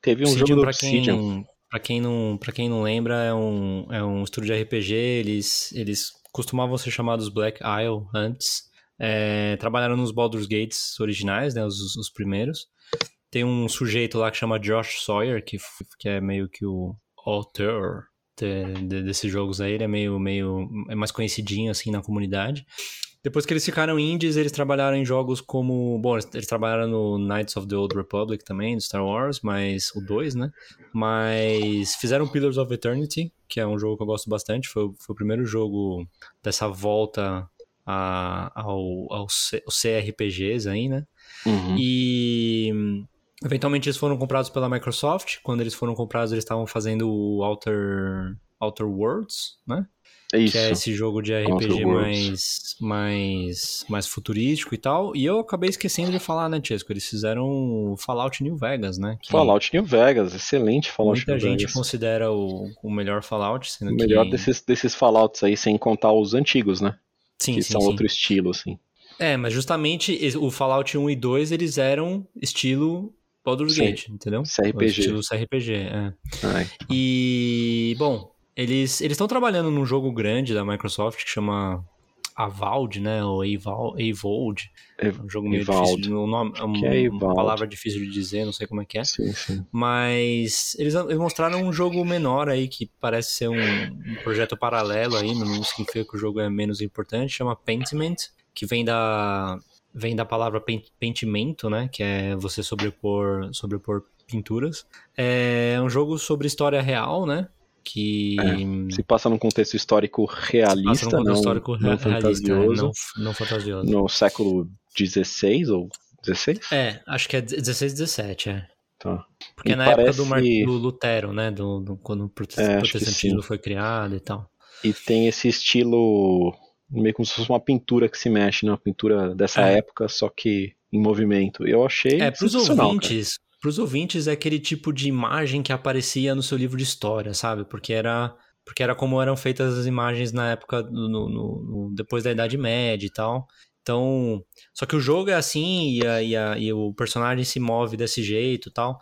Teve um Obsidian, jogo do Obsidian. quem, pra, quem não, pra quem não lembra, é um, é um estúdio de RPG. Eles, eles costumavam ser chamados Black Isle antes. É, trabalharam nos Baldur's Gates originais, né, os, os primeiros. Tem um sujeito lá que chama Josh Sawyer, que, que é meio que o author de- de- desses jogos aí. Ele é meio, meio é mais conhecidinho assim na comunidade. Depois que eles ficaram indies, eles trabalharam em jogos como. Bom, eles, trabalharam no Knights of the Old Republic também, do Star Wars, mas o 2, né? Mas fizeram Pillars of Eternity, que é um jogo que eu gosto bastante. Foi, o- foi o primeiro jogo dessa volta a, ao, ao C- aos CRPGs aí, né? Uhum. E eventualmente eles foram comprados pela Microsoft. Quando eles foram comprados, eles estavam fazendo o Outer, Outer Worlds, né? É isso. Que é esse jogo de RPG mais, mais, mais futurístico e tal. E eu acabei esquecendo de falar, né, Chesco? Eles fizeram Fallout New Vegas, né? Que Fallout New Vegas, excelente Fallout muita New gente Vegas. considera o, o melhor Fallout, sendo O melhor que... desses, desses Fallouts aí, sem contar os antigos, né? Sim, que sim, são sim. outro estilo, assim. É, mas justamente o Fallout 1 e 2, eles eram estilo Baldur's. Gate, entendeu? CRPG. Estilo CRPG, é. Ai, E, bom, eles estão trabalhando num jogo grande da Microsoft que chama Avald, né? Ou Eval, Evold. É um jogo meio Evaldo. difícil. Nome, é um- Que é uma palavra difícil de dizer, não sei como é que é. sim, sim. Mas eles, eles mostraram um jogo menor aí que parece ser um, um projeto paralelo aí, não significa que o jogo é menos importante, chama Paintment, que vem da vem da palavra pen- pentimento, né, que é você sobrepor sobrepor pinturas. É um jogo sobre história real, né? Que Se passa num contexto histórico realista, contexto não, histórico não realista, é, fantasioso, não, não fantasioso. no século XVI ou XVI? É, acho que é 16, 17, é. Tá. Porque E é na época do, Mar- parece- do Lutero, né? Do, do- quando o É, protestantismo sim. foi criado e tal. E tem esse estilo, meio como se fosse uma pintura que se mexe, né? Uma pintura dessa É. época, só que em movimento. Eu achei É, pros sensacional, cara. Ouvintes, pros ouvintes é aquele tipo de imagem que aparecia no seu livro de história, sabe? Porque era, porque era como eram feitas as imagens na época, no, no- no- depois da Idade Média e tal. Então, só que o jogo é assim e, a- e a- e o personagem se move desse jeito e tal.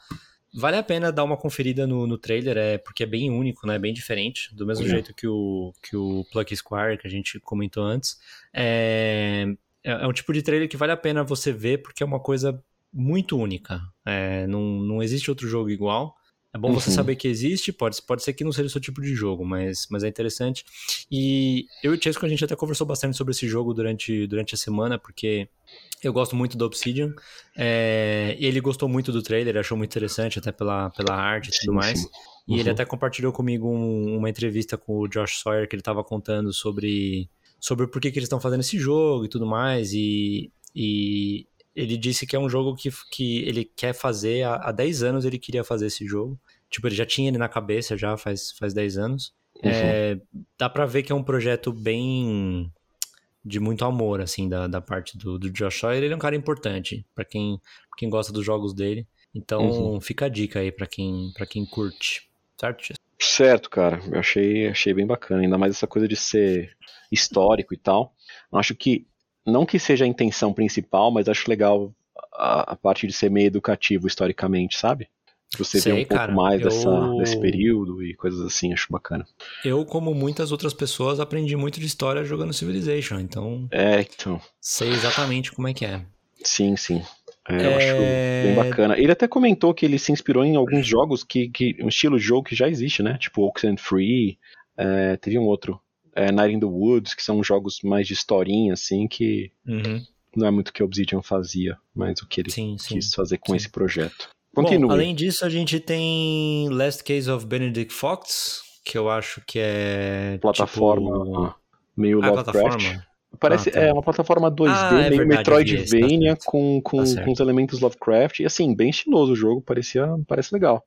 Vale a pena dar uma conferida no, no trailer, é, porque é bem único, né? Bem diferente. Do mesmo É. jeito que o, que o Pluck Square, que a gente comentou antes. É, é, é um tipo de trailer que vale a pena você ver porque é uma coisa muito única. É, não, não existe outro jogo igual. É bom você uhum. saber que existe, pode, pode ser que não seja o seu tipo de jogo, mas, mas é interessante. E eu e o Chesco, a gente até conversou bastante sobre esse jogo durante, durante a semana, porque eu gosto muito do Obsidian. É, ele gostou muito do trailer, achou muito interessante, até pela, pela arte e tudo mais. Uhum. E ele uhum. até compartilhou comigo um, uma entrevista com o Josh Sawyer, que ele estava contando sobre, sobre por que, que eles estão fazendo esse jogo e tudo mais. E, e ele disse que é um jogo que, que ele quer fazer há, há 10 anos ele queria fazer esse jogo. Tipo, ele já tinha ele na cabeça já faz, faz 10 anos. Uhum. É, dá pra ver que é um projeto bem de muito amor, assim, da, da parte do, do Josh Sawyer. Ele é um cara importante para quem, pra quem gosta dos jogos dele. Então, uhum. fica a dica aí para quem, pra quem curte. Certo, Certo, cara. Eu achei, achei bem bacana. Ainda mais essa coisa de ser histórico e tal. Eu acho que não que seja a intenção principal, mas acho legal a, a parte de ser meio educativo historicamente, sabe? Você Sei, vê um pouco cara, mais eu... dessa, desse período e coisas assim, acho bacana. Eu, como muitas outras pessoas, aprendi muito de história jogando Civilization, então. É, então. Sei exatamente como é que é. Sim, sim. É, é... Eu acho é. bem bacana. Ele até comentou que ele se inspirou em alguns jogos que, que um estilo de jogo que já existe, né? Tipo Oxenfree, é, teve um outro é, Night in the Woods, que são jogos mais de historinha, assim, que uhum. não é muito o que Obsidian fazia, mas o que ele sim, sim, quis fazer com sim. esse projeto. Continue. Bom, além disso, a gente tem Last Case of Benedict Fox, que eu acho que é. Plataforma tipo... meio ah, Lovecraft. Parece, ah, tá. é uma plataforma 2D, ah, é meio verdade, Metroidvania, tá com, com, tá com os elementos Lovecraft. E assim, bem estiloso o jogo, parecia, parece legal.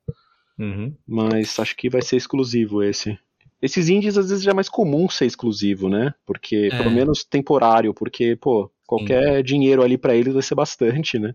Uhum. Mas acho que vai ser exclusivo esse. Esses indies às vezes já é mais comum ser exclusivo, né? Porque, é. pelo menos temporário, porque, pô, qualquer sim. dinheiro ali para eles vai ser bastante, né?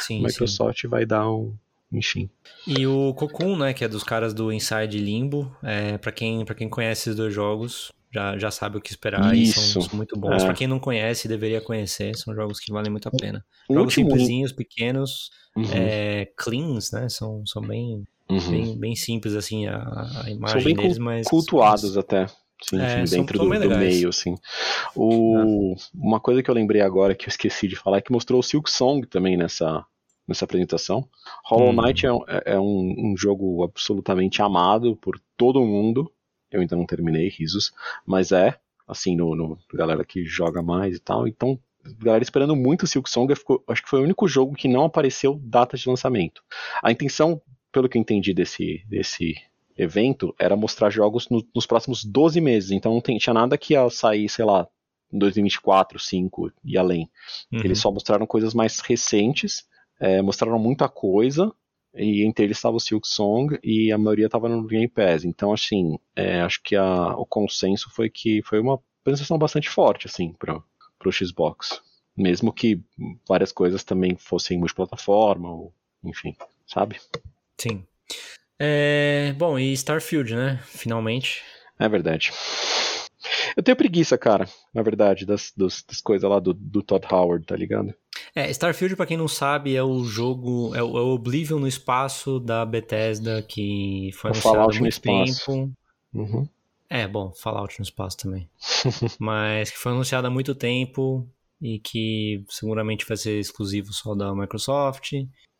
Sim, Microsoft sim. vai dar um. Enfim. E o Cocoon, né, que é dos caras do Inside Limbo, é, para quem, pra quem conhece os dois jogos, já, já sabe o que esperar Isso. e são, muito bons. É. Para quem não conhece, deveria conhecer, são jogos que valem muito a pena. O jogos último... simplesinhos, pequenos, uhum. é, cleans, né, são, são bem Uhum. Bem, bem simples, assim, a, a imagem São bem deles, mas... cultuados até. Sim, é, dentro do, do, meio, assim. O, ah. Uma coisa que eu lembrei agora que eu esqueci de falar é que mostrou o Silk Song também nessa, nessa apresentação. Hollow hum. Knight é, é, é um, um, jogo absolutamente amado por todo mundo. Eu ainda não terminei, risos, mas é, assim, no, no galera que joga mais e tal. Então, galera esperando muito o Silk Song. Acho que foi o único jogo que não apareceu data de lançamento. A intenção pelo que eu entendi desse, desse evento, era mostrar jogos no, nos próximos 12 meses. Então não tinha nada que ia sair, sei lá, em 2024, 2025 e além. Uhum. Eles só mostraram coisas mais recentes, é, mostraram muita coisa, e entre eles estava o Silk Song e a maioria estava no Game Pass. Então, assim, é, acho que a, o consenso foi que foi uma apresentação bastante forte, assim, para o Xbox. Mesmo que várias coisas também fossem multiplataforma, ou, enfim, sabe? Sim. É, bom, e Starfield, né? Finalmente. É verdade. Eu tenho preguiça, cara, na verdade, das, das, das coisas lá do, do Todd Howard, tá ligado? É, Starfield, para quem não sabe, é o jogo, é o, é o, Oblivion no espaço da Bethesda, que foi o anunciado há muito tempo. Uhum. É, bom, Fallout no espaço também. (laughs) Mas que foi anunciado há muito tempo e que seguramente vai ser exclusivo só da Microsoft.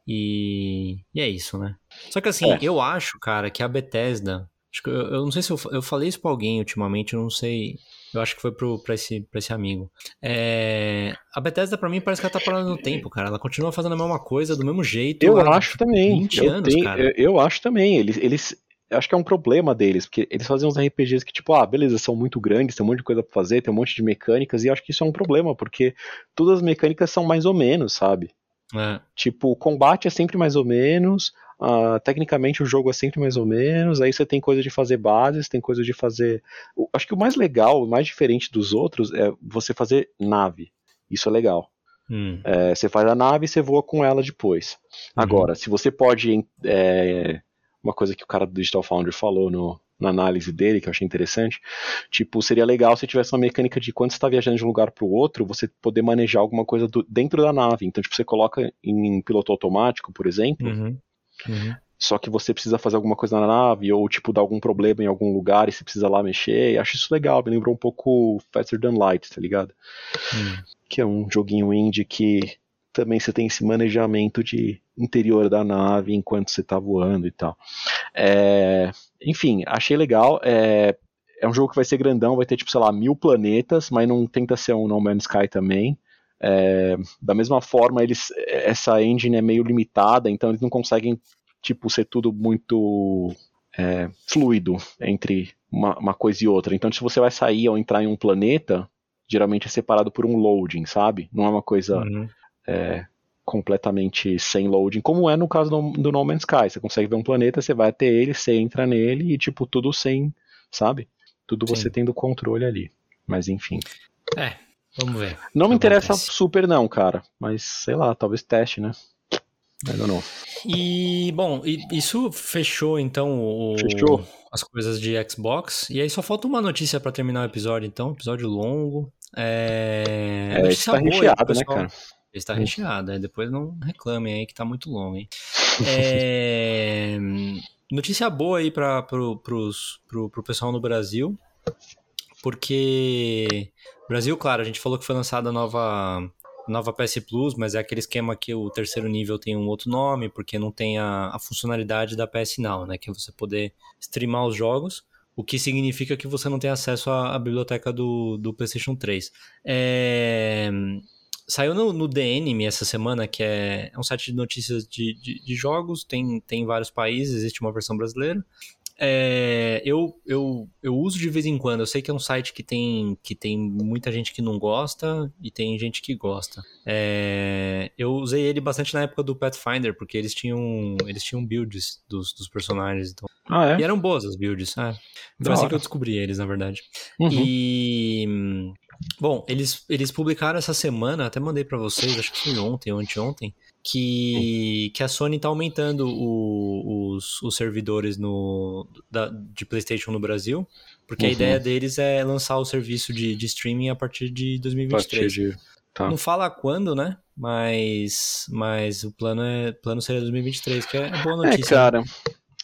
E, e é isso, né? Só que assim, é. eu acho, cara, que a Bethesda. Acho que eu, eu não sei se eu, eu falei isso pra alguém ultimamente, eu não sei. Eu acho que foi pro, pra, esse, pra esse amigo. É, a Bethesda, pra mim, parece que ela tá parando no tempo, cara. Ela continua fazendo a mesma coisa, do mesmo jeito. Eu acho também. 20 eu anos, tenho, cara. Eu, eu, acho também. Eles, eles. Acho que é um problema deles, porque eles fazem uns RPGs que, tipo, ah, beleza, são muito grandes, tem um monte de coisa pra fazer, tem um monte de mecânicas, e acho que isso é um problema, porque todas as mecânicas são mais ou menos, sabe? É. Tipo, o combate é sempre mais ou menos, uh, tecnicamente o jogo é sempre mais ou menos, aí você tem coisa de fazer bases, tem coisa de fazer. Acho que o mais legal, o mais diferente dos outros é você fazer nave. Isso é legal. Hum. É, você faz a nave e você voa com ela depois. Uhum. Agora, se você pode. É, uma coisa que o cara do Digital Foundry falou no, na análise dele, que eu achei interessante. Tipo, seria legal se tivesse uma mecânica de quando você está viajando de um lugar para o outro, você poder manejar alguma coisa do, dentro da nave. Então, tipo, você coloca em, piloto automático, por exemplo. Uhum. Uhum. Só que você precisa fazer alguma coisa na nave, ou tipo, dar algum problema em algum lugar e você precisa lá mexer. E acho isso legal, me lembrou um pouco Faster Than Light, tá ligado? Uhum. que é um joguinho indie que também você tem esse manejamento de interior da nave enquanto você está voando e tal. É, enfim, achei legal. É, é um jogo que vai ser grandão, vai ter tipo, sei lá, mil planetas, mas não tenta ser um No Man's Sky também. É, da mesma forma, eles, essa engine é meio limitada, então eles não conseguem tipo ser tudo muito é, fluido entre uma, uma, coisa e outra. Então, se você vai sair ou entrar em um planeta, geralmente é separado por um loading, sabe? Não é uma coisa uhum. É, completamente sem loading, como é no caso do, do, No Man's Sky. Você consegue ver um planeta, você vai até ele, você entra nele e, tipo, tudo sem, sabe? Tudo Sim. você tendo controle ali. Mas enfim. É, vamos ver. Não me interessa super, não, cara. Mas sei lá, talvez teste, né? Ainda não. E, bom, isso fechou então o, fechou. as coisas de Xbox. E aí só falta uma notícia para terminar o episódio, então. Episódio longo. É, é está recheado, né, cara? Está recheado, é, depois não reclamem aí que tá muito longo, hein? (laughs) É, notícia boa aí para pro, pros, pro, pro pessoal no Brasil, porque Brasil, claro, a gente falou que foi lançada a nova nova PS Plus, mas é aquele esquema que o terceiro nível tem um outro nome, porque não tem a, a funcionalidade da PS Now, né? Que é você poder streamar os jogos, o que significa que você não tem acesso à, à biblioteca do, do PlayStation 3. É, saiu no, no DNM essa semana, que é, é um site de notícias de, de, de, jogos, tem, tem vários países, existe uma versão brasileira. É, eu, eu, eu uso de vez em quando. Eu sei que é um site que tem, que tem muita gente que não gosta e tem gente que gosta. É, eu usei ele bastante na época do Pathfinder, porque eles tinham, eles tinham builds dos, dos personagens. Então, ah, é? E eram boas as builds. É. Foi assim que eu descobri eles, na verdade. Uhum. E. Bom, eles, eles publicaram essa semana, até mandei para vocês, acho que foi ontem ou anteontem, que, que a Sony está aumentando o, os, os servidores no, da, de PlayStation no Brasil, porque uhum. a ideia deles é lançar o serviço de, de streaming a partir de 2023. Partir de... Tá. Não fala quando, né? Mas, mas o plano é plano seria 2023, que é boa é, notícia. É, cara,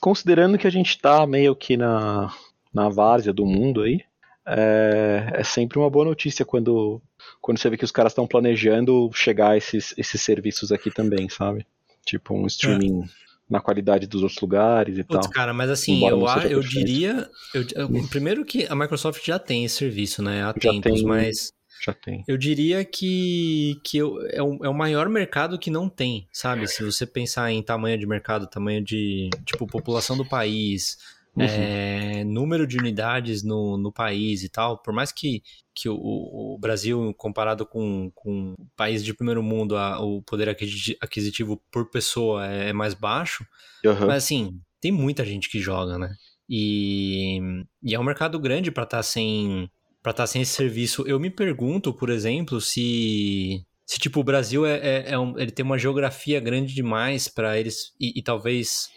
considerando que a gente tá meio que na, na várzea do mundo aí, é, é sempre uma boa notícia quando quando você vê que os caras estão planejando chegar a esses, esses serviços aqui também, sabe? Tipo um streaming é. na qualidade dos outros lugares e Putz, tal. cara, mas assim, eu, eu diria. Eu, eu, primeiro que a Microsoft já tem esse serviço, né? Há já tempos, tem, mas. Já tem. Eu diria que, que eu, é, o, é o maior mercado que não tem, sabe? Se você pensar em tamanho de mercado, tamanho de. Tipo, população do país uhum. é, número de unidades no, no país e tal, por mais que, que o, o Brasil, comparado com, com países de primeiro mundo, a, o poder aquisitivo por pessoa é, é mais baixo, uhum. mas assim, tem muita gente que joga, né? E, e é um mercado grande para estar tá sem para estar tá sem esse serviço. Eu me pergunto, por exemplo, se se tipo o Brasil é, é, é um, ele tem uma geografia grande demais para eles e, e, talvez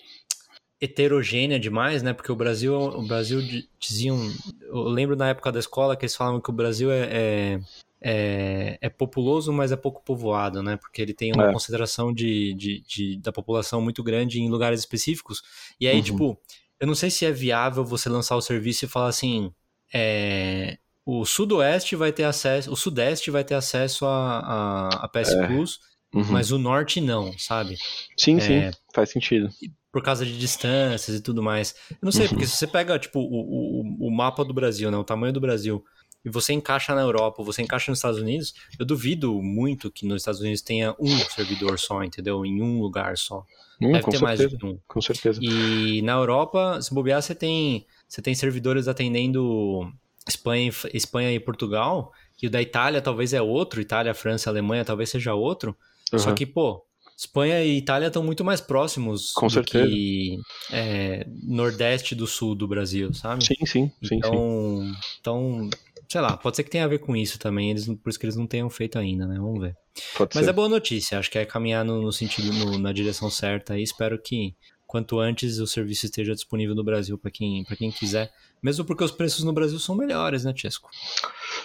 heterogênea demais, né? Porque o Brasil, o Brasil diziam, eu lembro na época da escola que eles falavam que o Brasil é, é, é, é populoso, mas é pouco povoado, né? Porque ele tem uma é. concentração de, de, de, da população muito grande em lugares específicos. E aí, uhum. tipo, eu não sei se é viável você lançar o serviço e falar assim, é, o sudoeste vai ter acesso, o sudeste vai ter acesso a, a, a PS é. Plus, uhum. mas o norte não, sabe? Sim, sim, é, faz sentido por causa de distâncias e tudo mais. Eu não sei, uhum. porque se você pega, tipo, o, o, o mapa do Brasil, né, o tamanho do Brasil, e você encaixa na Europa, você encaixa nos Estados Unidos, eu duvido muito que nos Estados Unidos tenha um servidor só, entendeu? Em um lugar só. Hum, Deve ter certeza, mais de um. Com certeza. E na Europa, se bobear, você tem, você tem servidores atendendo Espanha, Espanha e Portugal, e o da Itália talvez é outro, Itália, França, Alemanha talvez seja outro. Uhum. Só que, pô, Espanha e Itália estão muito mais próximos Com do certeza. que é, Nordeste do Sul do Brasil, sabe? Sim, sim, sim. Então, sim. então sei lá, pode ser que tenha a ver com isso também, eles, por isso que eles não tenham feito ainda, né? Vamos ver. Pode Mas ser. é boa notícia, acho que é caminhar no, no sentido, no, na direção certa e espero que quanto antes o serviço esteja disponível no Brasil para quem, quem quiser, mesmo porque os preços no Brasil são melhores, né, Chesco?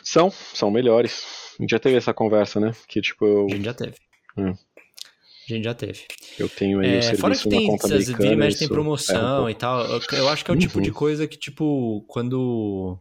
São, são melhores. A gente já teve essa conversa, né? Que tipo eu... A gente já teve. Hum. A gente já teve. Eu tenho aí é, o serviço Fora que tem, conta tem promoção é um e tal. Eu, eu, acho que é o tipo uhum. de coisa que, tipo, quando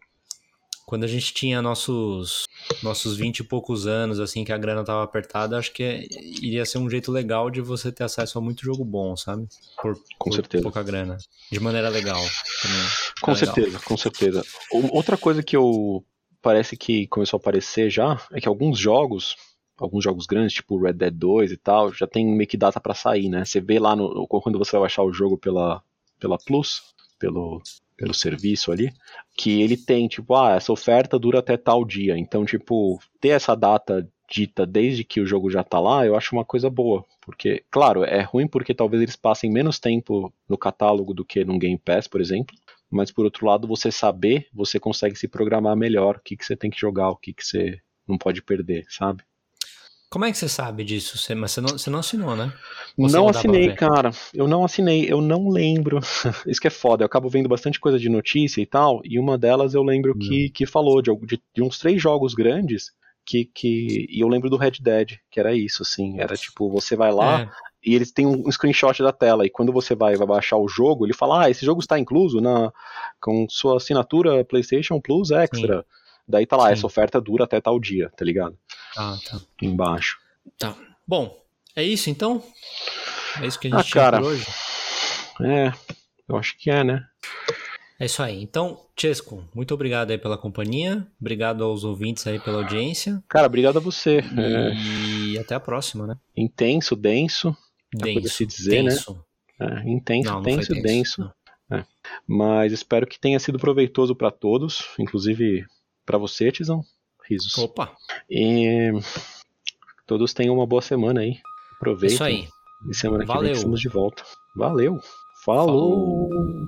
quando a gente tinha nossos nossos 20 e poucos anos, assim, que a grana tava apertada, acho que iria ser um jeito legal de você ter acesso a muito jogo bom, sabe? Por, com por certeza. pouca grana. De maneira legal também. Com É legal. certeza, com certeza. Outra coisa que eu parece que começou a aparecer já é que alguns jogos, alguns jogos grandes, tipo Red Dead 2 e tal, já tem meio que data pra sair, né? Você vê lá no, quando você vai baixar o jogo pela, pela Plus, pelo, pelo serviço ali, que ele tem, tipo, ah, essa oferta dura até tal dia. Então, tipo, ter essa data dita desde que o jogo já tá lá, eu acho uma coisa boa. Porque, claro, é ruim porque talvez eles passem menos tempo no catálogo do que no Game Pass, por exemplo. Mas por outro lado, você saber, você consegue se programar melhor o que, que você tem que jogar, o que, que você não pode perder, sabe? Como é que você sabe disso? Você, mas você não, você não assinou, né? Você não assinei, cara. Eu não assinei, eu não lembro. (laughs) Isso que é foda. Eu acabo vendo bastante coisa de notícia e tal, e uma delas eu lembro que, que falou de, de, de uns três jogos grandes que, que. E eu lembro do Red Dead, que era isso, assim. Era tipo, você vai lá É, e eles têm um screenshot da tela, e quando você vai, vai baixar o jogo, ele fala: Ah, esse jogo está incluso na, com sua assinatura PlayStation Plus Extra. Daí tá lá, Sim. essa oferta dura até tal dia, tá ligado? Tá, tá. Embaixo. Tá. Bom, é isso então? É isso que a gente Ah, cara. hoje? É, eu acho que é, né? É isso aí. Então, Chesco, muito obrigado aí pela companhia. Obrigado aos ouvintes aí pela audiência. Cara, obrigado a você. É, E até a próxima, né? intenso, denso. Pra se dizer, né? denso. É, intenso, Não, não tenso e denso. Não. Mas espero que tenha sido proveitoso pra todos, inclusive pra você, Tizão. Risos. Opa, E todos tenham uma boa semana aí. Aproveitem. isso aí. E semana que Valeu. vem estamos de volta. Valeu. Falou. Falou.